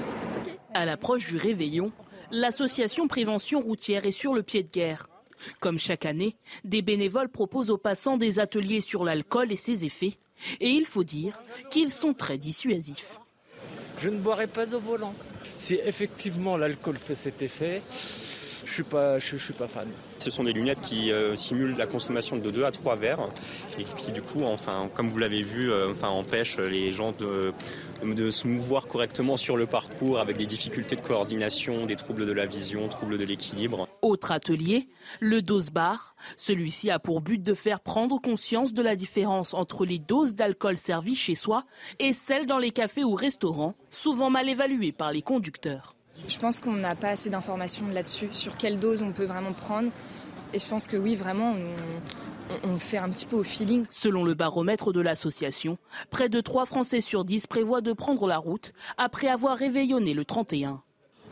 À l'approche du réveillon, l'association Prévention routière est sur le pied de guerre. Comme chaque année, des bénévoles proposent aux passants des ateliers sur l'alcool et ses effets et il faut dire qu'ils sont très dissuasifs. Je ne boirai pas au volant. Si effectivement l'alcool fait cet effet, je suis pas, je, suis pas fan. Ce sont des lunettes qui euh, simulent la consommation de 2 à 3 verres et qui du coup, enfin, comme vous l'avez vu, euh, enfin, empêchent les gens de, de se mouvoir correctement sur le parcours avec des difficultés de coordination, des troubles de la vision, troubles de l'équilibre. Autre atelier, le dose bar. Celui-ci a pour but de faire prendre conscience de la différence entre les doses d'alcool servies chez soi et celles dans les cafés ou restaurants, souvent mal évaluées par les conducteurs. Je pense qu'on n'a pas assez d'informations là-dessus, sur quelle dose on peut vraiment prendre. Et je pense que oui, vraiment, on, fait un petit peu au feeling. Selon le baromètre de l'association, près de 3 Français sur 10 prévoient de prendre la route après avoir réveillonné le 31.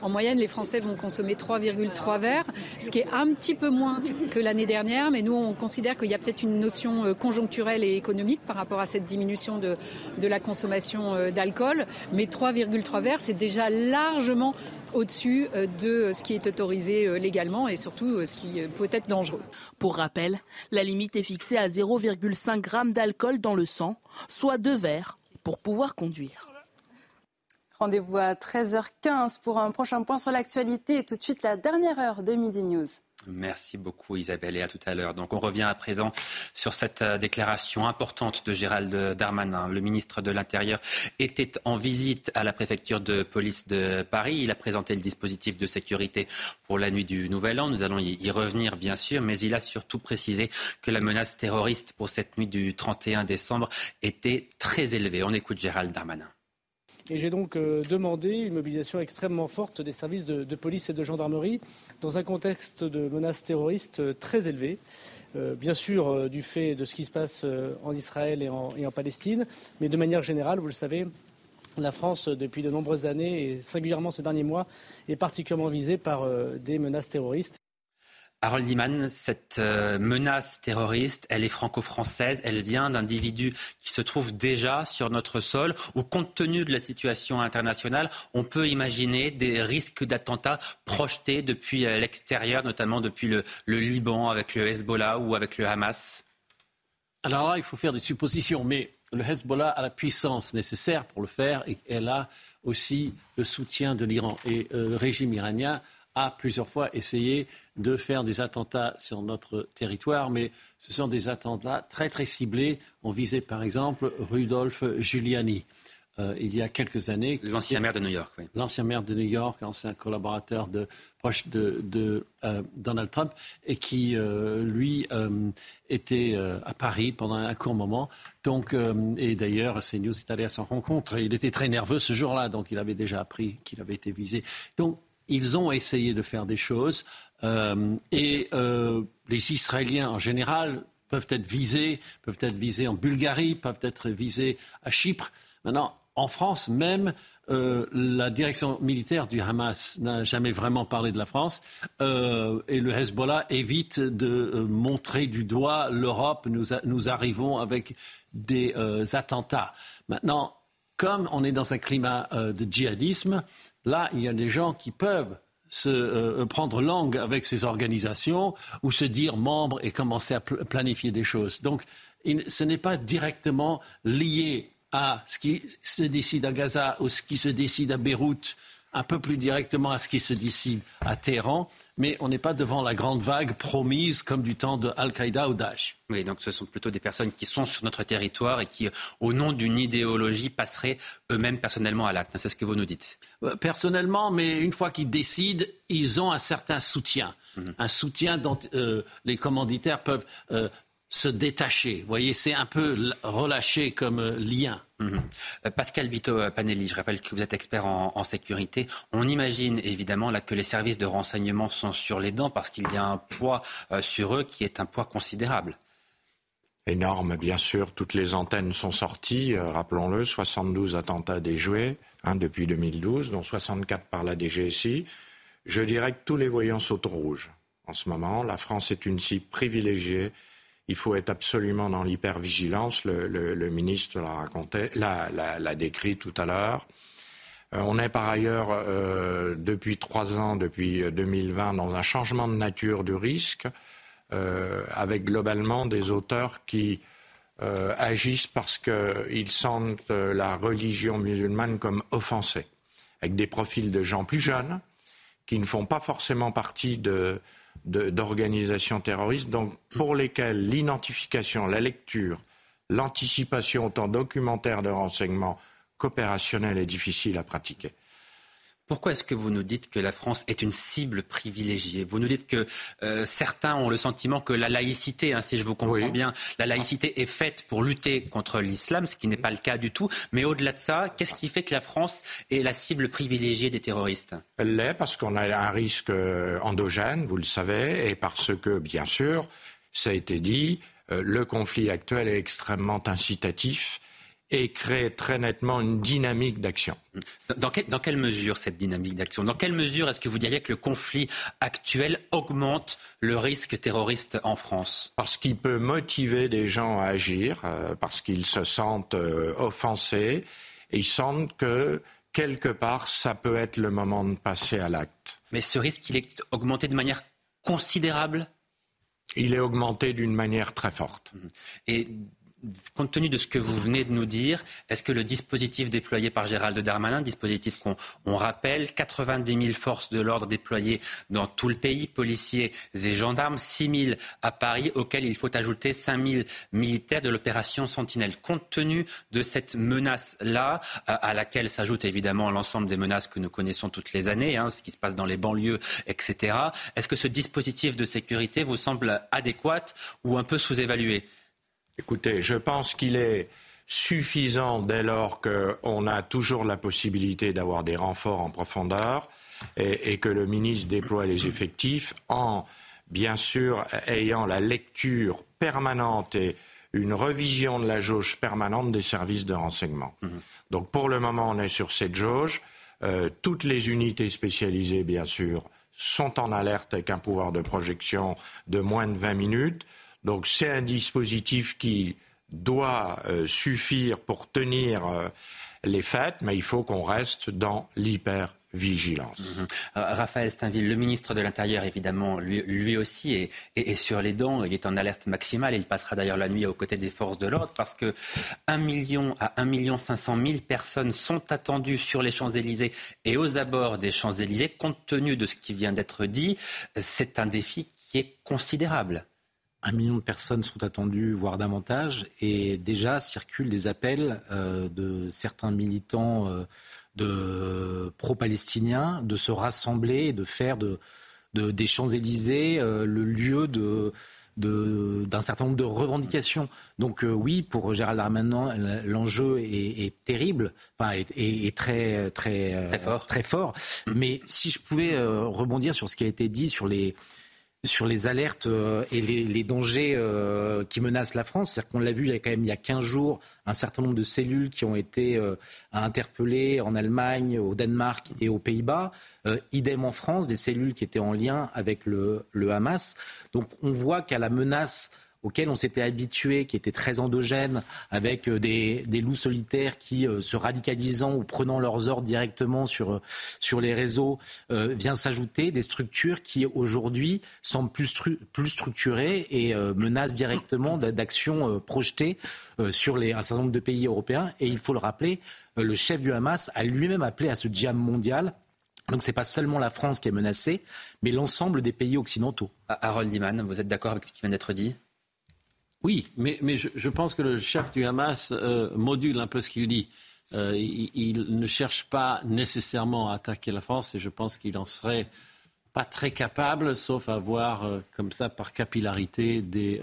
En moyenne, les Français vont consommer 3,3 verres, ce qui est un petit peu moins que l'année dernière, mais nous, on considère qu'il y a peut-être une notion euh, conjoncturelle et économique par rapport à cette diminution de, de la consommation euh, d'alcool. Mais 3,3 verres, c'est déjà largement au-dessus de ce qui est autorisé légalement et surtout ce qui peut être dangereux. Pour rappel, la limite est fixée à 0,5 g d'alcool dans le sang, soit deux verres, pour pouvoir conduire. Rendez-vous à 13h15 pour un prochain point sur l'actualité et tout de suite la dernière heure de Midi News. Merci beaucoup Isabelle et à tout à l'heure. Donc on revient à présent sur cette euh, déclaration importante de Gérald Darmanin. Le ministre de l'Intérieur était en visite à la préfecture de police de Paris. Il a présenté le dispositif de sécurité pour la nuit du Nouvel An. Nous allons y revenir bien sûr, mais il a surtout précisé que la menace terroriste pour cette nuit du 31 décembre était très élevée. On écoute Gérald Darmanin. Et j'ai donc euh, demandé une mobilisation extrêmement forte des services de, police et de gendarmerie dans un contexte de menaces terroristes euh, très élevé. Euh, bien sûr, du fait de ce qui se passe en Israël et en, Palestine, mais de manière générale, vous le savez, la France, depuis de nombreuses années, et singulièrement ces derniers mois, est particulièrement visée par des menaces terroristes. Harold Iman, cette euh, menace terroriste, elle est franco-française, elle vient d'individus qui se trouvent déjà sur notre sol, ou compte tenu de la situation internationale, on peut imaginer des risques d'attentats projetés depuis euh, l'extérieur, notamment depuis le, Liban avec le Hezbollah ou avec le Hamas Alors là, il faut faire des suppositions, mais le Hezbollah a la puissance nécessaire pour le faire et elle a aussi le soutien de l'Iran. Et euh, le régime iranien a plusieurs fois essayé de faire des attentats sur notre territoire, mais ce sont des attentats très très ciblés. On visait par exemple Rudolf Giuliani. Euh, il y a quelques années. L'ancien maire de New York, oui. L'ancien maire de New York, ancien collaborateur de, proche de, euh, Donald Trump, et qui, euh, lui, était à Paris pendant un court moment. Donc, et d'ailleurs, CNews est allé à sa rencontre. Il était très nerveux ce jour-là, donc il avait déjà appris qu'il avait été visé. Donc, ils ont essayé de faire des choses euh, et euh, les Israéliens en général peuvent être visés, peuvent être visés en Bulgarie, peuvent être visés à Chypre. Maintenant, en France même, euh, la direction militaire du Hamas n'a jamais vraiment parlé de la France et le Hezbollah évite de montrer du doigt l'Europe. Nous, nous, arrivons avec des attentats. Maintenant, comme on est dans un climat de djihadisme, Là, il y a des gens qui peuvent se euh, prendre langue avec ces organisations ou se dire membre et commencer à planifier des choses. Donc, ce n'est pas directement lié à ce qui se décide à Gaza ou ce qui se décide à Beyrouth un peu plus directement à ce qui se décide à Téhéran, mais on n'est pas devant la grande vague promise comme du temps de Al-Qaïda ou Daesh. Oui, donc ce sont plutôt des personnes qui sont sur notre territoire et qui, au nom d'une idéologie, passeraient eux-mêmes personnellement à l'acte. C'est ce que vous nous dites. Euh, personnellement, mais une fois qu'ils décident, ils ont un certain soutien. Mhm. Un soutien dont euh, les commanditaires peuvent euh, se détacher. Vous voyez, c'est un peu relâché comme euh, lien. Mhm. Euh, Pascal Bito euh, Panelli, je rappelle que vous êtes expert en, sécurité. On imagine évidemment là que les services de renseignement sont sur les dents parce qu'il y a un poids sur eux qui est un poids considérable. Énorme, bien sûr. Toutes les antennes sont sorties. Rappelons-le, 72 attentats déjoués hein, depuis 2012, dont 64 par la DGSI. Je dirais que tous les voyants sautent au rouge en ce moment. La France est une cible privilégiée il faut être absolument dans l'hypervigilance. Le, ministre l'a raconté, l'a décrit tout à l'heure. Euh, on est par ailleurs euh, depuis trois ans, depuis 2020, dans un changement de nature du risque, euh, avec globalement des auteurs qui agissent parce qu'ils sentent la religion musulmane comme offensée, avec des profils de gens plus jeunes qui ne font pas forcément partie de, d'organisations terroristes, pour lesquelles l'identification, la lecture, l'anticipation autant documentaire de renseignement qu'opérationnel est difficile à pratiquer. Pourquoi est-ce que vous nous dites que la France est une cible privilégiée? Vous nous dites que euh, certains ont le sentiment que la laïcité, hein, si je vous comprends bien, la laïcité est faite pour lutter contre l'islam, ce qui n'est pas le cas du tout. Mais au-delà de ça, qu'est-ce qui fait que la France est la cible privilégiée des terroristes? Elle l'est parce qu'on a un risque euh, endogène, vous le savez, et parce que, bien sûr, ça a été dit, euh, le conflit actuel est extrêmement incitatif et crée très nettement une dynamique d'action. Dans, quelle mesure cette dynamique d'action? Dans quelle mesure est-ce que vous diriez que le conflit actuel augmente le risque terroriste en France? Parce qu'il peut motiver des gens à agir, euh, parce qu'ils se sentent euh, offensés et ils sentent que quelque part, ça peut être le moment de passer à l'acte. Mais ce risque, il est augmenté de manière considérable? Il est augmenté d'une manière très forte. Et compte tenu de ce que vous venez de nous dire, est-ce que le dispositif déployé par Gérald Darmanin, dispositif qu'on rappelle, 90 000 forces de l'ordre déployées dans tout le pays, policiers et gendarmes, 6 000 à Paris, auxquels il faut ajouter 5 000 militaires de l'opération Sentinelle. Compte tenu de cette menace-là, à laquelle s'ajoute évidemment l'ensemble des menaces que nous connaissons toutes les années, hein, ce qui se passe dans les banlieues, etc., est-ce que ce dispositif de sécurité vous semble adéquat ou un peu sous-évalué? Écoutez, je pense qu'il est suffisant dès lors qu'on a toujours la possibilité d'avoir des renforts en profondeur et, que le ministre déploie les effectifs en, bien sûr, ayant la lecture permanente et une revision de la jauge permanente des services de renseignement. Mmh. Donc pour le moment, on est sur cette jauge. Euh, toutes les unités spécialisées, bien sûr, sont en alerte avec un pouvoir de projection de moins de 20 minutes. Donc c'est un dispositif qui doit euh, suffire pour tenir euh, les fêtes, mais il faut qu'on reste dans l'hypervigilance. Mhm. Euh, Raphaël Steinville, le ministre de l'Intérieur, évidemment, lui, aussi est, sur les dents, il est en alerte maximale il passera d'ailleurs la nuit aux côtés des forces de l'ordre parce que 1 million à 1 million 500 000 personnes sont attendues sur les Champs-Élysées et aux abords des Champs-Élysées. Compte tenu de ce qui vient d'être dit, c'est un défi qui est considérable un million de personnes sont attendues, voire davantage, et déjà circulent des appels euh, de certains militants euh, de pro-palestiniens de se rassembler et de faire de, des Champs-Élysées euh, le lieu de d'un certain nombre de revendications. Donc oui, pour Gérald Darmanin, l'enjeu est, terrible, enfin est, très très très fort. Très fort. Mais si je pouvais rebondir sur ce qui a été dit sur les sur les alertes euh, et les, dangers euh, qui menacent la France. C'est-à-dire qu'on l'a vu il y a quand même il y a 15 jours, un certain nombre de cellules qui ont été euh, interpellées en Allemagne, au Danemark et aux Pays-Bas. idem en France, des cellules qui étaient en lien avec le, le Hamas. Donc on voit qu'à la menace auquel on s'était habitué, qui était très endogène, avec euh, des, loups solitaires qui, euh, se radicalisant ou prenant leurs ordres directement sur, euh, sur les réseaux, vient s'ajouter des structures qui aujourd'hui semblent plus, plus structurées et menacent directement d'actions projetées sur un certain nombre de pays européens. Et il faut le rappeler, le chef du Hamas a lui-même appelé à ce djihad mondial donc ce n'est pas seulement la France qui est menacée, mais l'ensemble des pays occidentaux. Harold Iman, vous êtes d'accord avec ce qui vient d'être dit? Oui, mais, je, pense que le chef du Hamas euh, module un peu ce qu'il dit. Euh, il, ne cherche pas nécessairement à attaquer la France et je pense qu'il en serait pas très capable, sauf à avoir, euh, comme ça, par capillarité, des,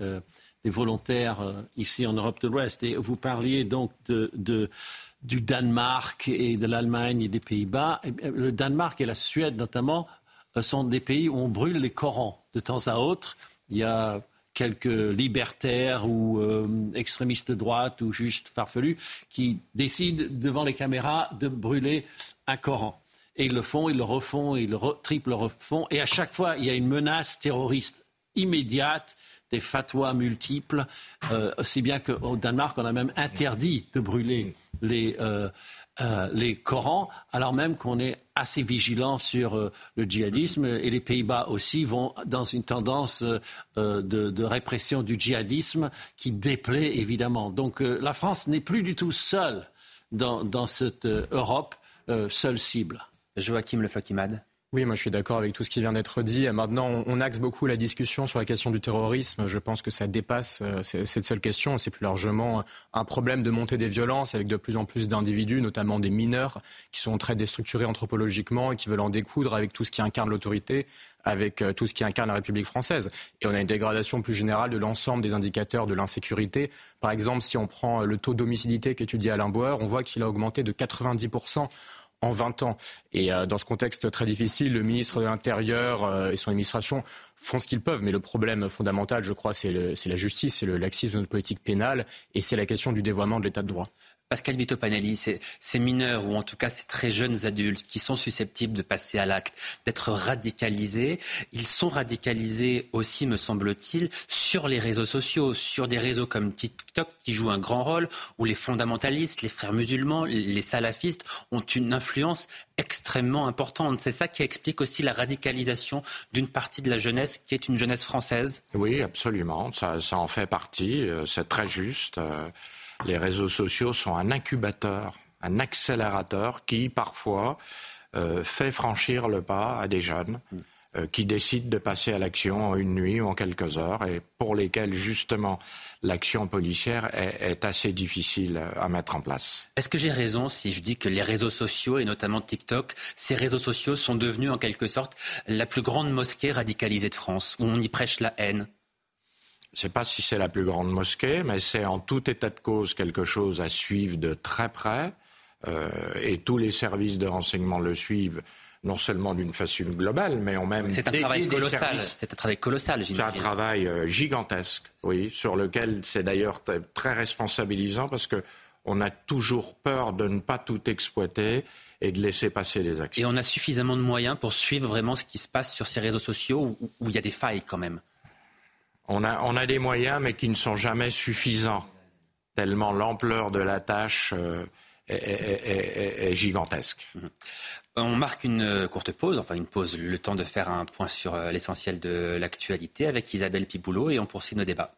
volontaires ici en Europe de l'Ouest. Et vous parliez donc du Danemark et de l'Allemagne et des Pays-Bas. Le Danemark et la Suède, notamment, sont des pays où on brûle les Corans de temps à autre. Il y a quelques libertaires ou euh, extrémistes de droite ou juste farfelus qui décident devant les caméras de brûler un Coran. Et ils le font, ils le refont, ils le triple refont. Et à chaque fois, il y a une menace terroriste immédiate, des fatwas multiples, euh, aussi bien qu'au Danemark, on a même interdit de brûler les, euh, euh, les Corans, alors même qu'on est assez vigilant sur euh, le djihadisme et les Pays-Bas aussi vont dans une tendance euh, de, répression du djihadisme qui déplaît évidemment. Donc la France n'est plus du tout seule dans, cette Europe, seule cible. Joachim Le Flakimad. Oui, moi je suis d'accord avec tout ce qui vient d'être dit. Maintenant, on axe beaucoup la discussion sur la question du terrorisme. Je pense que ça dépasse euh, cette seule question. C'est plus largement un problème de montée des violences avec de plus en plus d'individus, notamment des mineurs, qui sont très déstructurés anthropologiquement et qui veulent en découdre avec tout ce qui incarne l'autorité, avec euh, tout ce qui incarne la République française. Et on a une dégradation plus générale de l'ensemble des indicateurs de l'insécurité. Par exemple, si on prend le taux d'homicidité qu'étudie Alain Bauer, on voit qu'il a augmenté de 90 en 20 ans. Et euh, dans ce contexte très difficile, le ministre de l'Intérieur euh, et son administration font ce qu'ils peuvent. Mais le problème fondamental, je crois, c'est la justice, c'est le laxisme de notre politique pénale et c'est la question du dévoiement de l'état de droit. Pascal Bitopanelli, ces, mineurs, ou en tout cas ces très jeunes adultes qui sont susceptibles de passer à l'acte, d'être radicalisés, ils sont radicalisés aussi, me semble-t-il, sur les réseaux sociaux, sur des réseaux comme TikTok qui jouent un grand rôle, où les fondamentalistes, les frères musulmans, les salafistes ont une influence extrêmement importante. C'est ça qui explique aussi la radicalisation d'une partie de la jeunesse qui est une jeunesse française. Oui, absolument. Ça, ça en fait partie. Euh, c'est très juste. Les réseaux sociaux sont un incubateur, un accélérateur qui parfois euh, fait franchir le pas à des jeunes. Euh, qui décident de passer à l'action en une nuit ou en quelques heures et pour lesquels justement l'action policière est, assez difficile à mettre en place. Est-ce que j'ai raison si je dis que les réseaux sociaux et notamment TikTok, ces réseaux sociaux sont devenus en quelque sorte la plus grande mosquée radicalisée de France où on y prêche la haine ne sais pas si c'est la plus grande mosquée, mais c'est en tout état de cause quelque chose à suivre de très près. Euh, et tous les services de renseignement le suivent non seulement d'une façon globale, mais ont même c'est un travail colossal. C'est un travail colossal, C'est un travail euh, gigantesque, oui, sur lequel c'est d'ailleurs très responsabilisant parce que on a toujours peur de ne pas tout exploiter et de laisser passer les actions. Et on a suffisamment de moyens pour suivre vraiment ce qui se passe sur ces réseaux sociaux où, il y a des failles quand même. On a, des moyens, mais qui ne sont jamais suffisants, tellement l'ampleur de la tâche euh, est, gigantesque. Mhm. On marque une euh, courte pause, enfin une pause, le temps de faire un point sur euh, l'essentiel de l'actualité avec Isabelle Piboulot et on poursuit nos débats.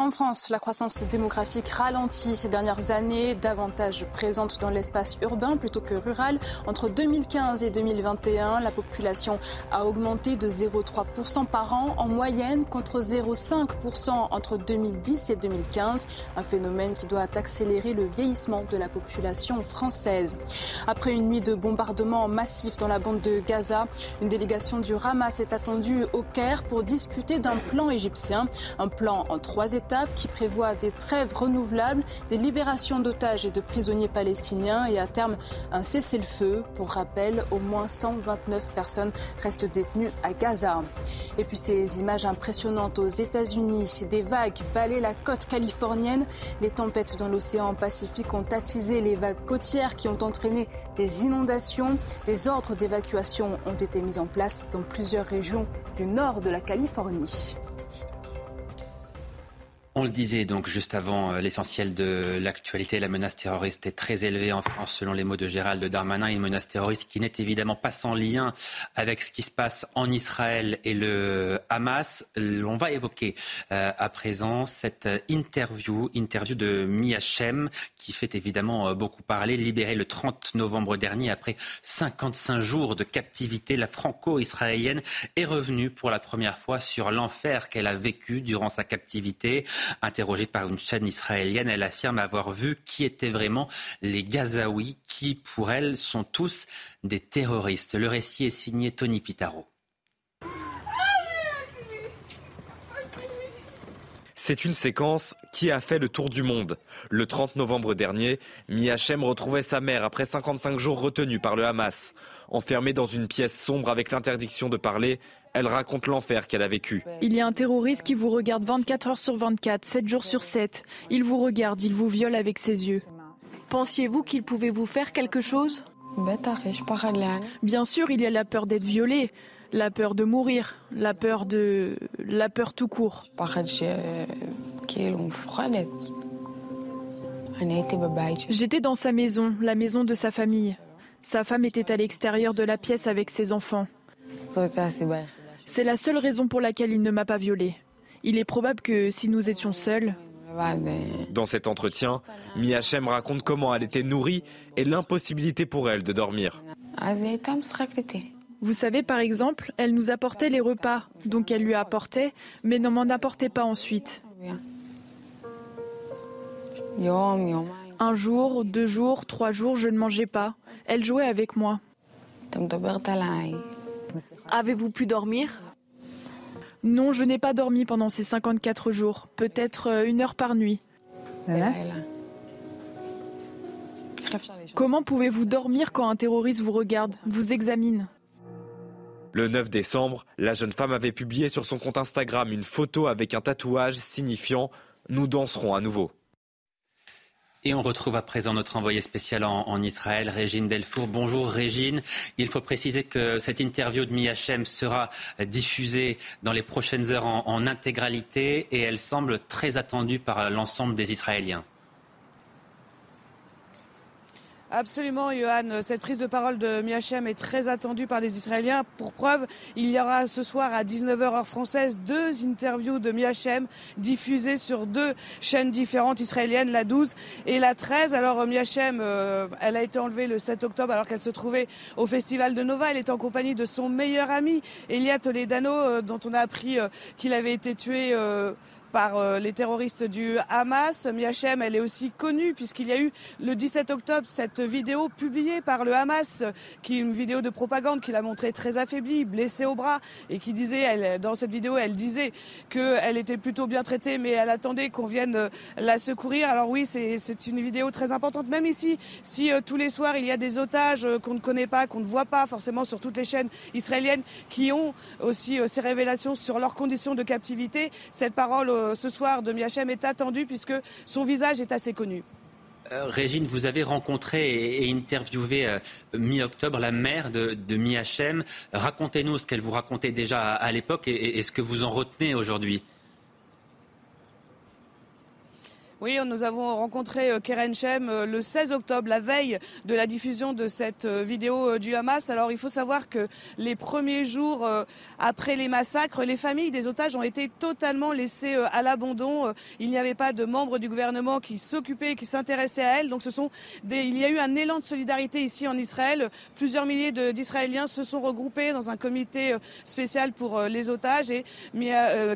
En France, la croissance démographique ralentit ces dernières années, davantage présente dans l'espace urbain plutôt que rural. Entre 2015 et 2021, la population a augmenté de 0,3% par an en moyenne contre 0,5% entre 2010 et 2015, un phénomène qui doit accélérer le vieillissement de la population française. Après une nuit de bombardements massifs dans la bande de Gaza, une délégation du Hamas est attendue au Caire pour discuter d'un plan égyptien, un plan en trois étapes qui prévoit des trêves renouvelables, des libérations d'otages et de prisonniers palestiniens et à terme un cessez-le-feu. Pour rappel, au moins 129 personnes restent détenues à Gaza. Et puis ces images impressionnantes aux États-Unis, des vagues balaient la côte californienne. Les tempêtes dans l'océan Pacifique ont attisé les vagues côtières qui ont entraîné des inondations. Des ordres d'évacuation ont été mis en place dans plusieurs régions du nord de la Californie. On le disait donc juste avant euh, l'essentiel de l'actualité, la menace terroriste est très élevée en France selon les mots de Gérald Darmanin, une menace terroriste qui n'est évidemment pas sans lien avec ce qui se passe en Israël et le Hamas. On va évoquer euh, à présent cette interview, interview de Miachem qui fait évidemment euh, beaucoup parler, libérée le 30 novembre dernier après 55 jours de captivité, la franco-israélienne est revenue pour la première fois sur l'enfer qu'elle a vécu durant sa captivité. Interrogée par une chaîne israélienne, elle affirme avoir vu qui étaient vraiment les Gazaouis, qui pour elle sont tous des terroristes. Le récit est signé Tony Pitaro. C'est une séquence qui a fait le tour du monde. Le 30 novembre dernier, Miachem retrouvait sa mère après 55 jours retenus par le Hamas. Enfermée dans une pièce sombre avec l'interdiction de parler, elle raconte l'enfer qu'elle a vécu. Il y a un terroriste qui vous regarde 24 heures sur 24, 7 jours sur 7. Il vous regarde, il vous viole avec ses yeux. Pensiez-vous qu'il pouvait vous faire quelque chose? Bien sûr, il y a la peur d'être violé, la peur de mourir, la peur de la peur tout court. J'étais dans sa maison, la maison de sa famille. Sa femme était à l'extérieur de la pièce avec ses enfants. C'est la seule raison pour laquelle il ne m'a pas violée. Il est probable que si nous étions seuls. Dans cet entretien, Miachem raconte comment elle était nourrie et l'impossibilité pour elle de dormir. Vous savez, par exemple, elle nous apportait les repas, donc elle lui apportait, mais ne m'en apportait pas ensuite. Un jour, deux jours, trois jours, je ne mangeais pas. Elle jouait avec moi. Avez-vous pu dormir? Non, je n'ai pas dormi pendant ces 54 jours, peut-être euh, une heure par nuit. Comment pouvez-vous dormir quand un terroriste vous regarde, vous examine? Le 9 décembre, la jeune femme avait publié sur son compte Instagram une photo avec un tatouage signifiant ⁇ Nous danserons à nouveau ⁇ Et on retrouve à présent notre envoyé spécial en, Israël, Régine Delfour. Bonjour Régine. Il faut préciser que cette interview de Miachem sera diffusée dans les prochaines heures en intégralité et elle semble très attendue par l'ensemble des Israéliens. Absolument, Johan. Cette prise de parole de Miachem est très attendue par les Israéliens. Pour preuve, il y aura ce soir à 19h heure française deux interviews de Miachem diffusées sur deux chaînes différentes israéliennes, la 12 et la 13. Alors Miachem, euh, elle a été enlevée le 7 octobre alors qu'elle se trouvait au festival de Nova. Elle est en compagnie de son meilleur ami, Elia Toledano, euh, dont on a appris euh, qu'il avait été tué par euh, les terroristes du Hamas. Miachem, elle est aussi connue puisqu'il y a eu le 17 octobre cette vidéo publiée par le Hamas, qui est une vidéo de propagande qui l'a montrée très affaiblie, blessée au bras, et qui disait, dans cette vidéo, elle disait qu'elle était plutôt bien traitée, mais elle attendait qu'on vienne euh, la secourir. Alors oui, c'est une vidéo très importante, même ici, si euh, tous les soirs il y a des otages qu'on ne connaît pas, qu'on ne voit pas forcément sur toutes les chaînes israéliennes, qui ont aussi ces révélations sur leurs conditions de captivité, cette parole euh, ce soir de Miachem est attendu puisque son visage est assez connu. Euh, Régine, vous avez rencontré et, interviewé euh, mi-octobre la mère de, de Miachem. Racontez-nous ce qu'elle vous racontait déjà à, l'époque et ce que vous en retenez aujourd'hui. Oui, nous avons rencontré euh, Keren Shem euh, le 16 octobre, la veille de la diffusion de cette euh, vidéo du Hamas. Alors il faut savoir que les premiers jours après les massacres, les familles des otages ont été totalement laissées à l'abandon. Il n'y avait pas de membres du gouvernement qui s'occupaient, qui s'intéressaient à elles. Donc ce sont des... il y a eu un élan de solidarité ici en Israël. Plusieurs milliers d'Israéliens se sont regroupés dans un comité spécial pour les otages. Et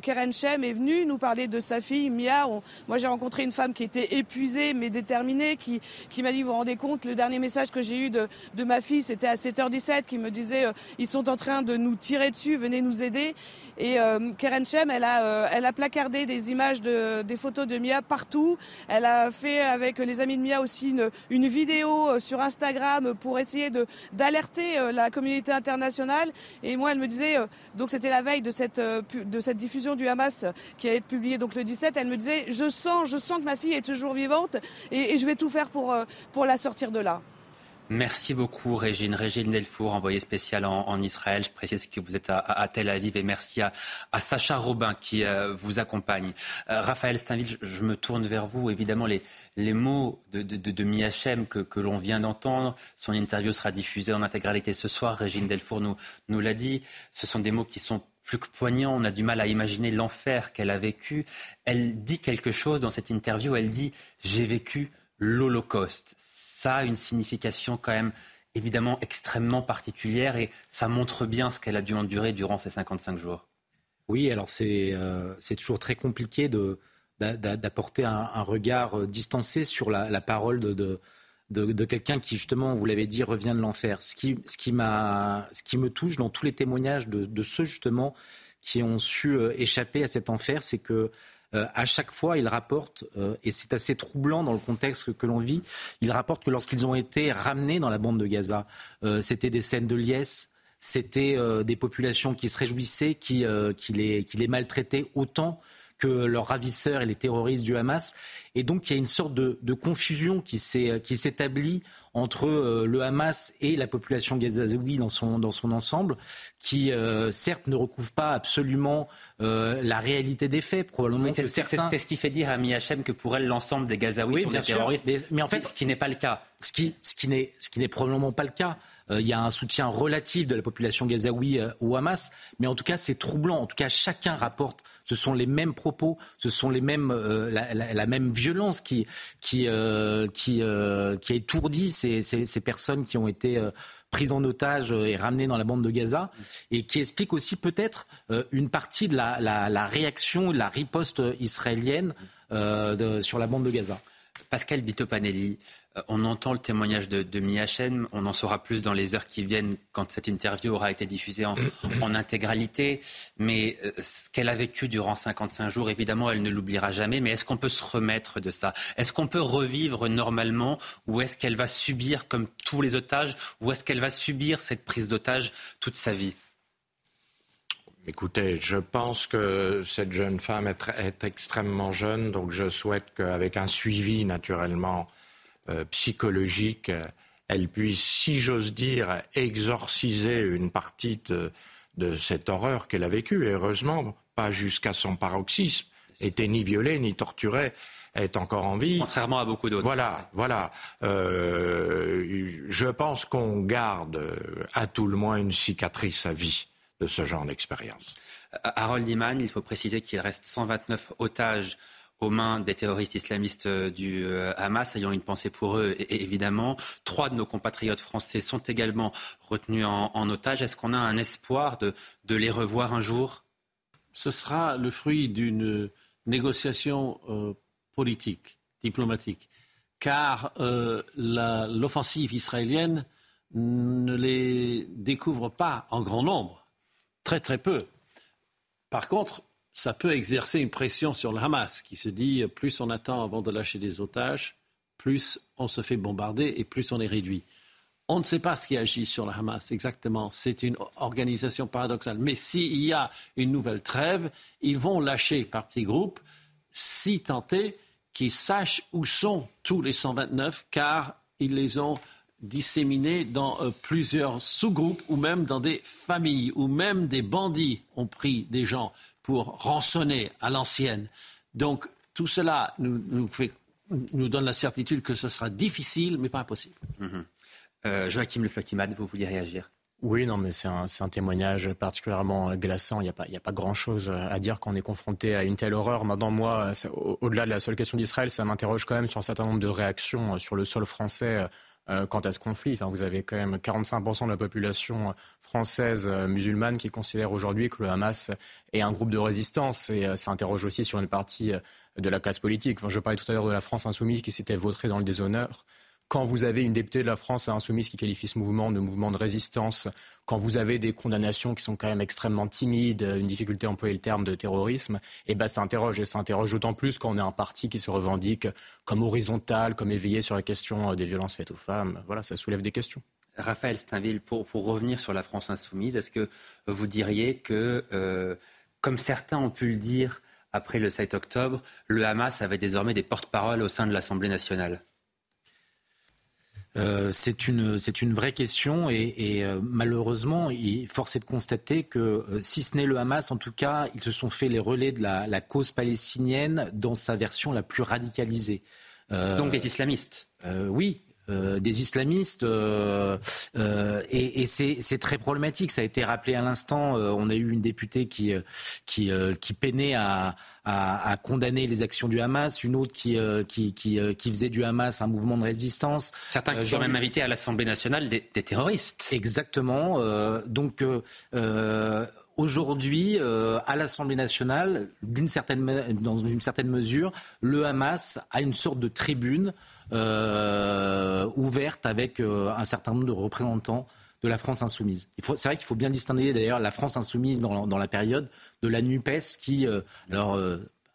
Keren Shem est venue nous parler de sa fille Mia. Moi j'ai rencontré une femme qui était épuisée mais déterminée, qui, qui m'a dit, vous vous rendez compte, le dernier message que j'ai eu de, de, ma fille, c'était à 7h17, qui me disait, euh, ils sont en train de nous tirer dessus, venez nous aider. Et euh, Keren Shem, elle a, euh, elle a placardé des images, de, des photos de Mia partout. Elle a fait avec les amis de Mia aussi une, une vidéo sur Instagram pour essayer d'alerter la communauté internationale. Et moi, elle me disait, donc c'était la veille de cette, de cette diffusion du Hamas qui a été publiée donc le 17, elle me disait, je sens, je sens ma fille est toujours vivante et, je vais tout faire pour, euh, pour la sortir de là. Merci beaucoup, Régine. Régine Delfour, envoyée spéciale en, Israël. Je précise que vous êtes à, Tel Aviv et merci à, Sacha Robin qui euh, vous accompagne. Euh, Raphaël Steinville, je, me tourne vers vous. Évidemment, les, les mots de, de, de que, que l'on vient d'entendre, son interview sera diffusée en intégralité ce soir. Régine Delfour nous, nous l'a dit. Ce sont des mots qui sont plus que poignant, on a du mal à imaginer l'enfer qu'elle a vécu. Elle dit quelque chose dans cette interview, elle dit J'ai vécu l'Holocauste. Ça a une signification quand même évidemment extrêmement particulière et ça montre bien ce qu'elle a dû endurer durant ces 55 jours. Oui, alors c'est euh, toujours très compliqué d'apporter un, regard euh, distancé sur la, parole de, de, quelqu'un qui, justement, vous l'avez dit, revient de l'enfer. Ce qui, ce, qui ce qui me touche dans tous les témoignages de, ceux, justement, qui ont su euh, échapper à cet enfer, c'est que euh, à chaque fois, ils rapportent, euh, et c'est assez troublant dans le contexte que, l'on vit, ils rapportent que lorsqu'ils ont été ramenés dans la bande de Gaza, c'était des scènes de liesse, c'était des populations qui se réjouissaient, qui, qui, les, qui les maltraitaient autant que leurs ravisseurs et les terroristes du Hamas. Et donc il y a une sorte de, confusion qui s'établit entre euh, le Hamas et la population gazaoui dans son, dans son ensemble, qui euh, certes ne recouvre pas absolument euh, la réalité des faits. Probablement c'est ce qui fait dire à Miachem que pour elle l'ensemble des Gazaouis sont des terroristes, mais, en fait, ce qui n'est pas le cas. Ce qui, ce qui n'est probablement pas le cas. Euh, il y a un soutien relatif de la population gazaoui euh, au Hamas, mais en tout cas c'est troublant. En tout cas, chacun rapporte, ce sont les mêmes propos, ce sont les mêmes, euh, la, même violence qui qui qui, qui a étourdi ces, ces, personnes qui ont été prises en otage et ramenées dans la bande de Gaza, et qui explique aussi peut-être une partie de la, la, la, réaction, la riposte israélienne sur la bande de Gaza. Pascal Bitopanelli, euh, on entend le témoignage de, de Miachen, on en saura plus dans les heures qui viennent quand cette interview aura été diffusée en, intégralité. Mais euh, ce qu'elle a vécu durant 55 jours, évidemment, elle ne l'oubliera jamais. Mais est-ce qu'on peut se remettre de ça? Est-ce qu'on peut revivre normalement? Ou est-ce qu'elle va subir, comme tous les otages, ou est-ce qu'elle va subir cette prise d'otage toute sa vie? Écoutez, je pense que cette jeune femme est, extrêmement jeune, donc je souhaite qu'avec un suivi naturellement euh, psychologique, elle puisse, si j'ose dire, exorciser une partie de, cette horreur qu'elle a vécue. Et heureusement, pas jusqu'à son paroxysme, était ni violée ni torturée est encore en vie. Contrairement à beaucoup d'autres. Voilà, voilà. Euh, je pense qu'on garde à tout le moins une cicatrice à vie de ce genre d'expérience. Euh, Harold Iman, il faut préciser qu'il reste 129 otages aux mains des terroristes islamistes euh, du Hamas, ayant une pensée pour eux, évidemment. Trois de nos compatriotes français sont également retenus en, otage. Est-ce qu'on a un espoir de, les revoir un jour? Ce sera le fruit d'une négociation politique, diplomatique, car euh, l'offensive israélienne ne les découvre pas en grand nombre, très très peu. Par contre, ça peut exercer une pression sur le Hamas, qui se dit plus on attend avant de lâcher des otages, plus on se fait bombarder et plus on est réduit. On ne sait pas ce qui agit sur le Hamas exactement. C'est une organisation paradoxale. Mais s'il y a une nouvelle trêve, ils vont lâcher par petits groupes si tenté qu'ils sachent où sont tous les 129, car ils les ont disséminés dans euh, plusieurs sous-groupes ou même dans des familles, ou même des bandits ont pris des gens pour rançonner à l'ancienne. Donc tout cela nous, donne la certitude que ce sera difficile, mais pas impossible. Mm-hmm. Euh, Joachim Le vous vouliez réagir? Oui, non, mais c'est un, témoignage particulièrement glaçant. Il n'y a pas, a pas grand-chose à dire quand on est confronté à une telle horreur. Maintenant, moi, au-delà de la seule question d'Israël, ça m'interroge quand même sur un certain nombre de réactions euh, sur le sol français euh, quant à ce conflit. Vous avez quand même 45% de la population française euh, musulmane qui considère aujourd'hui que le Hamas est un groupe de résistance. Et ça interroge aussi sur une partie de la classe politique. Je parlais tout à l'heure de la France insoumise qui s'était vautrée dans le déshonneur quand vous avez une députée de la France insoumise qui qualifie ce mouvement de mouvement de résistance, quand vous avez des condamnations qui sont quand même extrêmement timides, une difficulté à employer le terme de terrorisme, eh ben ça interroge et ça interroge d'autant plus quand on est un parti qui se revendique comme horizontal, comme éveillé sur la question des violences faites aux femmes. Voilà, ça soulève des questions. Raphaël Steinville, pour, pour revenir sur la France insoumise, est-ce que vous diriez que, euh, comme certains ont pu le dire après le 7 octobre, le Hamas avait désormais des porte-paroles au sein de l'Assemblée nationale? Euh, c'est une c'est une vraie question et, et euh, malheureusement, il force est de constater que euh, si ce n'est le Hamas, en tout cas, ils se sont fait les relais de la, la cause palestinienne dans sa version la plus radicalisée. Donc des islamistes. oui, euh, des islamistes euh, euh, et, et c'est très problématique. Ça a été rappelé à l'instant. on a eu une députée qui qui, qui peinait à, à, à, condamner les actions du Hamas, une autre qui qui, qui, qui faisait du Hamas un mouvement de résistance. Certains qui sont même invités à l'Assemblée nationale des, des terroristes. Exactement. donc aujourd'hui, à l'Assemblée nationale, certaine, dans une certaine mesure, le Hamas a une sorte de tribune euh, ouverte avec euh, un certain nombre de représentants de la France insoumise. C'est vrai qu'il faut bien distinguer d'ailleurs la France insoumise dans, dans, la période de la NUPES qui, euh, alors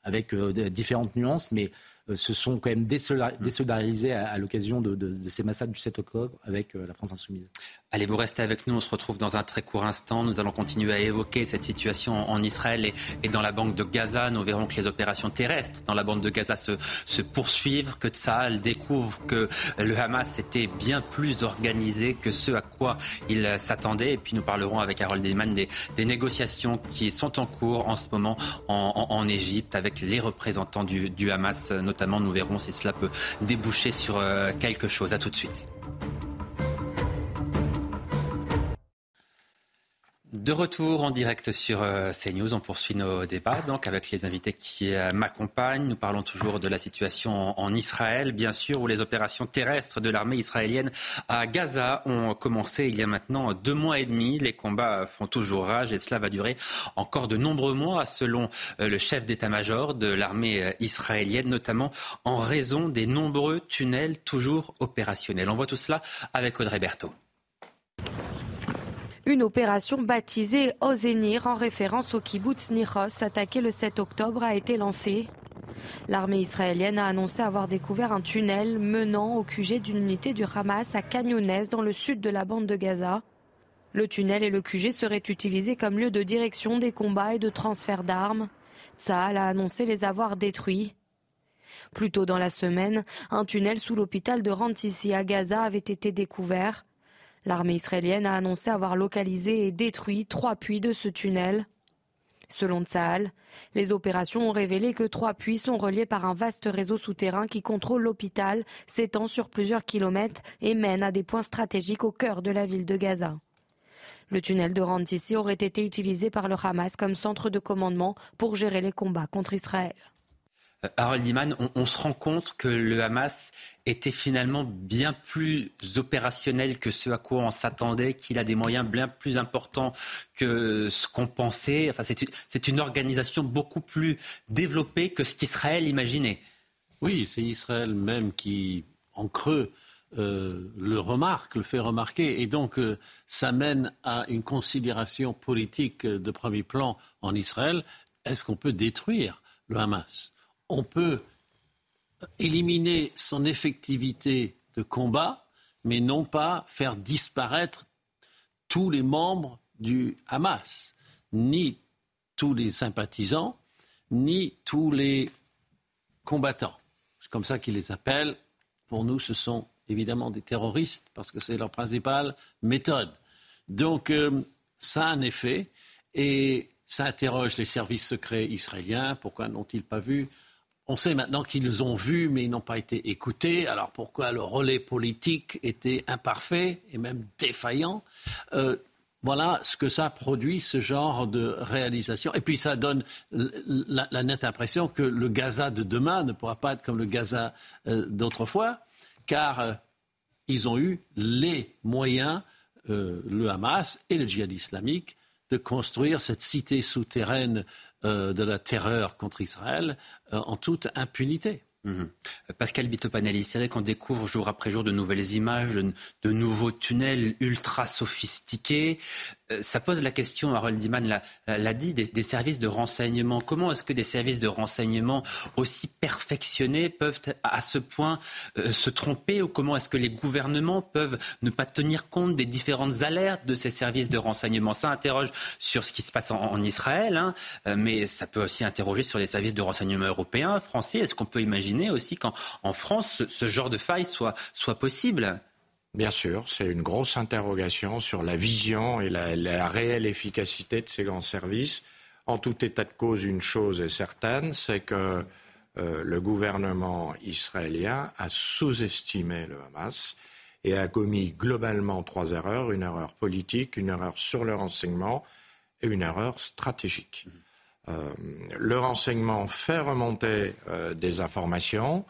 avec différentes nuances, mais se sont quand même désolidarisés à, à l'occasion de, de, de, ces massacres du 7 octobre avec la France insoumise. Allez, vous restez avec nous. On se retrouve dans un très court instant. Nous allons continuer à évoquer cette situation en Israël et, dans la bande de Gaza. Nous verrons que les opérations terrestres dans la bande de Gaza se, poursuivent, que Tsahal découvre que le Hamas était bien plus organisé que ce à quoi il s'attendait. Et puis nous parlerons avec Harold Eman des, des, négociations qui sont en cours en ce moment en, en, Égypte avec les représentants du, du, Hamas. Notamment, nous verrons si cela peut déboucher sur euh, quelque chose. À tout de suite. De retour en direct sur euh, CNews, on poursuit nos débats donc avec les invités qui euh, m'accompagnent. Nous parlons toujours de la situation en, Israël, bien sûr, où les opérations terrestres de l'armée israélienne à Gaza ont commencé il y a maintenant deux mois et demi. Les combats font toujours rage et cela va durer encore de nombreux mois, selon euh, le chef d'état-major de l'armée israélienne, notamment en raison des nombreux tunnels toujours opérationnels. On voit tout cela avec Audrey Berthaud. Une opération baptisée Ozenir en référence au kibbutz Niros attaqué le 7 octobre a été lancée. L'armée israélienne a annoncé avoir découvert un tunnel menant au QG d'une unité du Hamas à Canyones dans le sud de la bande de Gaza. Le tunnel et le QG seraient utilisés comme lieu de direction des combats et de transfert d'armes. Tsahal a annoncé les avoir détruits. Plus tôt dans la semaine, un tunnel sous l'hôpital de Rantissi à Gaza avait été découvert. L'armée israélienne a annoncé avoir localisé et détruit trois puits de ce tunnel. Selon Tsahal, les opérations ont révélé que trois puits sont reliés par un vaste réseau souterrain qui contrôle l'hôpital, s'étend sur plusieurs kilomètres et mène à des points stratégiques au cœur de la ville de Gaza. Le tunnel de Rantissi aurait été utilisé par le Hamas comme centre de commandement pour gérer les combats contre Israël. Euh, Harold Iman, on, se rend compte que le Hamas était finalement bien plus opérationnel que ce à quoi on s'attendait, qu'il a des moyens bien plus importants que ce qu'on pensait. Enfin, c'est une organisation beaucoup plus développée que ce qu'Israël imaginait. Oui, c'est Israël même qui, en creux, euh, le remarque, le fait remarquer, et donc euh, ça mène à une considération politique de premier plan en Israël. Est-ce qu'on peut détruire le Hamas? On peut éliminer son effectivité de combat, mais non pas faire disparaître tous les membres du Hamas, ni tous les sympathisants, ni tous les combattants. C'est comme ça qu'ils les appellent. Pour nous, ce sont évidemment des terroristes, parce que c'est leur principale méthode. Donc, euh, ça a un effet, et ça interroge les services secrets israéliens. Pourquoi n'ont-ils pas vu on sait maintenant qu'ils ont vu, mais ils n'ont pas été écoutés. Alors pourquoi le relais politique était imparfait et même défaillant? Euh, Voilà ce que ça produit, ce genre de réalisation. Et puis ça donne la, nette impression que le Gaza de demain ne pourra pas être comme le Gaza euh, d'autrefois, car euh, ils ont eu les moyens, le Hamas et le djihad islamique, de construire cette cité souterraine de la terreur contre Israël euh, en toute impunité. Mhm. Pascal Bitopanelli, c'est vrai qu'on découvre jour après jour de nouvelles images, de, nouveaux tunnels ultra sophistiqués. Euh, ça pose la question, Harold Diman l'a dit, des, services de renseignement. Comment est-ce que des services de renseignement aussi perfectionnés peuvent à ce point euh, se tromper ou comment est-ce que les gouvernements peuvent ne pas tenir compte des différentes alertes de ces services de renseignement? Ça interroge sur ce qui se passe en, Israël, hein, euh, mais ça peut aussi interroger sur les services de renseignement européens, français. Est-ce qu'on peut imaginer aussi qu'en France, ce, genre de faille soit, soit possible Bien sûr, c'est une grosse interrogation sur la vision et la, réelle efficacité de ces grands services. En tout état de cause, une chose est certaine, c'est que euh, le gouvernement israélien a sous-estimé le Hamas et a commis globalement trois erreurs une erreur politique, une erreur sur le renseignement et une erreur stratégique. Euh, le renseignement fait remonter euh, des informations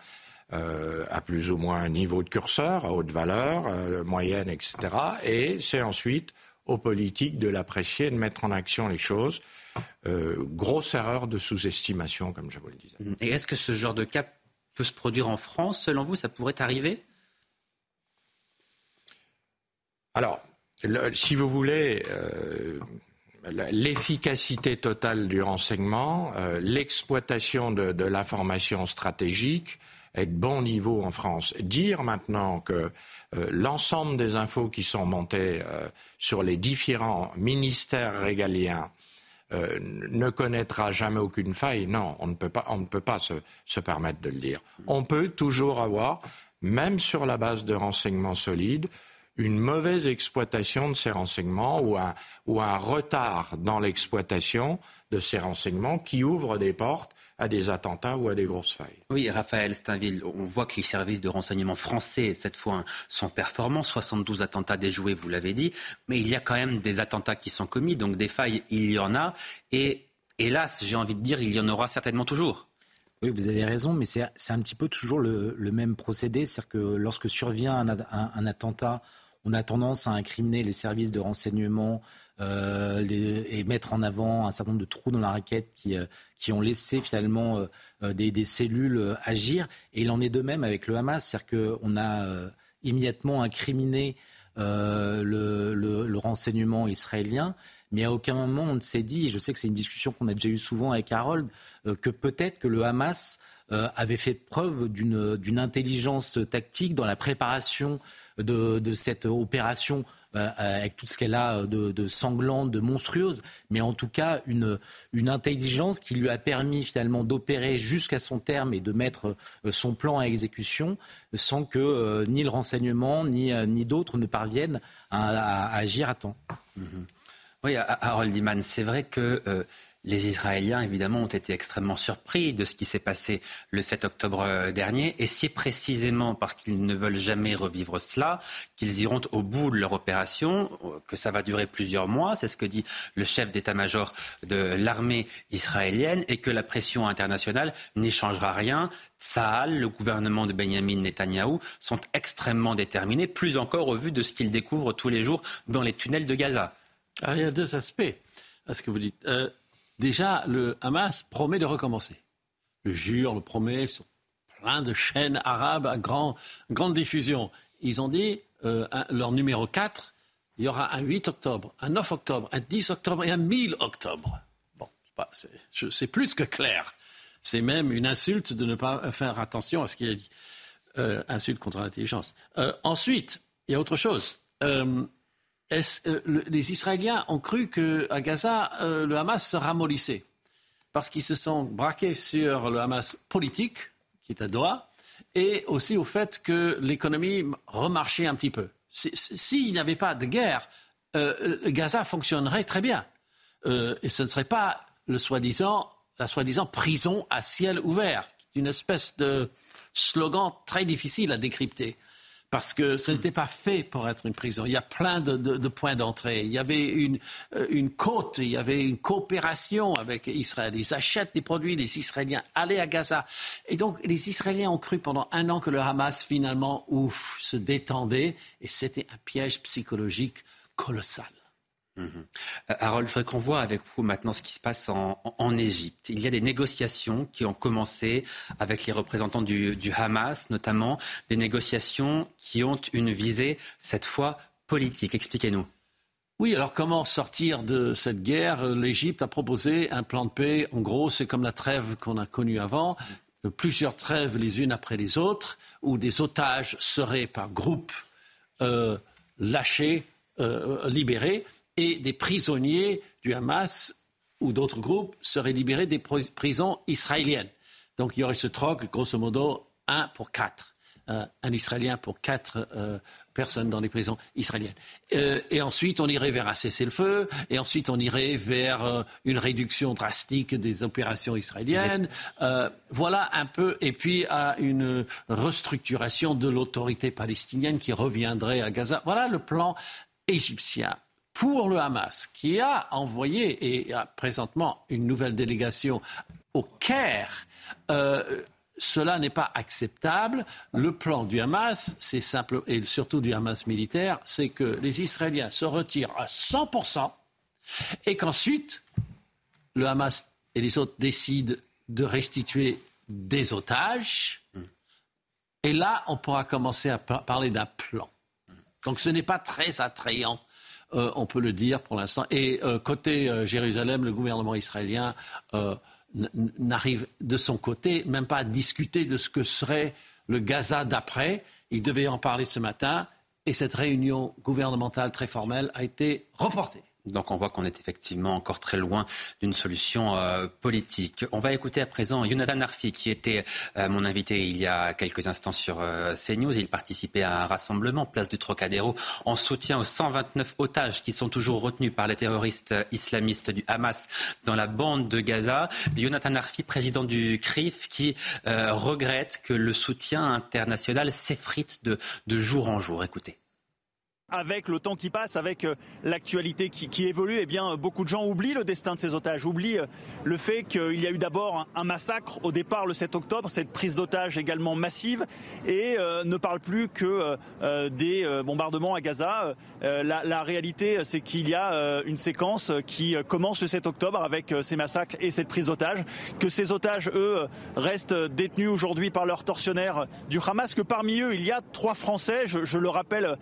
euh, à plus ou moins un niveau de curseur, à haute valeur, euh, moyenne, etc. Et c'est ensuite aux politiques de l'apprécier, de mettre en action les choses. Euh, grosse erreur de sous-estimation, comme je vous le disais. Et est-ce que ce genre de cas peut se produire en France, selon vous? Ça pourrait arriver? Alors, si vous voulez, l'efficacité totale du renseignement, l'exploitation de l'information stratégique, être bon niveau en France. Dire maintenant que euh, l'ensemble des infos qui sont montées euh, sur les différents ministères régaliens euh, ne connaîtra jamais aucune faille, non, on ne peut pas, on ne peut pas se, permettre de le dire. On peut toujours avoir, même sur la base de renseignements solides, une mauvaise exploitation de ces renseignements ou un, ou un retard dans l'exploitation de ces renseignements qui ouvre des portes à des attentats ou à des grosses failles. Oui, Raphaël Steinville, on voit que les services de renseignement français, cette fois, sont performants. 72 attentats déjoués, vous l'avez dit. Mais il y a quand même des attentats qui sont commis, donc des failles, il y en a. Et hélas, j'ai envie de dire, il y en aura certainement toujours. Oui, vous avez raison, mais c'est un petit peu toujours le, même procédé. C'est-à-dire que lorsque survient un, attentat, on a tendance à incriminer les services de renseignement, euh, et mettre en avant un certain nombre de trous dans la raquette qui, euh, qui ont laissé finalement euh, des, des, cellules agir. Et il en est de même avec le Hamas, c'est-à-dire qu'on a immédiatement incriminé le, le, le, renseignement israélien, mais à aucun moment on ne s'est dit, et je sais que c'est une discussion qu'on a déjà eue souvent avec Harold, que peut-être que le Hamas avait fait preuve d'une intelligence tactique dans la préparation de, cette opération euh, avec tout ce qu'elle a de, sanglante, de monstrueuse, mais en tout cas une, une intelligence qui lui a permis finalement d'opérer jusqu'à son terme et de mettre son plan à exécution sans que ni le renseignement ni, ni d'autres ne parviennent à, agir à temps. Mm-hmm. Oui, Harold Iman, c'est vrai que les Israéliens, évidemment, ont été extrêmement surpris de ce qui s'est passé le 7 octobre euh, dernier. Et c'est précisément parce qu'ils ne veulent jamais revivre cela qu'ils iront au bout de leur opération, que ça va durer plusieurs mois. C'est ce que dit le chef d'état-major de l'armée israélienne et que la pression internationale n'y changera rien. Tsahal, le gouvernement de Benjamin Netanyahou sont extrêmement déterminés, plus encore au vu de ce qu'ils découvrent tous les jours dans les tunnels de Gaza. Ah, il y a deux aspects à ce que vous dites. Euh, déjà, le Hamas promet de recommencer. Le jure, le promet sur plein de chaînes arabes à grande diffusion. Ils ont dit, euh, leur numéro 4, il y aura un 8 octobre, un 9 octobre, un 10 octobre et un 1000 octobre. Bon, c'est plus que clair. C'est même une insulte de ne pas faire attention à ce qu'il a dit. Euh, insulte contre l'intelligence. Euh, ensuite, il y a autre chose. Les Israéliens ont cru qu'à Gaza, euh, le Hamas se ramollissait parce qu'ils se sont braqués sur le Hamas politique, qui est à Doha, et aussi au fait que l'économie remarchait un petit peu. S'il n'y avait pas de guerre, euh, Gaza fonctionnerait très bien. et ce ne serait pas le soi-disant, la soi-disant prison à ciel ouvert, une espèce de slogan très difficile à décrypter parce que ce n'était pas fait pour être une prison. Il y a plein de, points d'entrée. Il y avait une, euh, une, côte, il y avait une coopération avec Israël. Ils achètent des produits, les Israéliens allaient à Gaza. Et donc, les Israéliens ont cru pendant un an que le Hamas, finalement, ouf, se détendait. Et c'était un piège psychologique colossal. Mhm. Euh, Harold, je voudrais qu'on voit avec vous maintenant ce qui se passe en, Égypte. Il y a des négociations qui ont commencé avec les représentants du, Hamas, notamment des négociations qui ont une visée, cette fois, politique. Expliquez-nous. Oui, alors comment sortir de cette guerre? L'Égypte a proposé un plan de paix. En gros, c'est comme la trêve qu'on a connue avant. Plusieurs trêves les unes après les autres, où des otages seraient par groupe euh, lâchés, euh, libérés et des prisonniers du Hamas ou d'autres groupes seraient libérés des prisons israéliennes. Donc il y aurait ce troc, grosso modo, un pour quatre. Euh, un Israélien pour quatre euh, personnes dans les prisons israéliennes. Euh, et ensuite, on irait vers un cessez-le-feu, et ensuite, on irait vers une réduction drastique des opérations israéliennes. voilà un peu, et puis à une restructuration de l'autorité palestinienne qui reviendrait à Gaza. Voilà le plan égyptien pour le Hamas, qui a envoyé et a présentement une nouvelle délégation au Caire, euh, cela n'est pas acceptable. Le plan du Hamas, c'est simple, et surtout du Hamas militaire, c'est que les Israéliens se retirent à 100% et qu'ensuite, le Hamas et les autres décident de restituer des otages. Et là, on pourra commencer à parler d'un plan. Donc ce n'est pas très attrayant euh, on peut le dire pour l'instant. Et euh, côté euh, Jérusalem, le gouvernement israélien n'arrive de son côté même pas à discuter de ce que serait le Gaza d'après. Il devait en parler ce matin et cette réunion gouvernementale très formelle a été reportée. Donc on voit qu'on est effectivement encore très loin d'une solution euh, politique. On va écouter à présent Jonathan Arfi, qui était euh, mon invité il y a quelques instants sur euh, CNews. Il participait à un rassemblement place du Trocadéro en soutien aux 129 otages qui sont toujours retenus par les terroristes islamistes du Hamas dans la bande de Gaza. Jonathan Arfi, président du CRIF, qui regrette que le soutien international s'effrite de, de jour en jour. Écoutez avec le temps qui passe, avec euh, l'actualité qui, évolue, eh bien, beaucoup de gens oublient le destin de ces otages, oublient euh, le fait qu'il y a eu d'abord un, massacre au départ le 7 octobre, cette prise d'otages également massive, et euh, ne parlent plus que des bombardements à Gaza. La, réalité, c'est qu'il y a une séquence qui commence le 7 octobre avec ces massacres et cette prise d'otages, que ces otages, eux, restent détenus aujourd'hui par leurs tortionnaires du Hamas, que parmi eux, il y a trois Français, je, je le rappelle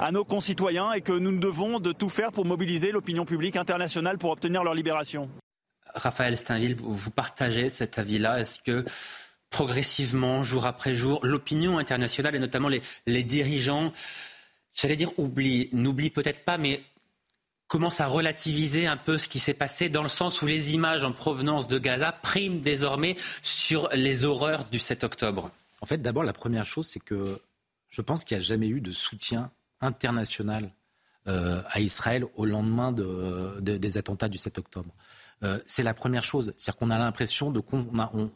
à nos concitoyens et que nous devons de tout faire pour mobiliser l'opinion publique internationale pour obtenir leur libération. Raphaël Steinville, vous partagez cet avis-là Est-ce que progressivement, jour après jour, l'opinion internationale et notamment les, les dirigeants j'allais dire oublie, n'oublie peut-être pas, mais commence à relativiser un peu ce qui s'est passé dans le sens où les images en provenance de Gaza priment désormais sur les horreurs du 7 octobre? En fait, d'abord, la première chose, c'est que je pense qu'il n'y a jamais eu de soutien international euh, à Israël au lendemain de, des attentats du 7 octobre. Euh, c'est la première chose. C'est-à-dire qu'on a l'impression de... On,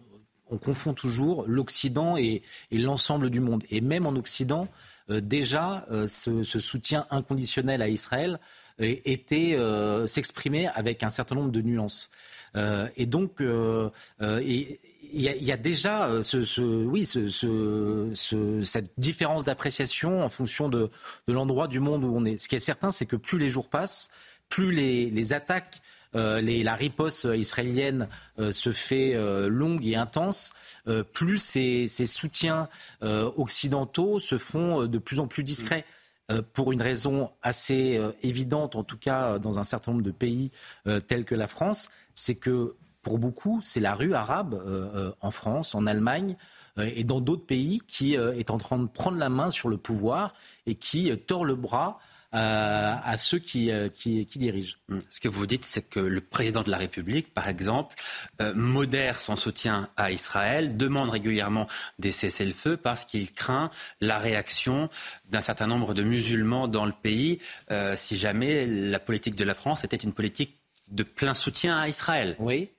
on, confond toujours l'Occident et, l'ensemble du monde. Et même en Occident, euh, déjà, ce, soutien inconditionnel à Israël était s'exprimer avec un certain nombre de nuances. Et donc, il y, a déjà ce, oui, cette différence d'appréciation en fonction de, l'endroit du monde où on est. Ce qui est certain, c'est que plus les jours passent, plus les, attaques la riposte israélienne se fait longue et intense, plus ces, soutiens occidentaux se font de plus en plus discrets. Euh, pour une raison assez euh, évidente, en tout cas dans un certain nombre de pays euh, tels que la France, c'est que pour beaucoup, c'est la rue arabe en France, en Allemagne et dans d'autres pays qui est en train de prendre la main sur le pouvoir et qui tord le bras euh, à ceux qui, euh, qui, qui, dirigent. Hmm. Ce que vous dites, c'est que le président de la République, par exemple, euh, modère son soutien à Israël, demande régulièrement des cessez-le-feu parce qu'il craint la réaction d'un certain nombre de musulmans dans le pays si jamais la politique de la France était une politique de plein soutien à Israël. Oui,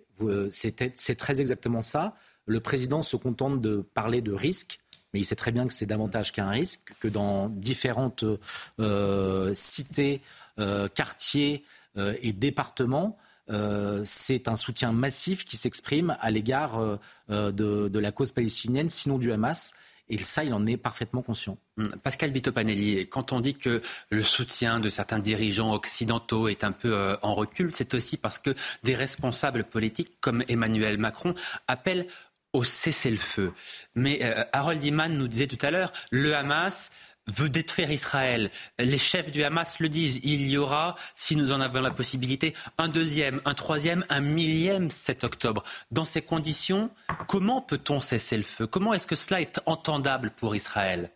c'est très exactement ça. Le président se contente de parler de risques mais il sait très bien que c'est davantage qu'un risque, que dans différentes euh, cités, euh, quartiers euh, et départements, c'est un soutien massif qui s'exprime à l'égard de, la cause palestinienne, sinon du Hamas. Et ça, il en est parfaitement conscient. Hmm. Pascal Bitopanelli, quand on dit que le soutien de certains dirigeants occidentaux est un peu en recul, c'est aussi parce que des responsables politiques comme Emmanuel Macron appellent au cessez-le-feu. Mais euh, Harold Iman nous disait tout à l'heure, le Hamas veut détruire Israël. Les chefs du Hamas le disent. Il y aura, si nous en avons la possibilité, un deuxième, un troisième, un millième 7 octobre. Dans ces conditions, comment peut-on cesser le feu? Comment est-ce que cela est entendable pour Israël?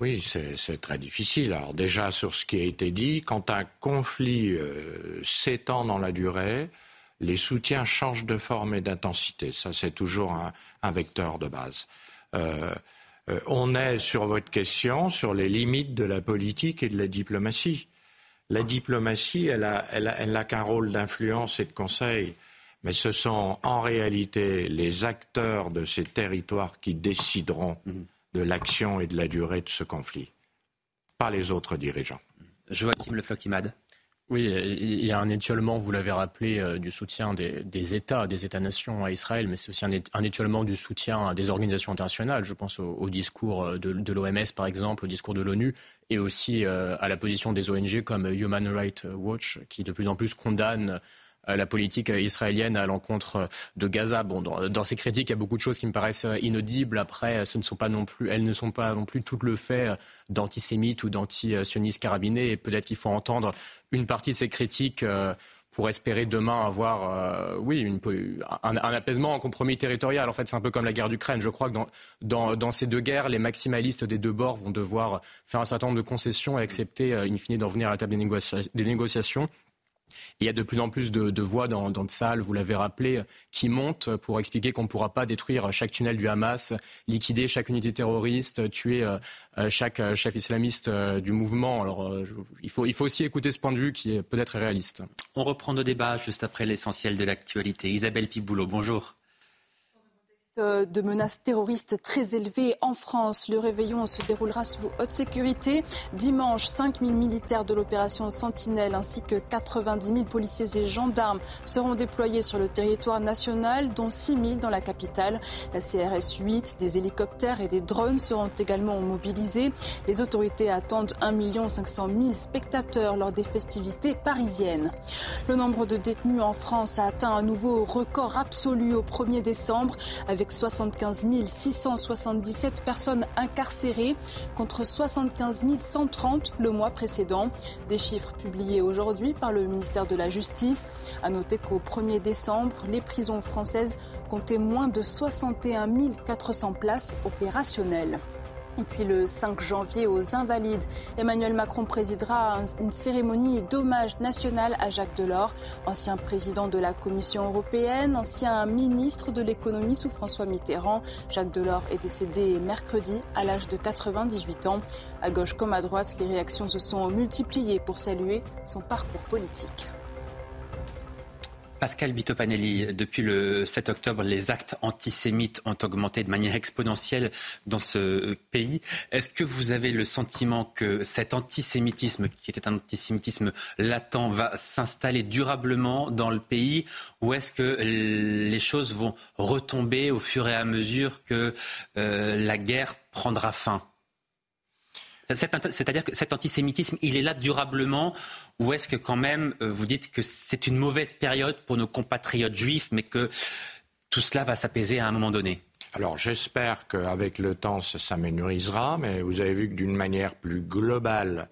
Oui, c'est très difficile. Alors déjà, sur ce qui a été dit, quand un conflit euh, s'étend dans la durée, les soutiens changent de forme et d'intensité. Ça, c'est toujours un, vecteur de base. Euh, euh, on est sur votre question sur les limites de la politique et de la diplomatie. La diplomatie, elle n'a elle qu'un rôle d'influence et de conseil, mais ce sont en réalité les acteurs de ces territoires qui décideront mhm. de l'action et de la durée de ce conflit, pas les autres dirigeants. Joachim Le Floquimade. Oui, il y a un étiolement, vous l'avez rappelé, euh, du soutien des, États, des États-nations à Israël, mais c'est aussi un, étiolement du soutien des organisations internationales. Je pense au, discours euh, de, l'OMS, par exemple, au discours de l'ONU, et aussi euh, à la position des ONG comme Human Rights Watch, qui de plus en plus condamne la politique israélienne à l'encontre de Gaza. Bon, dans, ces critiques, il y a beaucoup de choses qui me paraissent inaudibles. Après, ce ne sont pas non plus, elles ne sont pas non plus tout le fait d'antisémites ou d'anti-sionistes carabinés. Et peut-être qu'il faut entendre une partie de ces critiques euh, pour espérer demain avoir, euh, oui, une, un, apaisement, un compromis territorial. En fait, c'est un peu comme la guerre d'Ukraine. Je crois que dans, dans, ces deux guerres, les maximalistes des deux bords vont devoir faire un certain nombre de concessions et accepter, euh, in fine, d'en venir à la table des négociations il y a de plus en plus de, voix dans, dans salles, vous l'avez rappelé, qui montent pour expliquer qu'on ne pourra pas détruire chaque tunnel du Hamas, liquider chaque unité terroriste, tuer euh, euh, chaque euh, chef islamiste du mouvement. Alors il, faut, il faut aussi écouter ce point de vue qui est peut-être réaliste. On reprend nos débats juste après l'essentiel de l'actualité. Isabelle Piboulot, bonjour de menaces terroristes très élevées en France. Le réveillon se déroulera sous haute sécurité. Dimanche, 5 000 militaires de l'opération Sentinelle ainsi que 90 000 policiers et gendarmes seront déployés sur le territoire national, dont 6 000 dans la capitale. La CRS 8, des hélicoptères et des drones seront également mobilisés. Les autorités attendent 1 500 000 spectateurs lors des festivités parisiennes. Le nombre de détenus en France a atteint un nouveau record absolu au 1er décembre 75 677 personnes incarcérées contre 75 130 le mois précédent. Des chiffres publiés aujourd'hui par le ministère de la Justice. À noter qu'au 1er décembre, les prisons françaises comptaient moins de 61 400 places opérationnelles. Et puis le 5 janvier aux Invalides, Emmanuel Macron présidera une cérémonie d'hommage national à Jacques Delors, ancien président de la Commission européenne, ancien ministre de l'économie sous François Mitterrand. Jacques Delors est décédé mercredi à l'âge de 98 ans. À gauche comme à droite, les réactions se sont multipliées pour saluer son parcours politique. Pascal Bitopanelli, depuis le 7 octobre, les actes antisémites ont augmenté de manière exponentielle dans ce pays. Est-ce que vous avez le sentiment que cet antisémitisme, qui était un antisémitisme latent, va s'installer durablement dans le pays ou est-ce que les choses vont retomber au fur et à mesure que euh, la guerre prendra fin? C'est-à-dire que cet antisémitisme, il est là durablement ou est-ce que quand même euh, vous dites que c'est une mauvaise période pour nos compatriotes juifs, mais que tout cela va s'apaiser à un moment donné? Alors j'espère qu'avec le temps ça s'aménurisera, mais vous avez vu que d'une manière plus globale,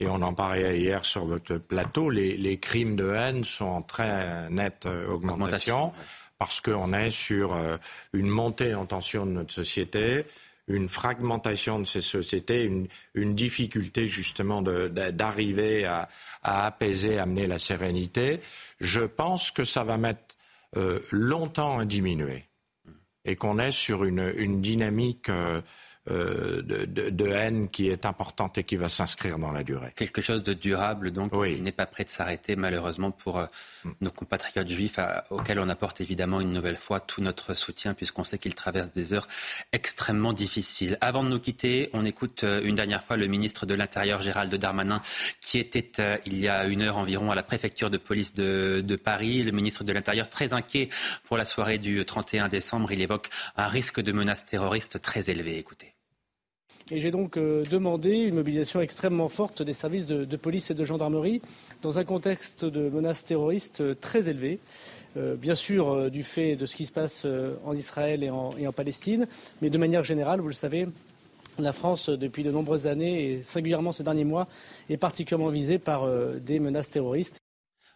et on en parlait hier sur votre plateau, les, crimes de haine sont en très nette augmentation, parce qu'on est sur euh, une montée en tension de notre société, une fragmentation de ces sociétés, une, difficulté justement d'arriver à, apaiser, à amener la sérénité. Je pense que ça va mettre euh, longtemps à diminuer et qu'on est sur une, dynamique euh, euh, de, haine qui est importante et qui va s'inscrire dans la durée. Quelque chose de durable, donc, qui n'est pas prêt de s'arrêter, malheureusement, pour euh, mm. nos compatriotes juifs, auxquels on apporte évidemment une nouvelle fois tout notre soutien, puisqu'on sait qu'ils traversent des heures extrêmement difficiles. Avant de nous quitter, on écoute euh, une dernière fois le ministre de l'Intérieur, Gérald Darmanin, qui était il y a une heure environ à la préfecture de police de, de Paris. Le ministre de l'Intérieur, très inquiet pour la soirée du 31 décembre, il évoque un risque de menace terroriste très élevé. Écoutez. Et j'ai donc euh, demandé une mobilisation extrêmement forte des services de, police et de gendarmerie dans un contexte de menaces terroristes euh, très élevé. Euh, bien sûr, du fait de ce qui se passe en Israël et en, Palestine, mais de manière générale, vous le savez, la France, depuis de nombreuses années, et singulièrement ces derniers mois, est particulièrement visée par des menaces terroristes.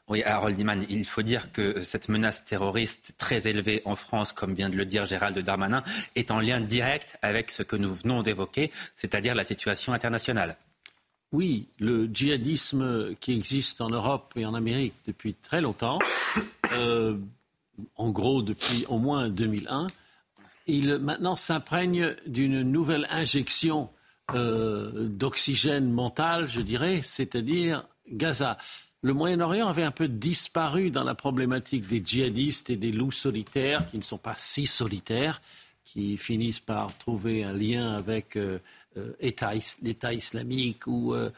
Oui, Harold Diman, il faut dire que cette menace terroriste très élevée en France, comme vient de le dire Gérald Darmanin, est en lien direct avec ce que nous venons d'évoquer, c'est-à-dire la situation internationale. Oui, le djihadisme qui existe en Europe et en Amérique depuis très longtemps, euh, en gros depuis au moins 2001, il maintenant s'imprègne d'une nouvelle injection euh, d'oxygène mental, je dirais, c'est-à-dire Gaza le Moyen-Orient avait un peu disparu dans la problématique des djihadistes et des loups solitaires, qui ne sont pas si solitaires, qui finissent par trouver un lien avec euh, euh, l'État islamique ou euh,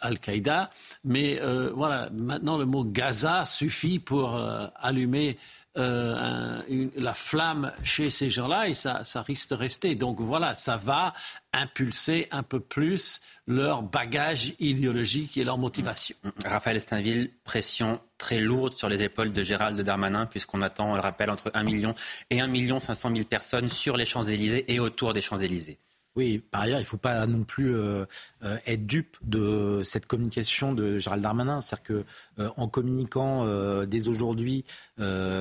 Al-Qaïda. Mais voilà, maintenant le mot Gaza suffit pour allumer la flamme chez ces gens-là et ça, ça risque de rester. Donc voilà, ça va impulser un peu plus leur bagage idéologique et leur motivation. Mm. Raphaël Estainville, pression très lourde sur les épaules de Gérald Darmanin, puisqu'on attend, on le rappelle, entre 1 million et 1 million 500 000 personnes sur les Champs-Élysées et autour des Champs-Élysées. Oui, par ailleurs, il ne faut pas non plus euh, euh, être dupe de cette communication de Gérald Darmanin. C'est-à-dire qu'en euh, en communiquant dès aujourd'hui,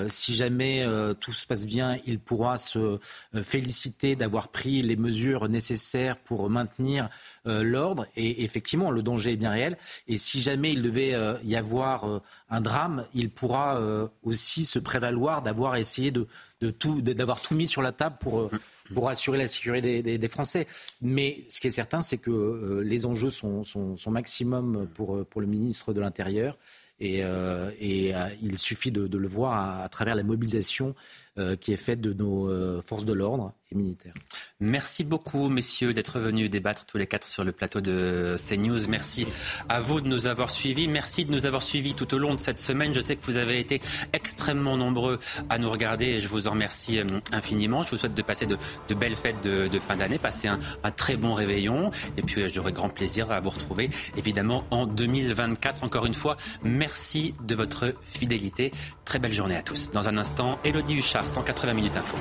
si jamais tout se passe bien, il pourra se féliciter d'avoir pris les mesures nécessaires pour maintenir l'ordre. Et effectivement, le danger est bien réel. Et si jamais il devait y avoir un drame, il pourra aussi se prévaloir d'avoir essayé de, tout, d'avoir tout mis sur la table pour pour assurer la sécurité des, Français. Mais ce qui est certain, c'est que euh, les enjeux sont, sont, maximum pour, le ministre de l'Intérieur. Et, euh, euh, il suffit de, le voir à, travers la mobilisation euh, qui est faite de nos forces de l'ordre Merci beaucoup, messieurs, d'être venus débattre tous les quatre sur le plateau de CNews. Merci à vous de nous avoir suivis. Merci de nous avoir suivis tout au long de cette semaine. Je sais que vous avez été extrêmement nombreux à nous regarder et je vous en remercie euh, infiniment. Je vous souhaite de passer de, belles fêtes de, fin d'année, passer un, un, très bon réveillon et puis j'aurai grand plaisir à vous retrouver évidemment en 2024. Encore une fois, merci de votre fidélité. Très belle journée à tous. Dans un instant, Elodie Huchard, 180 minutes info.